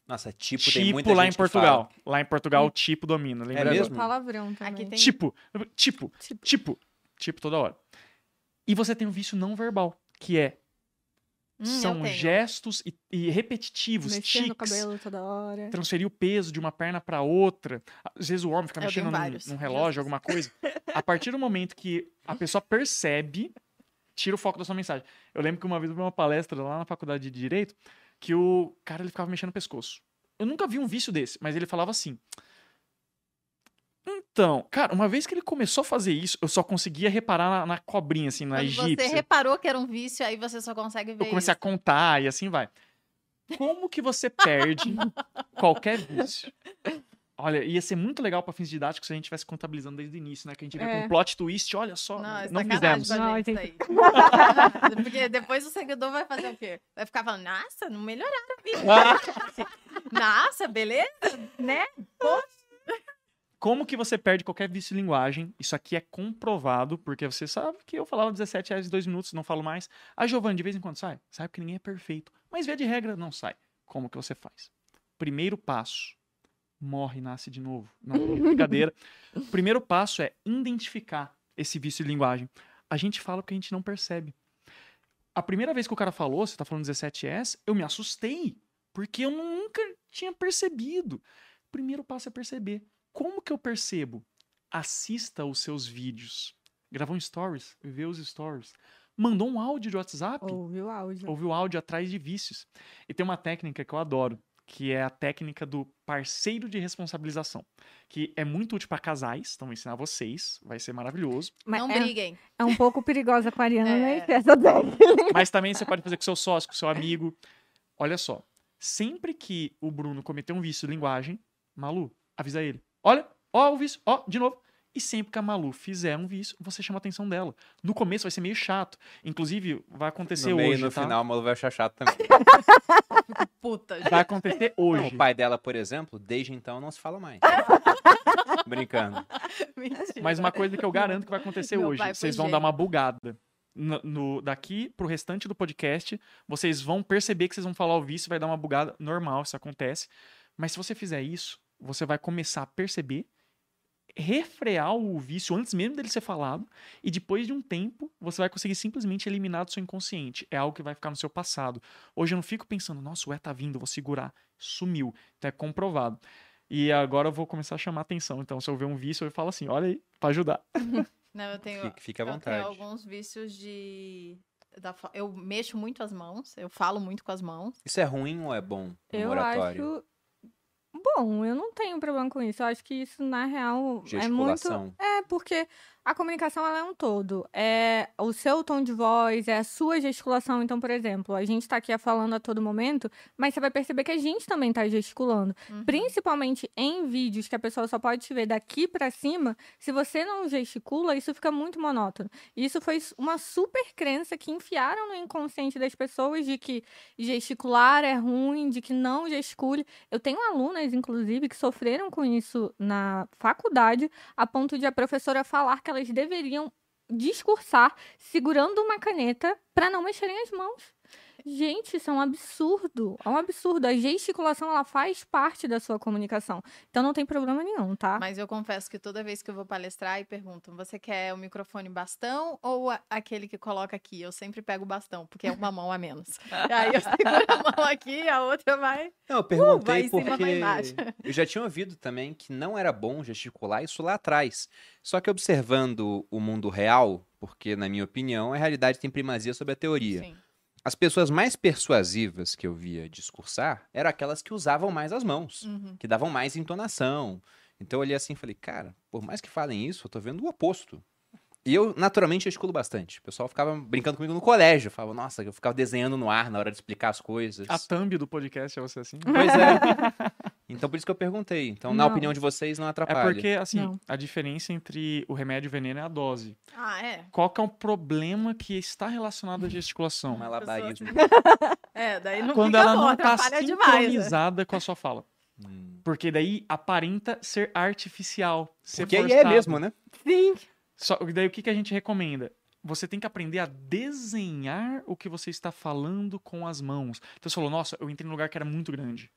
Nossa, tipo, tem Tipo muita lá gente em Portugal. Lá em Portugal, o tipo domina. Lembra É mesmo? Palavrão também. Aqui tem- Tipo, tipo, tipo, tipo toda hora. E você tem o vício não verbal, que é Hum, são gestos e, e repetitivos, Mexendo tics, cabelo toda hora. transferir o peso de uma perna para outra. Às vezes o homem fica Eu mexendo num, num relógio, Jesus. alguma coisa. A partir do momento que a pessoa percebe, tira o foco da sua mensagem. Eu lembro que uma vez eu vi uma palestra lá na faculdade de Direito que o cara ele ficava mexendo no pescoço. Eu nunca vi um vício desse, mas ele falava assim. Então, cara, uma vez que ele começou a fazer isso, eu só conseguia reparar na, na cobrinha, assim, na Quando egípcia. você reparou que era um vício, aí você só consegue ver Eu comecei a isso. contar e assim vai. Como que você perde qualquer vício? Olha, ia ser muito legal para fins didáticos se a gente estivesse contabilizando desde o início, né? Que a gente vê com É. um plot twist, olha só, Não, não, é fizemos. Não, gente tem- isso aí. Porque depois o seguidor vai fazer o quê? Vai ficar falando, nossa, não melhoraram a vida. Nossa, beleza? Né? Como que você perde qualquer vício de linguagem? Isso aqui é comprovado, porque você sabe que eu falava 17 reais em dois minutos, não falo mais. A Giovanni, de vez em quando sai. Sabe que ninguém é perfeito. Mas via de regra, não sai. Como que você faz? Primeiro passo. Morre e nasce de novo. Não é brincadeira. O primeiro passo é identificar esse vício de linguagem. A gente fala porque a gente não percebe. A primeira vez que o cara falou, você tá falando 17S, eu me assustei. Porque eu nunca tinha percebido. O primeiro passo é perceber. Como que eu percebo? Assista os seus vídeos. Gravou um stories, vê os stories. Mandou um áudio de WhatsApp, Ouviu o áudio. ouve o áudio atrás de vícios. E tem uma técnica que eu adoro, que é a técnica do parceiro de responsabilização, que é muito útil para casais, então vou ensinar vocês, vai ser maravilhoso. Mas Não é, briguem. é um pouco perigosa com a Ariana, É. né? Essa técnica. Mas também você pode fazer com seu sócio, com seu amigo. Olha só, sempre que o Bruno cometer um vício de linguagem, Malu, avisa ele. Olha, ó o vício, ó, de novo. E sempre que a Malu fizer um vício, você chama a atenção dela. No começo vai ser meio chato. Inclusive, vai acontecer No meio, hoje, no tá? final, a Malu vai achar chato também. Puta. Vai acontecer hoje. O pai dela, por exemplo, desde então não se fala mais. Brincando. Mentira. Mas uma coisa que eu garanto que vai acontecer Meu hoje, vocês vão dar uma bugada. No, no- daqui pro restante do podcast, vocês vão perceber que vocês vão falar o vício, vai dar uma bugada normal, isso acontece. Mas se você fizer isso, você vai começar a perceber, refrear o vício antes mesmo dele ser falado, e depois de um tempo, você vai conseguir simplesmente eliminar do seu inconsciente. É algo que vai ficar no seu passado. Hoje eu não fico pensando, nossa, o E tá vindo, eu vou segurar. Sumiu. Então é comprovado. E agora eu vou começar a chamar atenção. Então, se eu ver um vício, eu falo assim, olha aí, pra ajudar. Não, eu tenho, Fique, fique à eu vontade. tenho alguns vícios de. da eu mexo muito as mãos, eu falo muito com as mãos. Isso é ruim ou é bom Eu oratório? acho. Bom, eu não tenho problema com isso. Eu acho que isso, na real, é muito. É, porque a comunicação ela é um todo. É o seu tom de voz, é a sua gesticulação. Então, por exemplo, a gente tá aqui falando a todo momento, mas você vai perceber que a gente também tá gesticulando. Uhum. Principalmente em vídeos que a pessoa só pode te ver daqui pra cima, se você não gesticula, isso fica muito monótono. E Isso foi uma super crença que enfiaram no inconsciente das pessoas de que gesticular é ruim, de que não gesticule. Eu tenho alunas, inclusive, que sofreram com isso na faculdade, a ponto de a professora falar que elas deveriam discursar segurando uma caneta para não mexerem as mãos. Gente, isso é um absurdo. É um absurdo. A gesticulação, ela faz parte da sua comunicação. Então não tem problema nenhum, tá? Mas eu confesso que toda vez que eu vou palestrar e perguntam, você quer o microfone bastão ou a- aquele que coloca aqui? Eu sempre pego o bastão, porque é uma mão a menos. E aí eu seguro a mão aqui, a outra vai. Não, eu perguntei vai porque eu já tinha ouvido também que não era bom gesticular isso lá atrás. Só que observando o mundo real, porque na minha opinião a realidade tem primazia sobre a teoria. Sim. As pessoas mais persuasivas que eu via discursar eram aquelas que usavam mais as mãos, Uhum. que davam mais entonação. Então eu olhei assim e falei, cara, por mais que falem isso, eu tô vendo o oposto. E eu, naturalmente, gesticulo bastante. O pessoal ficava brincando comigo no colégio. Falava, nossa, eu ficava desenhando no ar na hora de explicar as coisas. A thumb do podcast é você assim? Pois é. Então por isso que eu perguntei. Então, na Não. opinião de vocês, não É atrapalha. porque, assim, Não. a diferença entre o remédio e o veneno é a dose. Ah, é? Qual que é o problema que está relacionado à gesticulação? Malabarismo. É, daí não Quando fica ela bom, não está atrapalha demais. né? sincronizada com a sua fala. Hum. Porque daí aparenta ser artificial. Ser Porque aí é forçado. mesmo, né? Sim. Só, daí o que, que a gente recomenda? Você tem que aprender a desenhar o que você está falando com as mãos. Então você falou, nossa, eu entrei num lugar que era muito grande.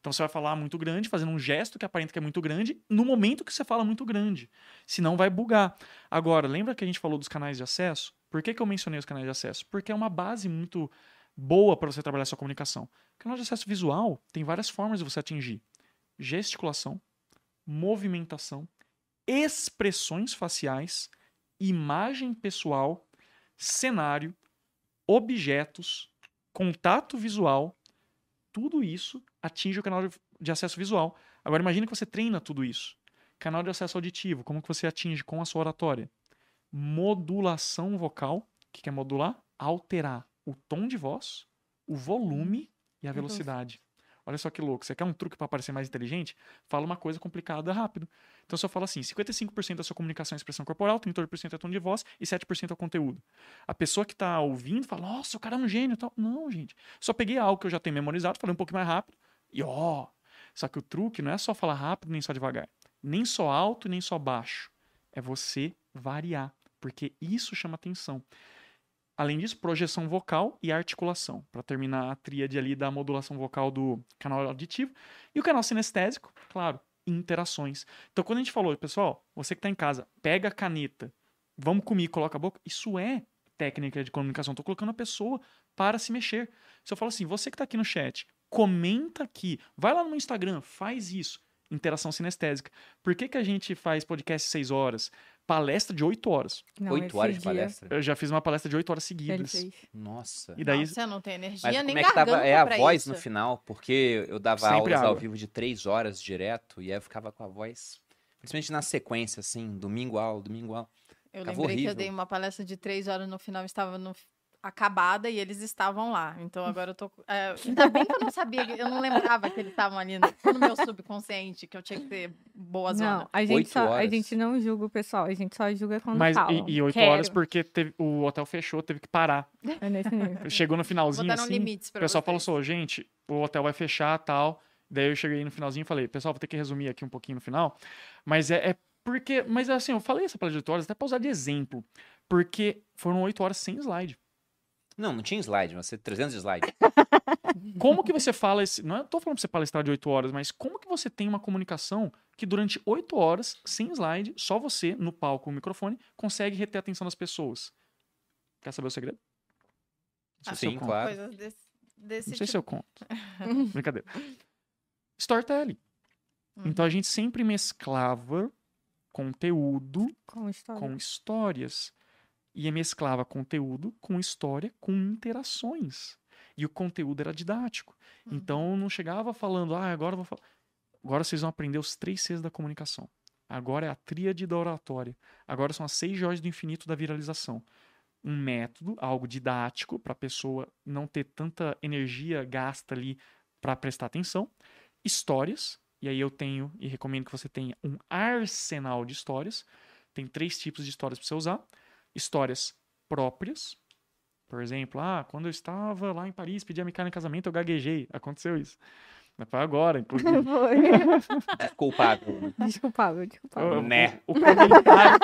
Então você vai falar muito grande, fazendo um gesto que aparenta que é muito grande, no momento que você fala muito grande. Senão vai bugar. Agora, lembra que a gente falou dos canais de acesso? Por que, que eu mencionei os canais de acesso? Porque é uma base muito boa para você trabalhar sua comunicação. Canal de acesso visual tem várias formas de você atingir: gesticulação, movimentação, expressões faciais, imagem pessoal, cenário, objetos, contato visual, tudo isso atinge o canal de- de acesso visual. Agora imagine que você treina tudo isso. Canal de acesso auditivo, como que você atinge com a sua oratória? Modulação vocal, o que que é modular? Alterar o tom de voz, o volume e a velocidade. Olha só que louco. Você quer um truque para parecer mais inteligente? Fala uma coisa complicada rápido. Então, se eu falo assim, 55% da sua comunicação é expressão corporal, 38% é tom de voz e 7% é conteúdo. A pessoa que tá ouvindo fala, nossa, o cara é um gênio tal. Não, gente. Só peguei algo que eu já tenho memorizado, falei um pouquinho mais rápido e ó. Só que o truque não é só falar rápido nem só devagar. Nem só alto nem só baixo. É você variar. Porque isso chama atenção. Além disso, projeção vocal e articulação, para terminar a tríade ali da modulação vocal do canal auditivo. E o canal sinestésico, claro, interações. Então, quando a gente falou, pessoal, você que está em casa, pega a caneta, vamos comigo, coloca a boca, isso é técnica de comunicação. Estou colocando a pessoa para se mexer. Se eu falo assim, você que está aqui no chat, comenta aqui, vai lá no meu Instagram, faz isso. Interação sinestésica. Por que, que a gente faz podcast seis horas? Palestra de oito horas. Não, Oito esse horas de dia palestra. Eu já fiz uma palestra de oito horas Ele seguidas. Nossa. E daí, Nossa, eu não tenho energia Mas nem como é que tava? É a voz isso. no final, porque eu dava Sempre aulas ao água. vivo de três horas direto, e aí eu ficava com a voz, principalmente na sequência, assim, domingo aula, domingo aula. Eu Ficava lembrei que eu horrível. dei uma palestra de três horas no final, estava no- acabada e eles estavam lá. Então agora eu tô. é, ainda bem que eu não sabia, eu não lembrava que eles estavam ali no, no meu subconsciente, que eu tinha que ter boa zona. Não, a gente, só, a gente não julga o pessoal, a gente só julga quando mas falam. e, e oito horas porque teve- o hotel fechou, teve que parar. É nesse nível. Chegou no finalzinho assim, limites o pessoal falou assim, "Ô, gente, o hotel vai fechar tal. Daí eu cheguei no finalzinho e falei, pessoal, vou ter que resumir aqui um pouquinho no final. Mas é, é porque, mas assim, eu falei essa palestra de oito horas até pra usar de exemplo. Porque foram oito horas sem slide. Não, não tinha slide, mas ser 300 slides. Como que você fala esse. Não é, tô falando pra você palestrar de 8 horas, mas como que você tem uma comunicação que durante 8 horas, sem slide, só você, no palco com o microfone, consegue reter a atenção das pessoas? Quer saber o segredo? Não sei se eu Sim, conto. claro. Coisas desse, desse Não sei tipo. se eu conto. Brincadeira. Storytelling. Então a gente sempre mesclava conteúdo Com história. com histórias. E mesclava conteúdo com história, com interações. E o conteúdo era didático. Uhum. Então não chegava falando, ah, agora eu vou falar. Agora vocês vão aprender os três Cs da comunicação. Agora é a tríade da oratória. Agora são as seis joias do infinito da viralização. Um método, algo didático, para a pessoa não ter tanta energia gasta ali para prestar atenção. Histórias, e aí eu tenho e recomendo que você tenha um arsenal de histórias. Tem três tipos de histórias para você usar: histórias próprias. Por exemplo, ah, quando eu estava lá em Paris, pedi a Micaela em casamento, eu gaguejei. Aconteceu isso. Mas foi agora, inclusive. Foi. Culpável. né? Desculpável, desculpável. O- Né. O, o comentário,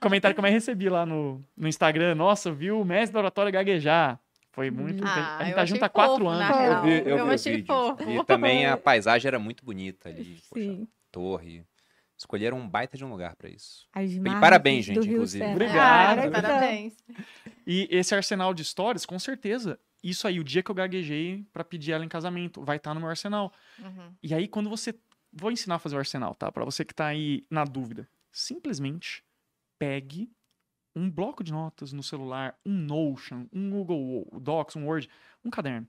comentário que eu mais recebi lá no, no Instagram, nossa, viu o mestre da oratória gaguejar. Foi muito. Ah, a gente tá junto há quatro fofo, anos. Eu vi, eu Eu vi achei fofo. E também a paisagem era muito bonita ali. Poxa, Sim. torre. Escolheram um baita de um lugar pra isso. E parabéns, gente, Rio inclusive. Sena. Obrigado. Ah, parabéns. E esse arsenal de histórias, com certeza, isso aí, o dia que eu gaguejei pra pedir ela em casamento, vai estar no meu arsenal. Uhum. E aí, quando você. Vou ensinar a fazer o arsenal, tá? Pra você que tá aí na dúvida. Simplesmente pegue um bloco de notas no celular, um Notion, um Google Docs, um Word, um caderno.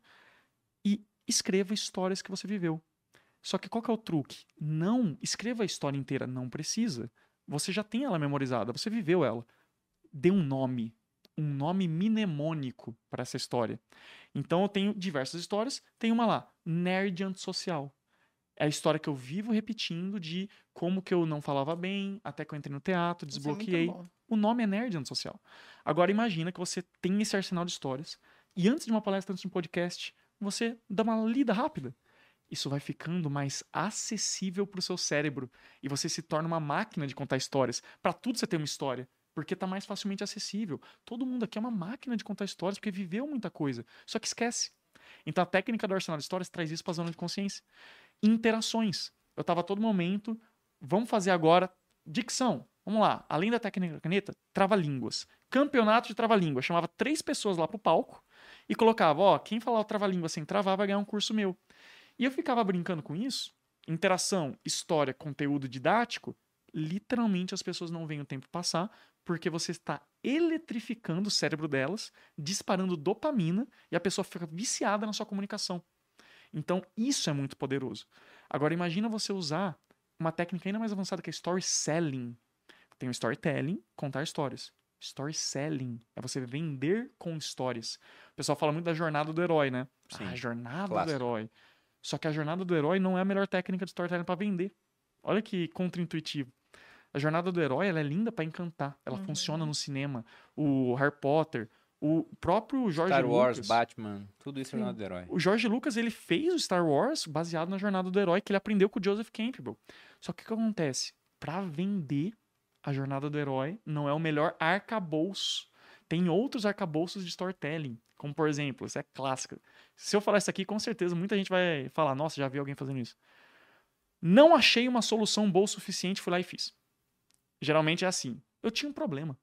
E escreva histórias que você viveu. Só que qual que é o truque? Não escreva a história inteira, não precisa. Você já tem ela memorizada, você viveu ela. Dê um nome, um nome mnemônico para essa história. Então eu tenho diversas histórias, tem uma lá, Nerd Antissocial. É a história que eu vivo repetindo de como que eu não falava bem, até que eu entrei no teatro, é desbloqueei. bom. O nome é Nerd Antissocial. Agora imagina que você tem esse arsenal de histórias e antes de uma palestra, antes de um podcast, você dá uma lida rápida. Isso vai ficando mais acessível para o seu cérebro e você se torna uma máquina de contar histórias. Para tudo você tem uma história, porque está mais facilmente acessível. Todo mundo aqui é uma máquina de contar histórias porque viveu muita coisa, só que esquece. Então a técnica do arsenal de histórias traz isso para a zona de consciência. Interações. Eu estava a todo momento, vamos fazer agora dicção. Vamos lá, além da técnica da caneta, trava-línguas. Campeonato de trava-língua. Chamava três pessoas lá pro palco e colocava, ó, quem falar o trava-língua sem travar vai ganhar um curso meu. E eu ficava brincando com isso. Interação, história, conteúdo didático. Literalmente as pessoas não veem o tempo passar porque você está eletrificando o cérebro delas, disparando dopamina e a pessoa fica viciada na sua comunicação. Então, isso é muito poderoso. Agora, imagina você usar uma técnica ainda mais avançada que é story selling. Tem o storytelling, contar histórias. Story selling é você vender com histórias. O pessoal fala muito da jornada do herói, né? Sim, Ah, a jornada clássico. do herói. Só que a jornada do herói não é a melhor técnica de storytelling para vender. Olha que contra-intuitivo. A jornada do herói ela é linda para encantar. Ela Uhum. funciona no cinema. O Harry Potter, o próprio Jorge Star Wars, Lucas. Batman, tudo isso é jornada do herói. O George Lucas ele fez o Star Wars baseado na jornada do herói que ele aprendeu com o Joseph Campbell. Só que o que acontece? Para vender a jornada do herói não é o melhor arcabouço. Tem outros arcabouços de storytelling, como por exemplo, isso é clássica. Se eu falar isso aqui, com certeza muita gente vai falar: "Nossa, já vi alguém fazendo isso". Não achei uma solução boa o suficiente, fui lá e fiz. Geralmente é assim. Eu tinha um problema.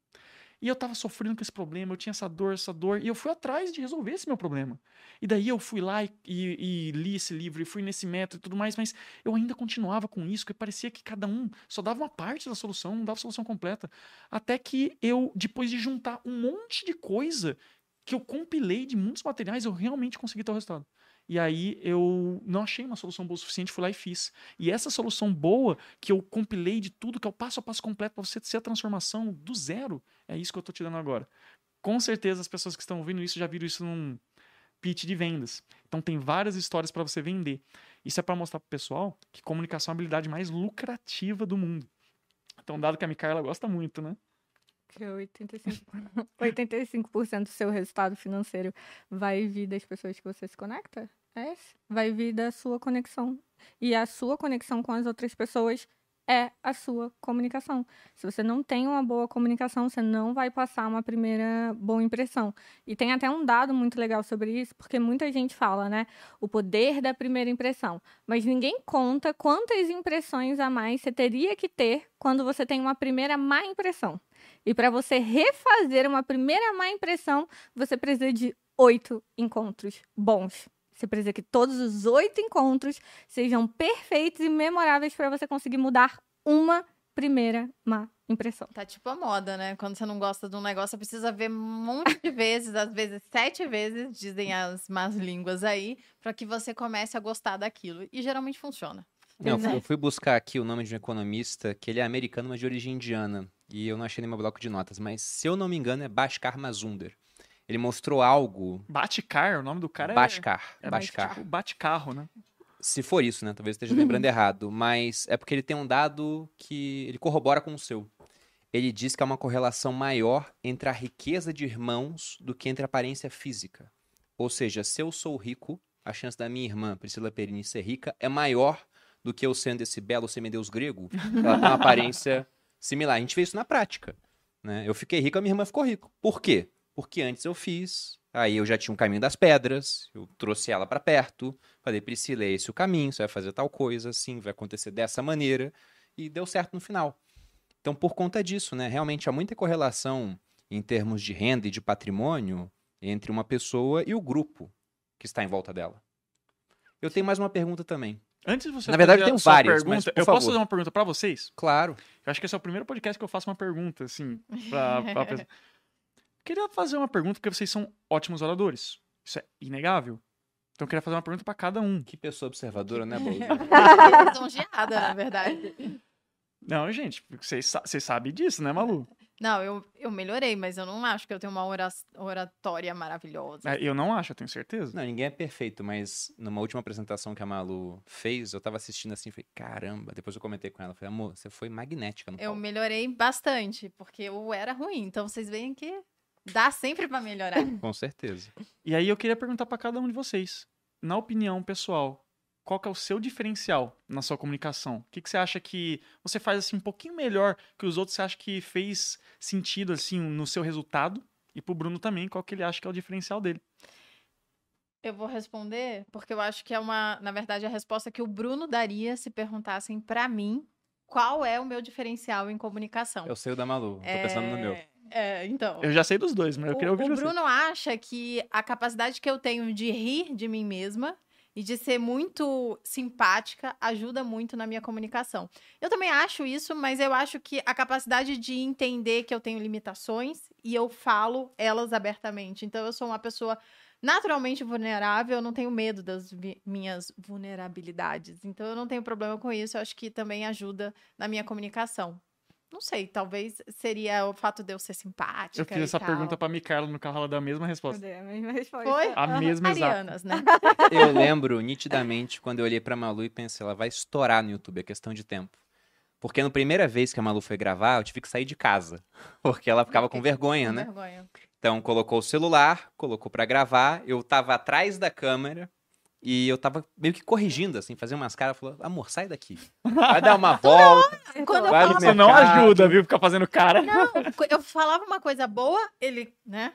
E eu tava sofrendo com esse problema, eu tinha essa dor, essa dor, e eu fui atrás de resolver esse meu problema. E daí eu fui lá e, e- e li esse livro, e fui nesse método e tudo mais, mas eu ainda continuava com isso, porque parecia que cada um só dava uma parte da solução, não dava a solução completa. Até que eu, depois de juntar um monte de coisa que eu compilei de muitos materiais, eu realmente consegui ter o resultado. E aí eu não achei uma solução boa o suficiente, fui lá e fiz. E essa solução boa que eu compilei de tudo, que é o passo a passo completo para você ser a transformação do zero, é isso que eu tô te dando agora. Com certeza as pessoas que estão ouvindo isso já viram isso num pitch de vendas. Então tem várias histórias para você vender. Isso é para mostrar pro pessoal que comunicação é a habilidade mais lucrativa do mundo. Então, dado que a Micaela gosta muito, né? Que 85%, 85% do seu resultado financeiro vai vir das pessoas que você se conecta? É esse? Vai vir da sua conexão. E a sua conexão com as outras pessoas é a sua comunicação. Se você não tem uma boa comunicação, você não vai passar uma primeira boa impressão. E tem até um dado muito legal sobre isso, porque muita gente fala, né? O poder da primeira impressão. Mas ninguém conta quantas impressões a mais você teria que ter quando você tem uma primeira má impressão. E para você refazer uma primeira má impressão, você precisa de oito encontros bons. Você precisa que todos os oito encontros sejam perfeitos e memoráveis para você conseguir mudar uma primeira má impressão. Tá tipo a moda, né? Quando você não gosta de um negócio, você precisa ver um monte de vezes, às vezes sete vezes, dizem as más línguas aí, para que você comece a gostar daquilo. E geralmente funciona. Não, eu fui- Exato. eu fui buscar aqui o nome de um economista que ele é americano, mas de origem indiana. E eu não achei no meu bloco de notas, mas se eu não me engano é Bhaskar Mazunder. Ele mostrou algo. Bate-car, o nome do cara é. Bhaskar. é Bhaskar. tipo bate-carro, né? Se for isso, né? Talvez eu esteja lembrando errado. Mas é porque ele tem um dado que ele corrobora com o seu. Ele diz que há uma correlação maior entre a riqueza de irmãos do que entre a aparência física. Ou seja, se eu sou rico, a chance da minha irmã, Priscila Perini, ser rica é maior do que eu sendo esse belo semideus grego. Ela tem uma aparência similar. A gente vê isso na prática. Né? Eu fiquei rico, a minha irmã ficou rica. Por quê? Porque antes eu fiz, aí eu já tinha um caminho das pedras, eu trouxe ela pra perto, falei, Priscila, é esse o caminho, você vai fazer tal coisa, assim, vai acontecer dessa maneira, e deu certo no final. Então, por conta disso, né, realmente há muita correlação em termos de renda e de patrimônio entre uma pessoa e o grupo que está em volta dela. Eu tenho mais uma pergunta também. Antes de você Na verdade, sua várias, pergunta, mas, por eu posso favor. fazer uma pergunta pra vocês? Claro. Eu acho que esse é o primeiro podcast que eu faço uma pergunta, assim, pra, pra pessoa. Queria fazer uma pergunta, porque vocês são ótimos oradores. Isso é inegável. Então eu queria fazer uma pergunta pra cada um. Que pessoa observadora, né, Bozo? Lisonjeada, na verdade. Não, gente, vocês, vocês sabem disso, né, Malu? Não, eu, eu melhorei, mas eu não acho que eu tenho uma ora- oratória maravilhosa. É, Eu não acho, eu tenho certeza. Não, ninguém é perfeito, mas numa última apresentação que a Malu fez, eu tava assistindo assim e falei, caramba. Depois eu comentei com ela, falei, amor, você foi magnética no Eu palco. melhorei bastante, porque eu era ruim. Então vocês veem que dá sempre pra melhorar. Com certeza. E aí eu queria perguntar pra cada um de vocês, na opinião pessoal, qual que é o seu diferencial na sua comunicação? O que, que você acha que você faz assim um pouquinho melhor que os outros? Você acha que fez sentido assim no seu resultado? E pro Bruno também, qual que ele acha que é o diferencial dele? Eu vou responder porque eu acho que é uma, na verdade, a resposta que o Bruno daria se perguntassem pra mim qual é o meu diferencial em comunicação. Eu sei o da Malu, tô pensando no meu. É, então. Eu já sei dos dois, mas eu queria O, ouvir o você. Bruno acha que a capacidade que eu tenho de rir de mim mesma e de ser muito simpática ajuda muito na minha comunicação. Eu também acho isso, mas eu acho que a capacidade de entender que eu tenho limitações e eu falo elas abertamente. Então eu sou uma pessoa naturalmente vulnerável, eu não tenho medo das minhas vulnerabilidades. Então eu não tenho problema com isso, eu acho que também ajuda na minha comunicação. Não sei, talvez seria o fato de eu ser simpática. Eu fiz e essa tal. pergunta pra Micaela no carro, ela deu a mesma resposta. Cadê a mesma resposta? Foi? A mesma exata. Arianas, né? Eu lembro nitidamente quando eu olhei pra Malu e pensei, ela vai estourar no YouTube, é questão de tempo. Porque na primeira vez que a Malu foi gravar, eu tive que sair de casa. Porque ela ficava com vergonha, né? Vergonha. Então colocou o celular, colocou pra gravar, eu tava atrás da câmera e eu tava meio que corrigindo, assim, fazendo umas caras, falou, amor, sai daqui. Vai dar uma volta. Quando eu Vai no falava, Isso não ajuda, viu? Ficar fazendo cara. não, eu falava uma coisa boa, ele, né?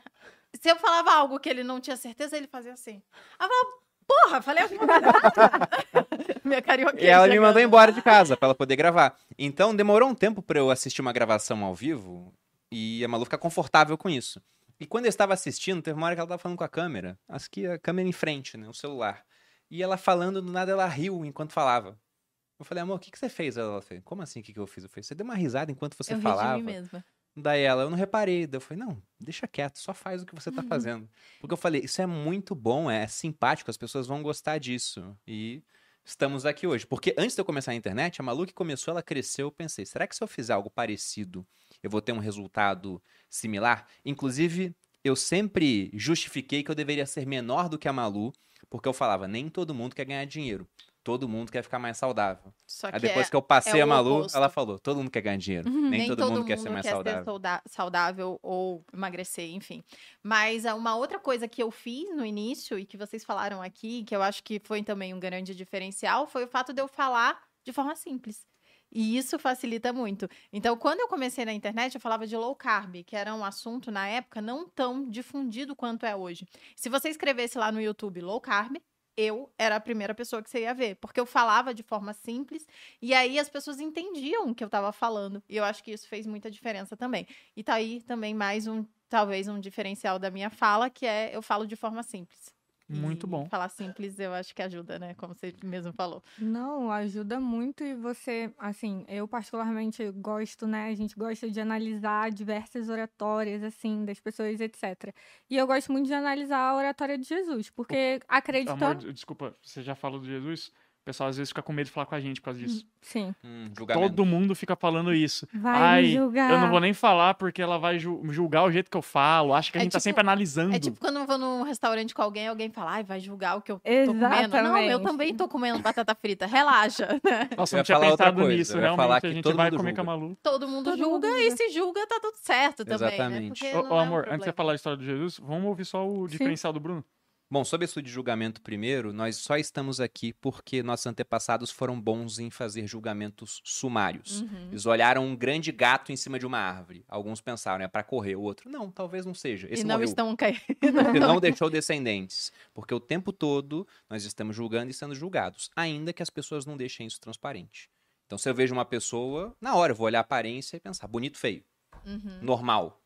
Se eu falava algo que ele não tinha certeza, ele fazia assim. Aí eu falava, porra, falei alguma coisa. Minha carioquinha. E ela me chegando. mandou embora de casa pra ela poder gravar. Então demorou um tempo pra eu assistir uma gravação ao vivo e a Malu ficar confortável com isso. E quando eu estava assistindo, teve uma hora que ela tava falando com a câmera, acho que a câmera em frente, né, o celular. E ela falando, do nada ela riu enquanto falava. Eu falei, amor, o que, que você fez? Ela falou, como assim, o que, que eu fiz? Eu falei, você deu uma risada enquanto você Eu ri falava. de mim mesma. Daí ela, eu não reparei. Daí eu falei, não, deixa quieto, só faz o que você tá fazendo. Porque eu falei, isso é muito bom, é simpático, as pessoas vão gostar disso. E estamos aqui hoje. Porque antes de eu começar a internet, a Malu que começou, ela cresceu, eu pensei, será que se eu fizer algo parecido, eu vou ter um resultado similar? Inclusive, eu sempre justifiquei que eu deveria ser menor do que a Malu, porque eu falava, nem todo mundo quer ganhar dinheiro. Todo mundo quer ficar mais saudável. Só Aí que depois é- que eu passei é a Malu, oposto. ela falou, todo mundo quer ganhar dinheiro. Nem, todo, mundo, quer ser mais saudável. sauda- saudável ou emagrecer, enfim. Mas ah, uma outra coisa que eu fiz no início e que vocês falaram aqui, que eu acho que foi também um grande diferencial, foi o fato de eu falar de forma simples. E isso facilita muito. Então, quando eu comecei na internet, eu falava de low carb, que era um assunto na época não tão difundido quanto é hoje. Se você escrevesse lá no YouTube low carb, eu era a primeira pessoa que você ia ver, porque eu falava de forma simples e aí as pessoas entendiam o que eu tava falando. E eu acho que isso fez muita diferença também. E tá aí também mais um, talvez um diferencial da minha fala, que é eu falo de forma simples. Muito bom. Falar simples eu acho que ajuda, né? Como você mesmo falou. Não, ajuda muito e você, assim, eu particularmente gosto, né? A gente gosta de analisar diversas oratórias, assim, das pessoas, etc. E eu gosto muito de analisar a oratória de Jesus, porque Amor, acreditando. desculpa, você já falou de Jesus? O pessoal às vezes fica com medo de falar com a gente por causa disso. Sim, Hum. Todo mundo fica falando isso. vai Ai, julgar. eu não vou nem falar porque ela vai ju- julgar o jeito que eu falo. Acha que a É gente tá tipo- sempre analisando. É tipo quando eu vou num restaurante com alguém, alguém fala, ai, vai julgar o que eu tô comendo. Não, eu Exatamente. também tô comendo batata frita. Relaxa, né? Nossa, Eu não tinha falar outra pensado coisa, nisso. Realmente, falar a que gente todo vai comer com a julga. Malu. Todo mundo Todo julga mundo e se julga, tá tudo certo também, né? Exatamente. Porque Ô, é um amor, antes de você falar a história de Jesus, vamos ouvir só o diferencial do Bruno. Bom, sobre isso de julgamento primeiro, nós só estamos aqui porque nossos antepassados foram bons em fazer julgamentos sumários. Uhum. Eles olharam um grande gato em cima de uma árvore. Alguns pensaram, é para correr. O outro, não, talvez não seja. Esse E não morreu. estão caindo. Ele não deixou descendentes. Porque o tempo todo nós estamos julgando e sendo julgados. Ainda que as pessoas não deixem isso transparente. Então, se eu vejo uma pessoa, na hora eu vou olhar a aparência e pensar, bonito, feio, Uhum. normal.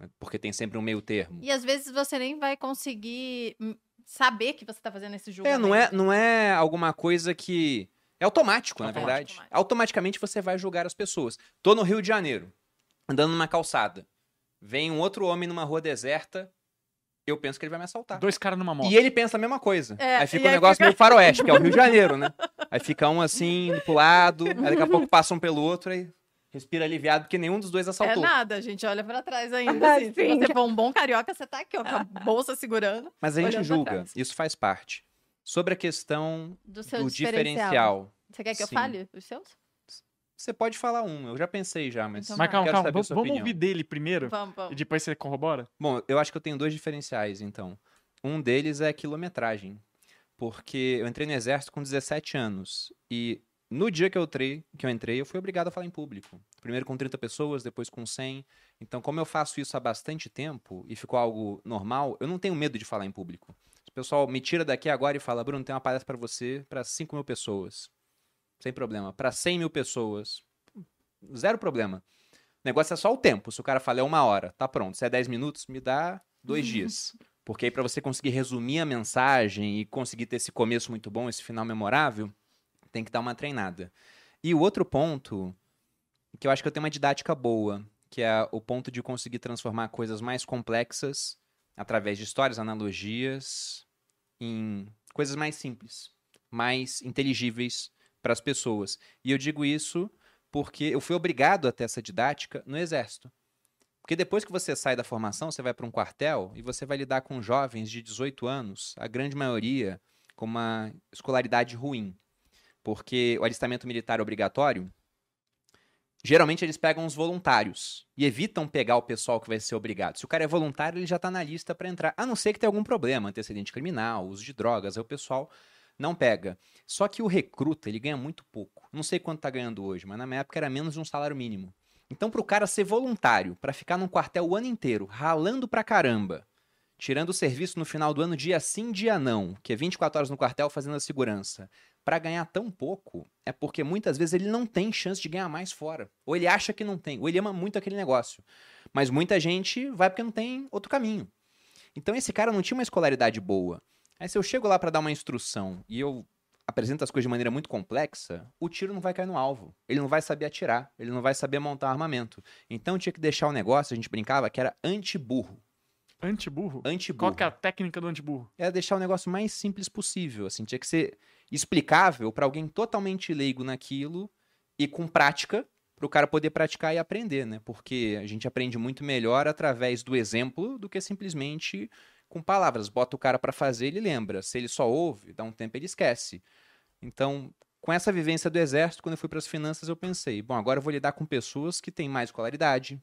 Né? Porque tem sempre um meio termo. E às vezes você nem vai conseguir saber que você tá fazendo esse É, julgamento. não é, não é alguma coisa que. É automático, na verdade. automático. Automaticamente você vai julgar as pessoas. Tô no Rio de Janeiro, andando numa calçada. Vem um outro homem numa rua deserta. Eu penso que ele vai me assaltar. Dois caras numa moto. E ele pensa a mesma coisa. É, aí fica um aí negócio fica- meio faroeste, que é o Rio de Janeiro, né? Aí fica um assim, pro lado, aí daqui a pouco passa um pelo outro, aí respira aliviado, porque nenhum dos dois É assaltou. nada, a gente olha pra trás ainda. Assim. Se você for um bom carioca, você tá aqui, ó, com a bolsa segurando Mas a gente julga, isso faz parte. Sobre a questão do seu do diferencial. diferencial. Você quer que eu Sim. fale os seus? Você pode falar um, eu já pensei já, mas. Então Mas vai. calma, quero calma. saber a Vamos, vamos ouvir dele primeiro Vamos, e vamos. depois você corrobora? Bom, eu acho que eu tenho dois diferenciais, então. Um deles é quilometragem. Porque eu entrei no exército com 17 anos. E no dia que eu, entrei, que eu entrei, eu fui obrigado a falar em público. Primeiro com 30 pessoas, depois com 100. Então, como eu faço isso há bastante tempo e ficou algo normal, eu não tenho medo de falar em público. O pessoal me tira daqui agora e fala: Bruno, tem uma palestra para você para 5 mil pessoas. Sem problema. Para 100 mil pessoas. Zero problema. O negócio é só o tempo. Se o cara fala é uma hora, tá pronto. Se é 10 minutos, me dá dois dias. Porque aí, pra você conseguir resumir a mensagem e conseguir ter esse começo muito bom, esse final memorável, tem que dar uma treinada. E o outro ponto, que eu acho que eu tenho uma didática boa, que é o ponto de conseguir transformar coisas mais complexas através de histórias, analogias, em coisas mais simples, mais inteligíveis para as pessoas. E eu digo isso porque eu fui obrigado a ter essa didática no exército. Porque depois que você sai da formação, você vai para um quartel e você vai lidar com jovens de 18 anos, a grande maioria com uma escolaridade ruim. Porque o alistamento militar obrigatório, geralmente eles pegam os voluntários e evitam pegar o pessoal que vai ser obrigado. Se o cara é voluntário, ele já está na lista para entrar, a não ser que tenha algum problema, antecedente criminal, uso de drogas, aí o pessoal não pega. Só que o recruta, ele ganha muito pouco. Não sei quanto tá ganhando hoje, mas na minha época era menos de um salário mínimo. Então, pro cara ser voluntário, para ficar num quartel o ano inteiro, ralando pra caramba, tirando o serviço no final do ano, dia sim, dia não, que é 24 horas no quartel fazendo a segurança, para ganhar tão pouco, é porque muitas vezes ele não tem chance de ganhar mais fora. Ou ele acha que não tem, ou ele ama muito aquele negócio. Mas muita gente vai porque não tem outro caminho. Então esse cara não tinha uma escolaridade boa. Aí se eu chego lá para dar uma instrução e eu apresento as coisas de maneira muito complexa, o tiro não vai cair no alvo. Ele não vai saber atirar, ele não vai saber montar armamento. Então tinha que deixar o negócio, a gente brincava, que era anti-burro. Antiburro? Anti-burro. Qual que é a técnica do antiburro? Era deixar o negócio mais simples possível, assim, tinha que ser explicável para alguém totalmente leigo naquilo e com prática para o cara poder praticar e aprender, né? Porque a gente aprende muito melhor através do exemplo do que simplesmente com palavras. Bota o cara para fazer, ele lembra. Se ele só ouve, dá um tempo ele esquece. Então, com essa vivência do exército, quando eu fui para as finanças, eu pensei, bom, agora eu vou lidar com pessoas que têm mais escolaridade,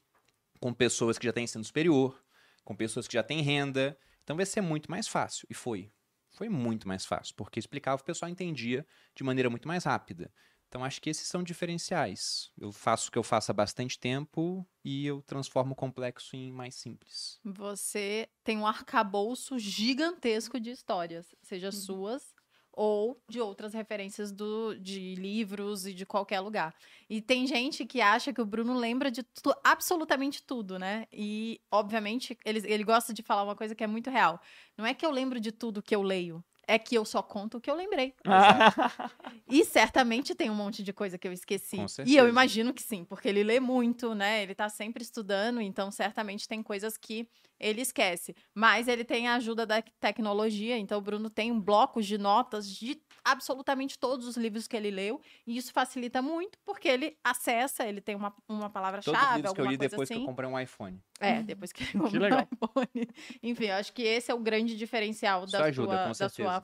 com pessoas que já têm ensino superior, com pessoas que já têm renda. Então vai ser muito mais fácil. E foi. Foi muito mais fácil, porque explicava, o pessoal entendia de maneira muito mais rápida. Então acho que esses são diferenciais. Eu faço o que eu faço há bastante tempo e eu transformo o complexo em mais simples. Você tem um arcabouço gigantesco de histórias, seja suas ou de outras referências do, de livros e de qualquer lugar. E tem gente que acha que o Bruno lembra de tu, absolutamente tudo, né? E, obviamente, ele, ele gosta de falar uma coisa que é muito real. Não é que eu lembro de tudo que eu leio, é que eu só conto o que eu lembrei. E certamente tem um monte de coisa que eu esqueci. E eu imagino que sim, porque ele lê muito, né? Ele tá sempre estudando, então certamente tem coisas que ele esquece. Mas ele tem a ajuda da tecnologia, então o Bruno tem um bloco de notas de absolutamente todos os livros que ele leu, e isso facilita muito, porque ele acessa, ele tem uma, uma Todos os palavravade, livros que eu alguma li coisa depois que assim. eu comprei um iPhone. É, depois que ele comprou o iPhone. Enfim, eu acho que esse é o grande diferencial da, ajuda, sua, da sua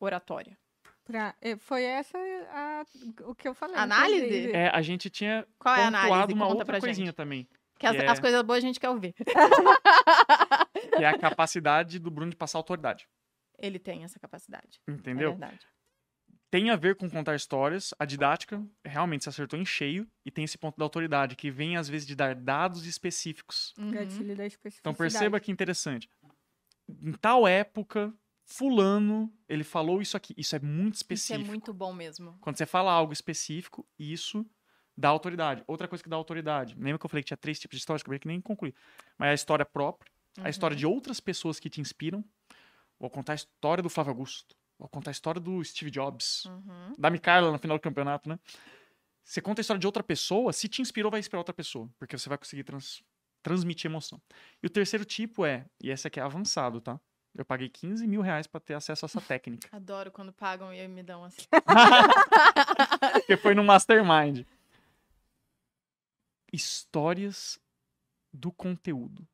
oratória. Pra- eh, foi essa a- o que eu falei. Análise? É, a gente tinha Qual é a pontuado análise? uma Conta outra coisinha gente. também, Que as, que as é- coisas boas a gente quer ouvir. que é a capacidade do Bruno de passar autoridade. Ele tem essa capacidade. Entendeu? É verdade. Tem a ver com contar histórias. A didática realmente se acertou em cheio e tem esse ponto da autoridade, que vem às vezes de dar dados específicos. Uhum. Especificidade. Então perceba que interessante. Em tal época, fulano, ele falou isso aqui. Isso é muito Isso é específico. muito bom mesmo. Quando você fala algo específico, isso dá autoridade. Outra coisa que dá autoridade. Lembra que eu falei que tinha três tipos de histórias que eu que nem concluí. Mas a história própria, a história de outras pessoas que te inspiram. Vou contar a história do Flávio Augusto. Vou contar a história do Steve Jobs. Uhum. Da Micaela no final do campeonato, né? Você conta a história de outra pessoa, se te inspirou, vai inspirar outra pessoa. Porque você vai conseguir trans- transmitir emoção. E o terceiro tipo é, e esse aqui é avançado, tá? Eu paguei 15 mil reais pra ter acesso a essa técnica. Adoro quando pagam e me dão assim. Porque foi no Mastermind. Histórias do conteúdo.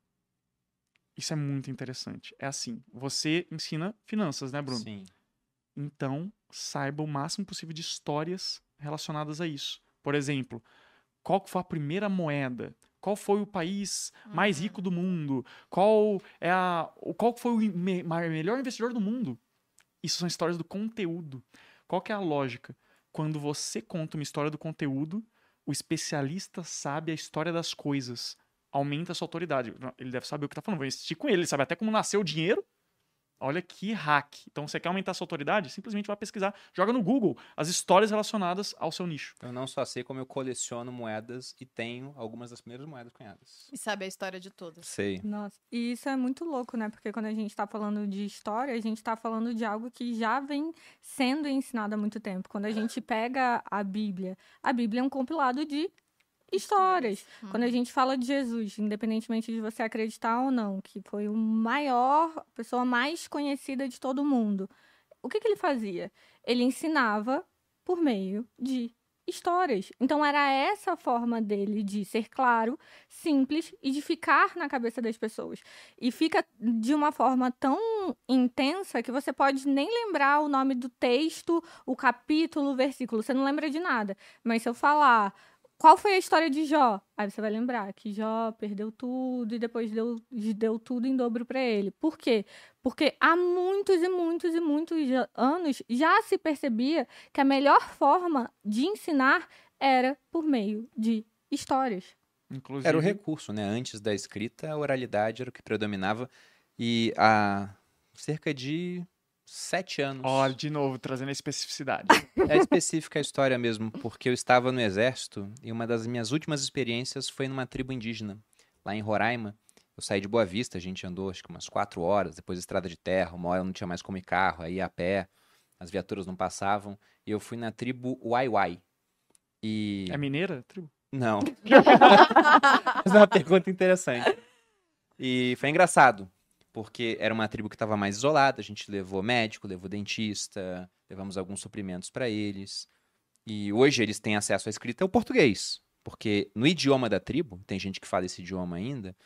Isso é muito interessante. É assim, você ensina finanças, né, Bruno? Sim. Então, saiba o máximo possível de histórias relacionadas a isso. Por exemplo, qual foi a primeira moeda? Qual foi o país mais Uhum. rico do mundo? Qual é a qual foi o me- melhor investidor do mundo? Isso são histórias do conteúdo. Qual é a lógica? Quando você conta uma história do conteúdo, o especialista sabe a história das coisas. Aumenta a sua autoridade. Ele deve saber o que tá falando. Vou insistir com ele. Ele sabe até como nasceu o dinheiro. Olha que hack. Então, você quer aumentar a sua autoridade? Simplesmente vai pesquisar. Joga no Google as histórias relacionadas ao seu nicho. Eu não só sei como eu coleciono moedas e tenho algumas das primeiras moedas cunhadas. E sabe a história de todas. Sei. Nossa, e isso é muito louco, né? Porque quando a gente tá falando de história, a gente tá falando de algo que já vem sendo ensinado há muito tempo. Quando a gente pega a Bíblia, a Bíblia é um compilado de histórias. Quando a gente fala de Jesus, independentemente de você acreditar ou não, que foi o maior, a pessoa mais conhecida de todo mundo, o que, que ele fazia? Ele ensinava por meio de histórias. Então era essa a forma dele de ser claro, simples e de ficar na cabeça das pessoas. E fica de uma forma tão intensa que você pode nem lembrar o nome do texto, o capítulo, o versículo, você não lembra de nada. Mas se eu falar qual foi a história de Jó? Aí você vai lembrar que Jó perdeu tudo e depois deu, deu tudo em dobro para ele. Por quê? Porque há muitos e muitos e muitos já- anos já se percebia que a melhor forma de ensinar era por meio de histórias. Inclusive, Era o recurso, né? Antes da escrita, a oralidade era o que predominava. E há cerca de sete anos. Olha, de novo, trazendo a especificidade. É específica a história mesmo, porque eu estava no exército e uma das minhas últimas experiências foi numa tribo indígena, lá em Roraima. Eu saí de Boa Vista, a gente andou acho que umas quatro horas, depois estrada de terra, uma hora eu não tinha mais como ir carro, aí ia a pé, as viaturas não passavam, e eu fui na tribo Waiwai. E... É mineira? Tribo? Não. Mas é uma pergunta interessante. E foi engraçado, porque era uma tribo que estava mais isolada, a gente levou médico, levou dentista, levamos alguns suprimentos para eles. E hoje eles têm acesso à escrita ao português, porque no idioma da tribo, tem gente que fala esse idioma ainda,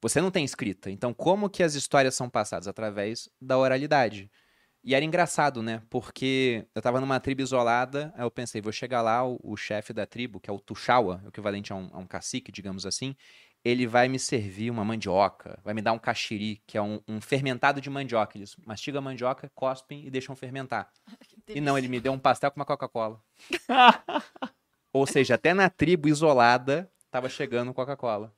você não tem escrita. Então, como que as histórias são passadas? Através da oralidade. E era engraçado, né? Porque eu tava numa tribo isolada, aí eu pensei, vou chegar lá, o, o chefe da tribo, que é o Tuxaua, equivalente a um, a um cacique, digamos assim, ele vai me servir uma mandioca, vai me dar um caxiri, que é um, um fermentado de mandioca. Eles mastigam a mandioca, cospem e deixam fermentar. E não, ele me deu um pastel com uma Coca-Cola. Ou seja, até na tribo isolada, tava chegando Coca-Cola.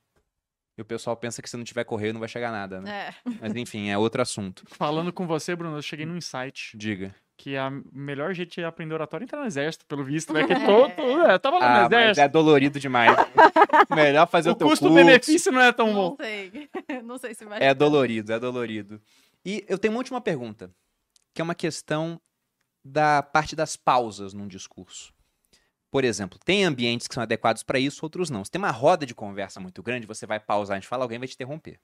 E o pessoal pensa que se não tiver correio não vai chegar nada, né? É. Mas enfim, é outro assunto. Falando com você, Bruno, eu cheguei num insight Diga. Que a melhor jeito de aprender oratório é entrar no exército, pelo visto, né? Que todo, é, tava lá no Ah, mas exército. é dolorido demais. Melhor fazer o, o teu curso. custo-benefício não é tão Não bom. sei. Não sei se vai. É dolorido, é dolorido. E eu tenho uma última pergunta, que é uma questão da parte das pausas num discurso. Por exemplo, tem ambientes que são adequados para isso, outros não. Se tem uma roda de conversa muito grande, você vai pausar, a gente fala, alguém vai te interromper.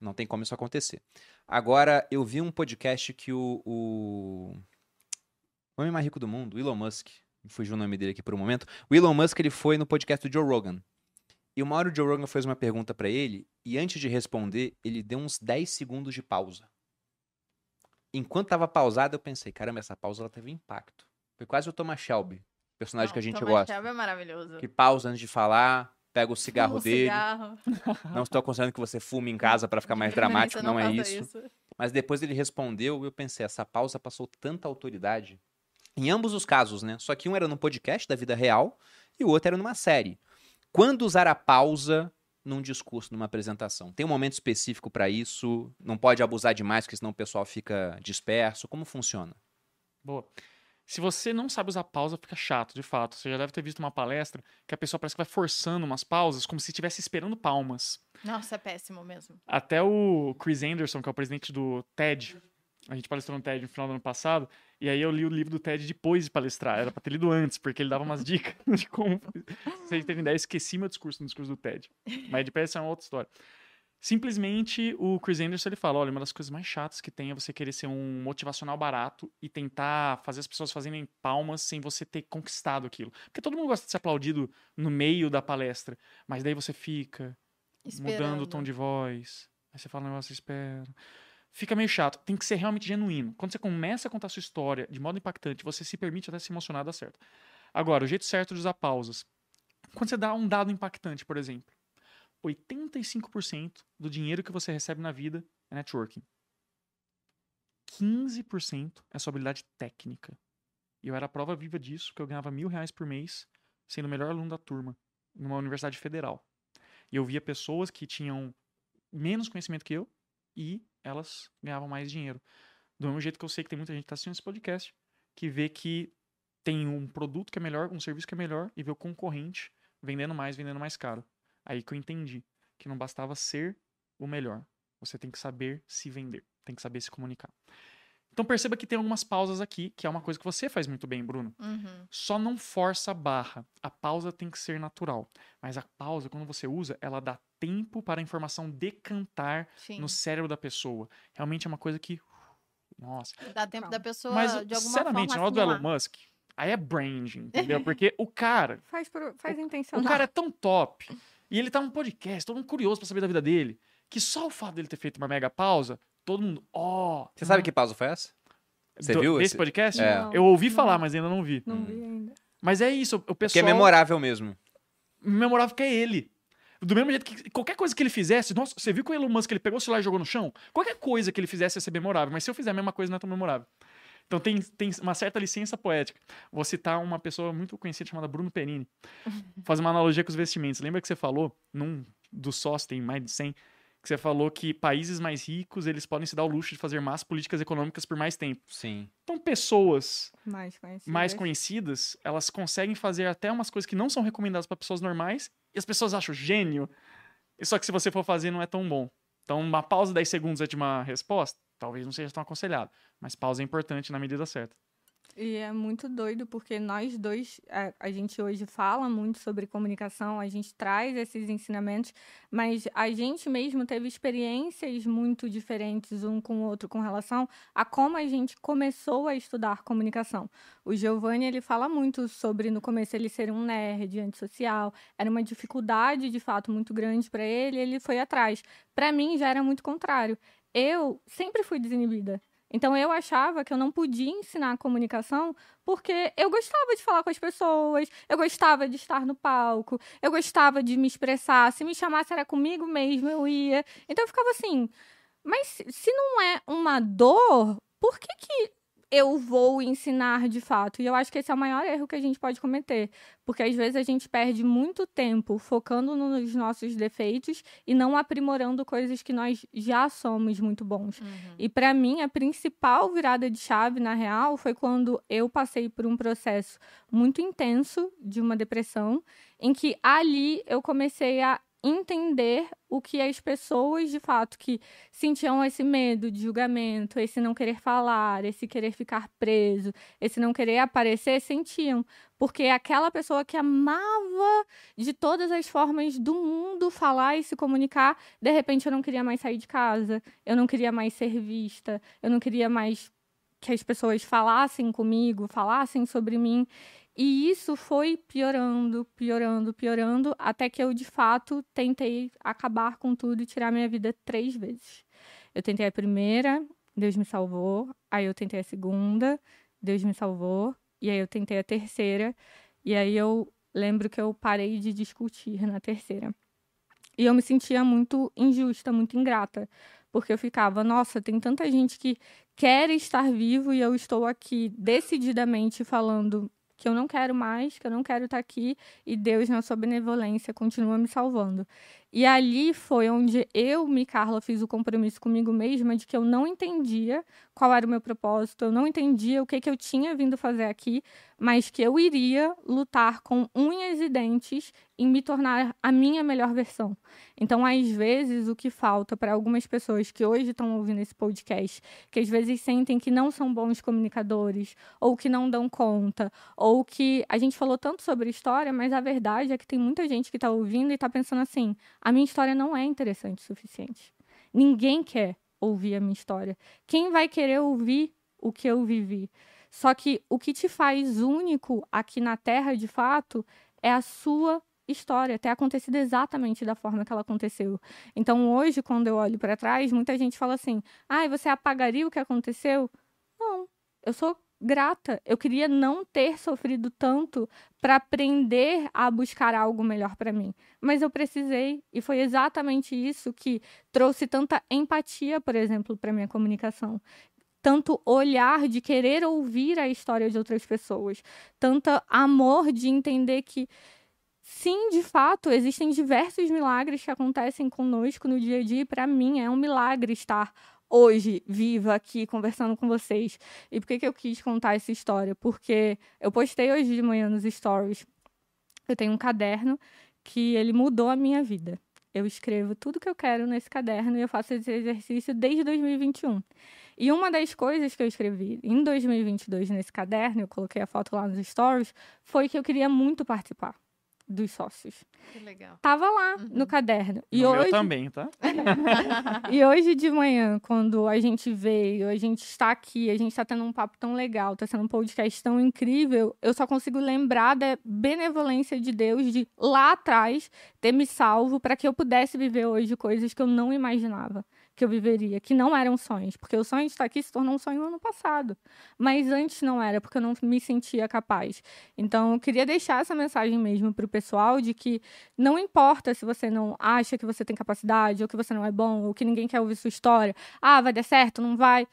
Não tem como isso acontecer. Agora, eu vi um podcast que o, o... o homem mais rico do mundo, o Elon Musk, fugiu o nome dele aqui por um momento. O Elon Musk ele foi no podcast do Joe Rogan. E uma hora o Joe Rogan fez uma pergunta pra ele, e antes de responder, ele deu uns 10 segundos de pausa. Enquanto tava pausado, eu pensei, caramba, essa pausa ela teve impacto. Foi quase o Thomas Shelby, personagem Não, que a gente Thomas gosta. Shelby é maravilhoso. Que pausa antes de falar, pega o cigarro Um dele. cigarro. Não estou aconselhando que você fume em casa pra ficar mais dramático, não, é faça isso. Mas depois ele respondeu e eu pensei, essa pausa passou tanta autoridade. Em ambos os casos, né? Só que um era num podcast da vida real e o outro era numa série. Quando usar a pausa num discurso, numa apresentação? Tem um momento específico pra isso? Não pode abusar demais, porque senão o pessoal fica disperso. Como funciona? Boa. Se você não sabe usar pausa, fica chato, de fato. Você já deve ter visto uma palestra que a pessoa parece que vai forçando umas pausas, como se estivesse esperando palmas. Nossa, é péssimo mesmo. Até o Chris Anderson, que é o presidente do TED, a gente palestrou no TED no final do ano passado, e aí eu li o livro do TED depois de palestrar. Era pra ter lido antes, porque ele dava umas dicas de como. Vocês terem ideia, eu esqueci meu discurso no discurso do TED. Mas de pé essa é uma outra história. Simplesmente o Chris Anderson ele fala: olha, uma das coisas mais chatas que tem é você querer ser um motivacional barato e tentar fazer as pessoas fazerem palmas sem você ter conquistado aquilo. Porque todo mundo gosta de ser aplaudido no meio da palestra, mas daí você fica mudando o tom Esperando. de voz. Aí você fala um negócio, espera. Fica meio chato. Tem que ser realmente genuíno. Quando você começa a contar a sua história de modo impactante, você se permite até se emocionar, dá certo. Agora, o jeito certo de usar pausas. Quando você dá um dado impactante, por exemplo, 85% do dinheiro que você recebe na vida é networking. 15% é sua habilidade técnica. E eu era a prova viva disso, que eu ganhava mil reais por mês sendo o melhor aluno da turma numa universidade federal. E eu via pessoas que tinham menos conhecimento que eu e elas ganhavam mais dinheiro. Do mesmo jeito que eu sei que tem muita gente que está assistindo esse podcast que vê que tem um produto que é melhor, um serviço que é melhor e vê o concorrente vendendo mais, vendendo mais caro. Aí que eu entendi que não bastava ser o melhor. Você tem que saber se vender, tem que saber se comunicar. Então perceba que tem algumas pausas aqui, que é uma coisa que você faz muito bem, Bruno. Uhum. Só não força a barra. A pausa tem que ser natural. Mas a pausa, quando você usa, ela dá tempo para a informação decantar Sim. no cérebro da pessoa. Realmente é uma coisa que. Nossa. Dá tempo da pessoa, Mas, de alguma sinceramente, na forma, hora do Elon. Musk, aí é branding, entendeu? Porque o cara, Faz, por, faz o intencional. cara é tão top. E ele tá num podcast, todo mundo curioso pra saber da vida dele. Que só o fato dele ter feito uma mega pausa, todo mundo. Ó. Você sabe que pausa foi essa? Você do- viu esse- podcast? É. Não, Eu ouvi não, falar, mas ainda não vi. Não vi ainda. Mas é isso, o Que pessoal. é memorável mesmo. memorável que é ele. Do mesmo jeito que qualquer coisa que ele fizesse, nossa, você viu que o Elon Musk ele pegou o celular e jogou no chão? Qualquer coisa que ele fizesse ia ser memorável, mas se eu fizer a mesma coisa não é tão memorável. Então tem, tem uma certa licença poética. Vou citar uma pessoa muito conhecida chamada Bruno Perini. Fazer uma analogia com os vestimentos. Lembra que você falou, num dos sócios, tem mais de 100, que você falou que países mais ricos eles podem se dar o luxo de fazer más políticas econômicas por mais tempo. Sim. Então pessoas Mais conhecidas. mais conhecidas, elas conseguem fazer até umas coisas que não são recomendadas para pessoas normais e as pessoas acham gênio. Só que se você for fazer, não é tão bom. Então, uma pausa 10 segundos antes de uma resposta, talvez não seja tão aconselhado. Mas pausa é importante na medida certa. E é muito doido, porque nós dois, a, a gente hoje fala muito sobre comunicação, a gente traz esses ensinamentos, mas a gente mesmo teve experiências muito diferentes um com o outro com relação a como a gente começou a estudar comunicação. O Giovanni, ele fala muito sobre, no começo, ele ser um nerd, antissocial, era uma dificuldade, de fato, muito grande para ele, ele foi atrás. Para mim, já era muito contrário. Eu sempre fui desinibida. Então eu achava que eu não podia ensinar comunicação porque eu gostava de falar com as pessoas, eu gostava de estar no palco, eu gostava de me expressar. Se me chamasse era comigo mesmo, eu ia. Então eu ficava assim, mas se- não é uma dor, por que que eu vou ensinar de fato. E eu acho que esse é o maior erro que a gente pode cometer. Porque às vezes a gente perde muito tempo focando nos nossos defeitos e não aprimorando coisas que nós já somos muito bons. Uhum. E para mim, a principal virada de chave, na real, foi quando eu passei por um processo muito intenso de uma depressão, em que ali eu comecei a entender o que as pessoas de fato que sentiam esse medo de julgamento, esse não querer falar, esse querer ficar preso, esse não querer aparecer, sentiam. Porque aquela pessoa que amava de todas as formas do mundo falar e se comunicar, de repente eu não queria mais sair de casa, eu não queria mais ser vista, eu não queria mais que as pessoas falassem comigo, falassem sobre mim. E isso foi piorando, piorando, piorando, até que eu, de fato, tentei acabar com tudo e tirar minha vida três vezes. Eu tentei a primeira, Deus me salvou. Aí eu tentei a segunda, Deus me salvou. E aí eu tentei a terceira. E aí eu lembro que eu parei de discutir na terceira. E eu me sentia muito injusta, muito ingrata. Porque eu ficava, nossa, tem tanta gente que quer estar vivo e eu estou aqui decididamente falando que eu não quero mais, que eu não quero estar aqui e Deus, na sua benevolência, continua me salvando. E ali foi onde eu, me Carla, fiz o compromisso comigo mesma de que eu não entendia qual era o meu propósito, eu não entendia o que, que eu tinha vindo fazer aqui, mas que eu iria lutar com unhas e dentes em me tornar a minha melhor versão. Então, às vezes, o que falta para algumas pessoas que hoje estão ouvindo esse podcast, que às vezes sentem que não são bons comunicadores, ou que não dão conta, ou que a gente falou tanto sobre história, mas a verdade é que tem muita gente que está ouvindo e está pensando assim: a minha história não é interessante o suficiente. Ninguém quer ouvir a minha história. Quem vai querer ouvir o que eu vivi? Só que o que te faz único aqui na Terra, de fato, é a sua história, ter acontecido exatamente da forma que ela aconteceu. Então, hoje, quando eu olho para trás, muita gente fala assim: ah, você apagaria o que aconteceu? Não, eu sou grata. Eu queria não ter sofrido tanto para aprender a buscar algo melhor para mim. Mas eu precisei e foi exatamente isso que trouxe tanta empatia, por exemplo, para minha comunicação. Tanto olhar de querer ouvir a história de outras pessoas, tanto amor de entender que sim, de fato, existem diversos milagres que acontecem conosco no dia a dia e para mim é um milagre estar hoje, viva aqui, conversando com vocês. E por que, que eu quis contar essa história? Porque eu postei hoje de manhã nos stories. Eu tenho um caderno que ele mudou a minha vida. Eu escrevo tudo que eu quero nesse caderno e eu faço esse exercício desde 2021. E uma das coisas que eu escrevi em 2022 nesse caderno, eu coloquei a foto lá nos stories, foi que eu queria muito participar dos sócios. Que legal. Tava lá Uhum. no caderno. E no hoje também, tá? e hoje de manhã, quando a gente veio, a gente está aqui, a gente está tendo um papo tão legal, está sendo um podcast tão incrível, eu só consigo lembrar da benevolência de Deus de lá atrás ter me salvo para que eu pudesse viver hoje coisas que eu não imaginava que eu viveria, que não eram sonhos, porque o sonho de estar aqui se tornou um sonho no ano passado, mas antes não era, porque eu não me sentia capaz. Então, eu queria deixar essa mensagem mesmo para o pessoal de que não importa se você não acha que você tem capacidade, ou que você não é bom, ou que ninguém quer ouvir sua história, ah, vai dar certo, não vai.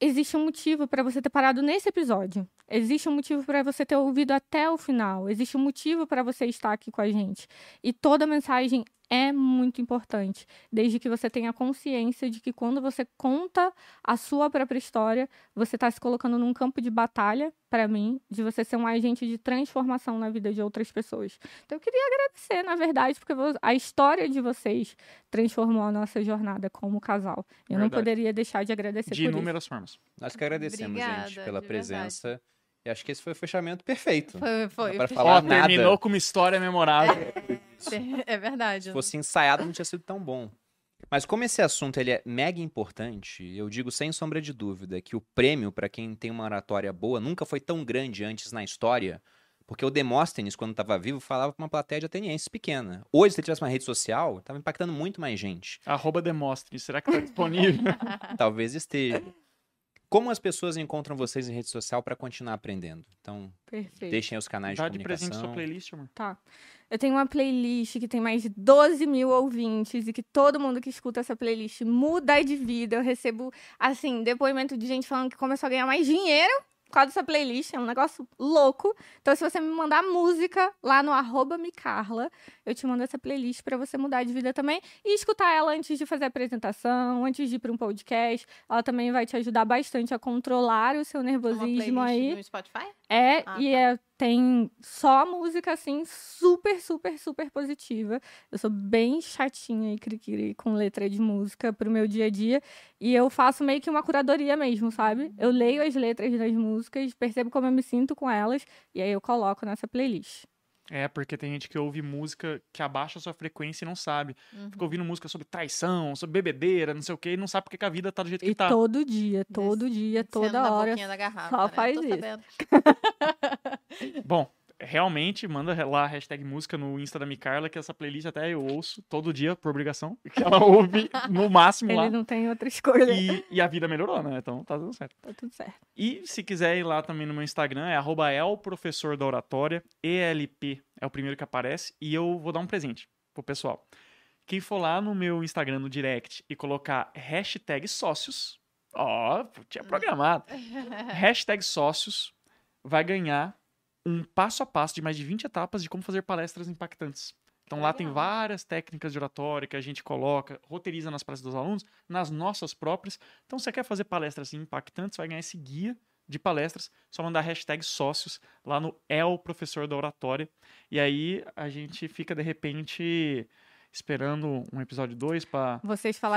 Existe um motivo para você ter parado nesse episódio. Existe um motivo para você ter ouvido até o final. Existe um motivo para você estar aqui com a gente. E toda mensagem é muito importante, desde que você tenha consciência de que quando você conta a sua própria história, você está se colocando num campo de batalha, para mim, de você ser um agente de transformação na vida de outras pessoas. Então, eu queria agradecer, na verdade, porque a história de vocês transformou a nossa jornada como casal. Eu não Verdade. poderia deixar de agradecer De por isso. inúmeras formas. Nós que agradecemos, Obrigada, gente, pela presença. E acho que esse foi o fechamento perfeito. Foi, foi. Foi- falar nada. terminou com uma história memorável. É verdade. Se fosse ensaiado, não tinha sido tão bom. Mas como esse assunto ele é mega importante, eu digo sem sombra de dúvida que o prêmio para quem tem uma oratória boa nunca foi tão grande antes na história, porque o Demóstenes, quando estava vivo, falava para uma plateia de atenienses pequena. Hoje, se ele tivesse uma rede social, estava impactando muito mais gente. Arroba Demostre. Será que tá disponível? Talvez esteja. Como as pessoas encontram vocês em rede social para continuar aprendendo? Então, Perfeito. deixem aí os canais Dá de de presente comunicação. sua playlist, amor. Tá. Eu tenho uma playlist que tem mais de 12 mil ouvintes e que todo mundo que escuta essa playlist muda de vida. Eu recebo, assim, depoimento de gente falando que começou a ganhar mais dinheiro por causa dessa playlist. É um negócio louco. Então, se você me mandar música lá no arroba Micarla, eu te mando essa playlist pra você mudar de vida também e escutar ela antes de fazer a apresentação, antes de ir pra um podcast. Ela também vai te ajudar bastante a controlar o seu nervosismo aí. no Spotify? É, Ah, e tá. é- tem só música, assim, super, super, super positiva. Eu sou bem chatinha e cri-cri com letra de música pro meu dia a dia. E eu faço meio que uma curadoria mesmo, sabe? Eu leio as letras das músicas, percebo como eu me sinto com elas, e aí eu coloco nessa playlist. É, porque tem gente que ouve música que abaixa a sua frequência e não sabe. Uhum. Fica ouvindo música sobre traição, sobre bebedeira, não sei o quê, e não sabe porque que a vida tá do jeito E que tá. todo dia, todo dia, Descendo toda da hora. boquinha da garrafa, só né? faz Tô isso. Bom, realmente, manda lá a hashtag música no Insta da Micarla, que essa playlist até eu ouço todo dia, por obrigação, que ela ouve no máximo lá. Ele não tem outra escolha. E, e a vida melhorou, né? Então tá dando certo. Tá tudo certo. E se quiser ir lá também no meu Instagram, é arroba elprofessor da oratória, ELP é o primeiro que aparece, e eu vou dar um presente pro pessoal. Quem for lá no meu Instagram, no direct, e colocar hashtag sócios, ó, tinha programado, hashtag sócios, vai ganhar um passo a passo de mais de 20 etapas de como fazer palestras impactantes. Então lá tem várias técnicas de oratória que a gente coloca, roteiriza nas palestras dos alunos, nas nossas próprias. Então, se você quer fazer palestras impactantes, vai ganhar esse guia de palestras, só mandar hashtag sócios lá no El Professor da Oratória. E aí a gente fica, de repente, esperando um episódio 2 para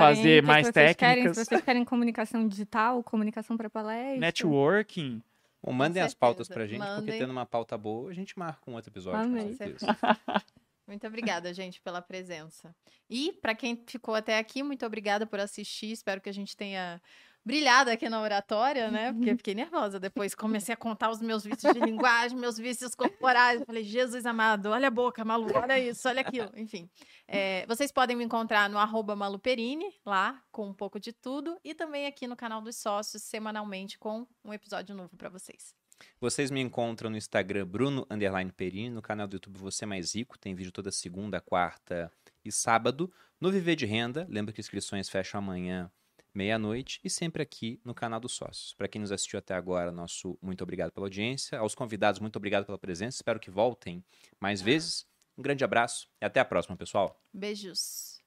Fazer o que que mais vocês querem, técnicas. se vocês querem comunicação digital, comunicação para palestra. networking. Bom, mandem as pautas pra gente, porque Mandem. tendo uma pauta boa, a gente marca um outro episódio. com Amei. certeza. Muito obrigada, gente, pela presença. E para quem ficou até aqui, muito obrigada por assistir. Espero que a gente tenha brilhado aqui na oratória, né? Porque fiquei nervosa depois. Comecei a contar os meus vícios de linguagem, meus vícios corporais. Falei, Jesus amado, olha a boca, Malu, olha isso, olha aquilo. Enfim, é, vocês podem me encontrar no arroba maluperini, lá, com um pouco de tudo. E também aqui no canal dos sócios, semanalmente, com um episódio novo para vocês. Vocês me encontram no Instagram Bruno Perini, no canal do YouTube Você Mais Rico, tem vídeo toda segunda, quarta e sábado. No Viver de Renda, lembra que inscrições fecham amanhã, meia-noite, e sempre aqui no canal dos sócios. Para quem nos assistiu até agora, nosso muito obrigado pela audiência. Aos convidados, muito obrigado pela presença. Espero que voltem mais vezes. Um grande abraço e até a próxima, pessoal. Beijos.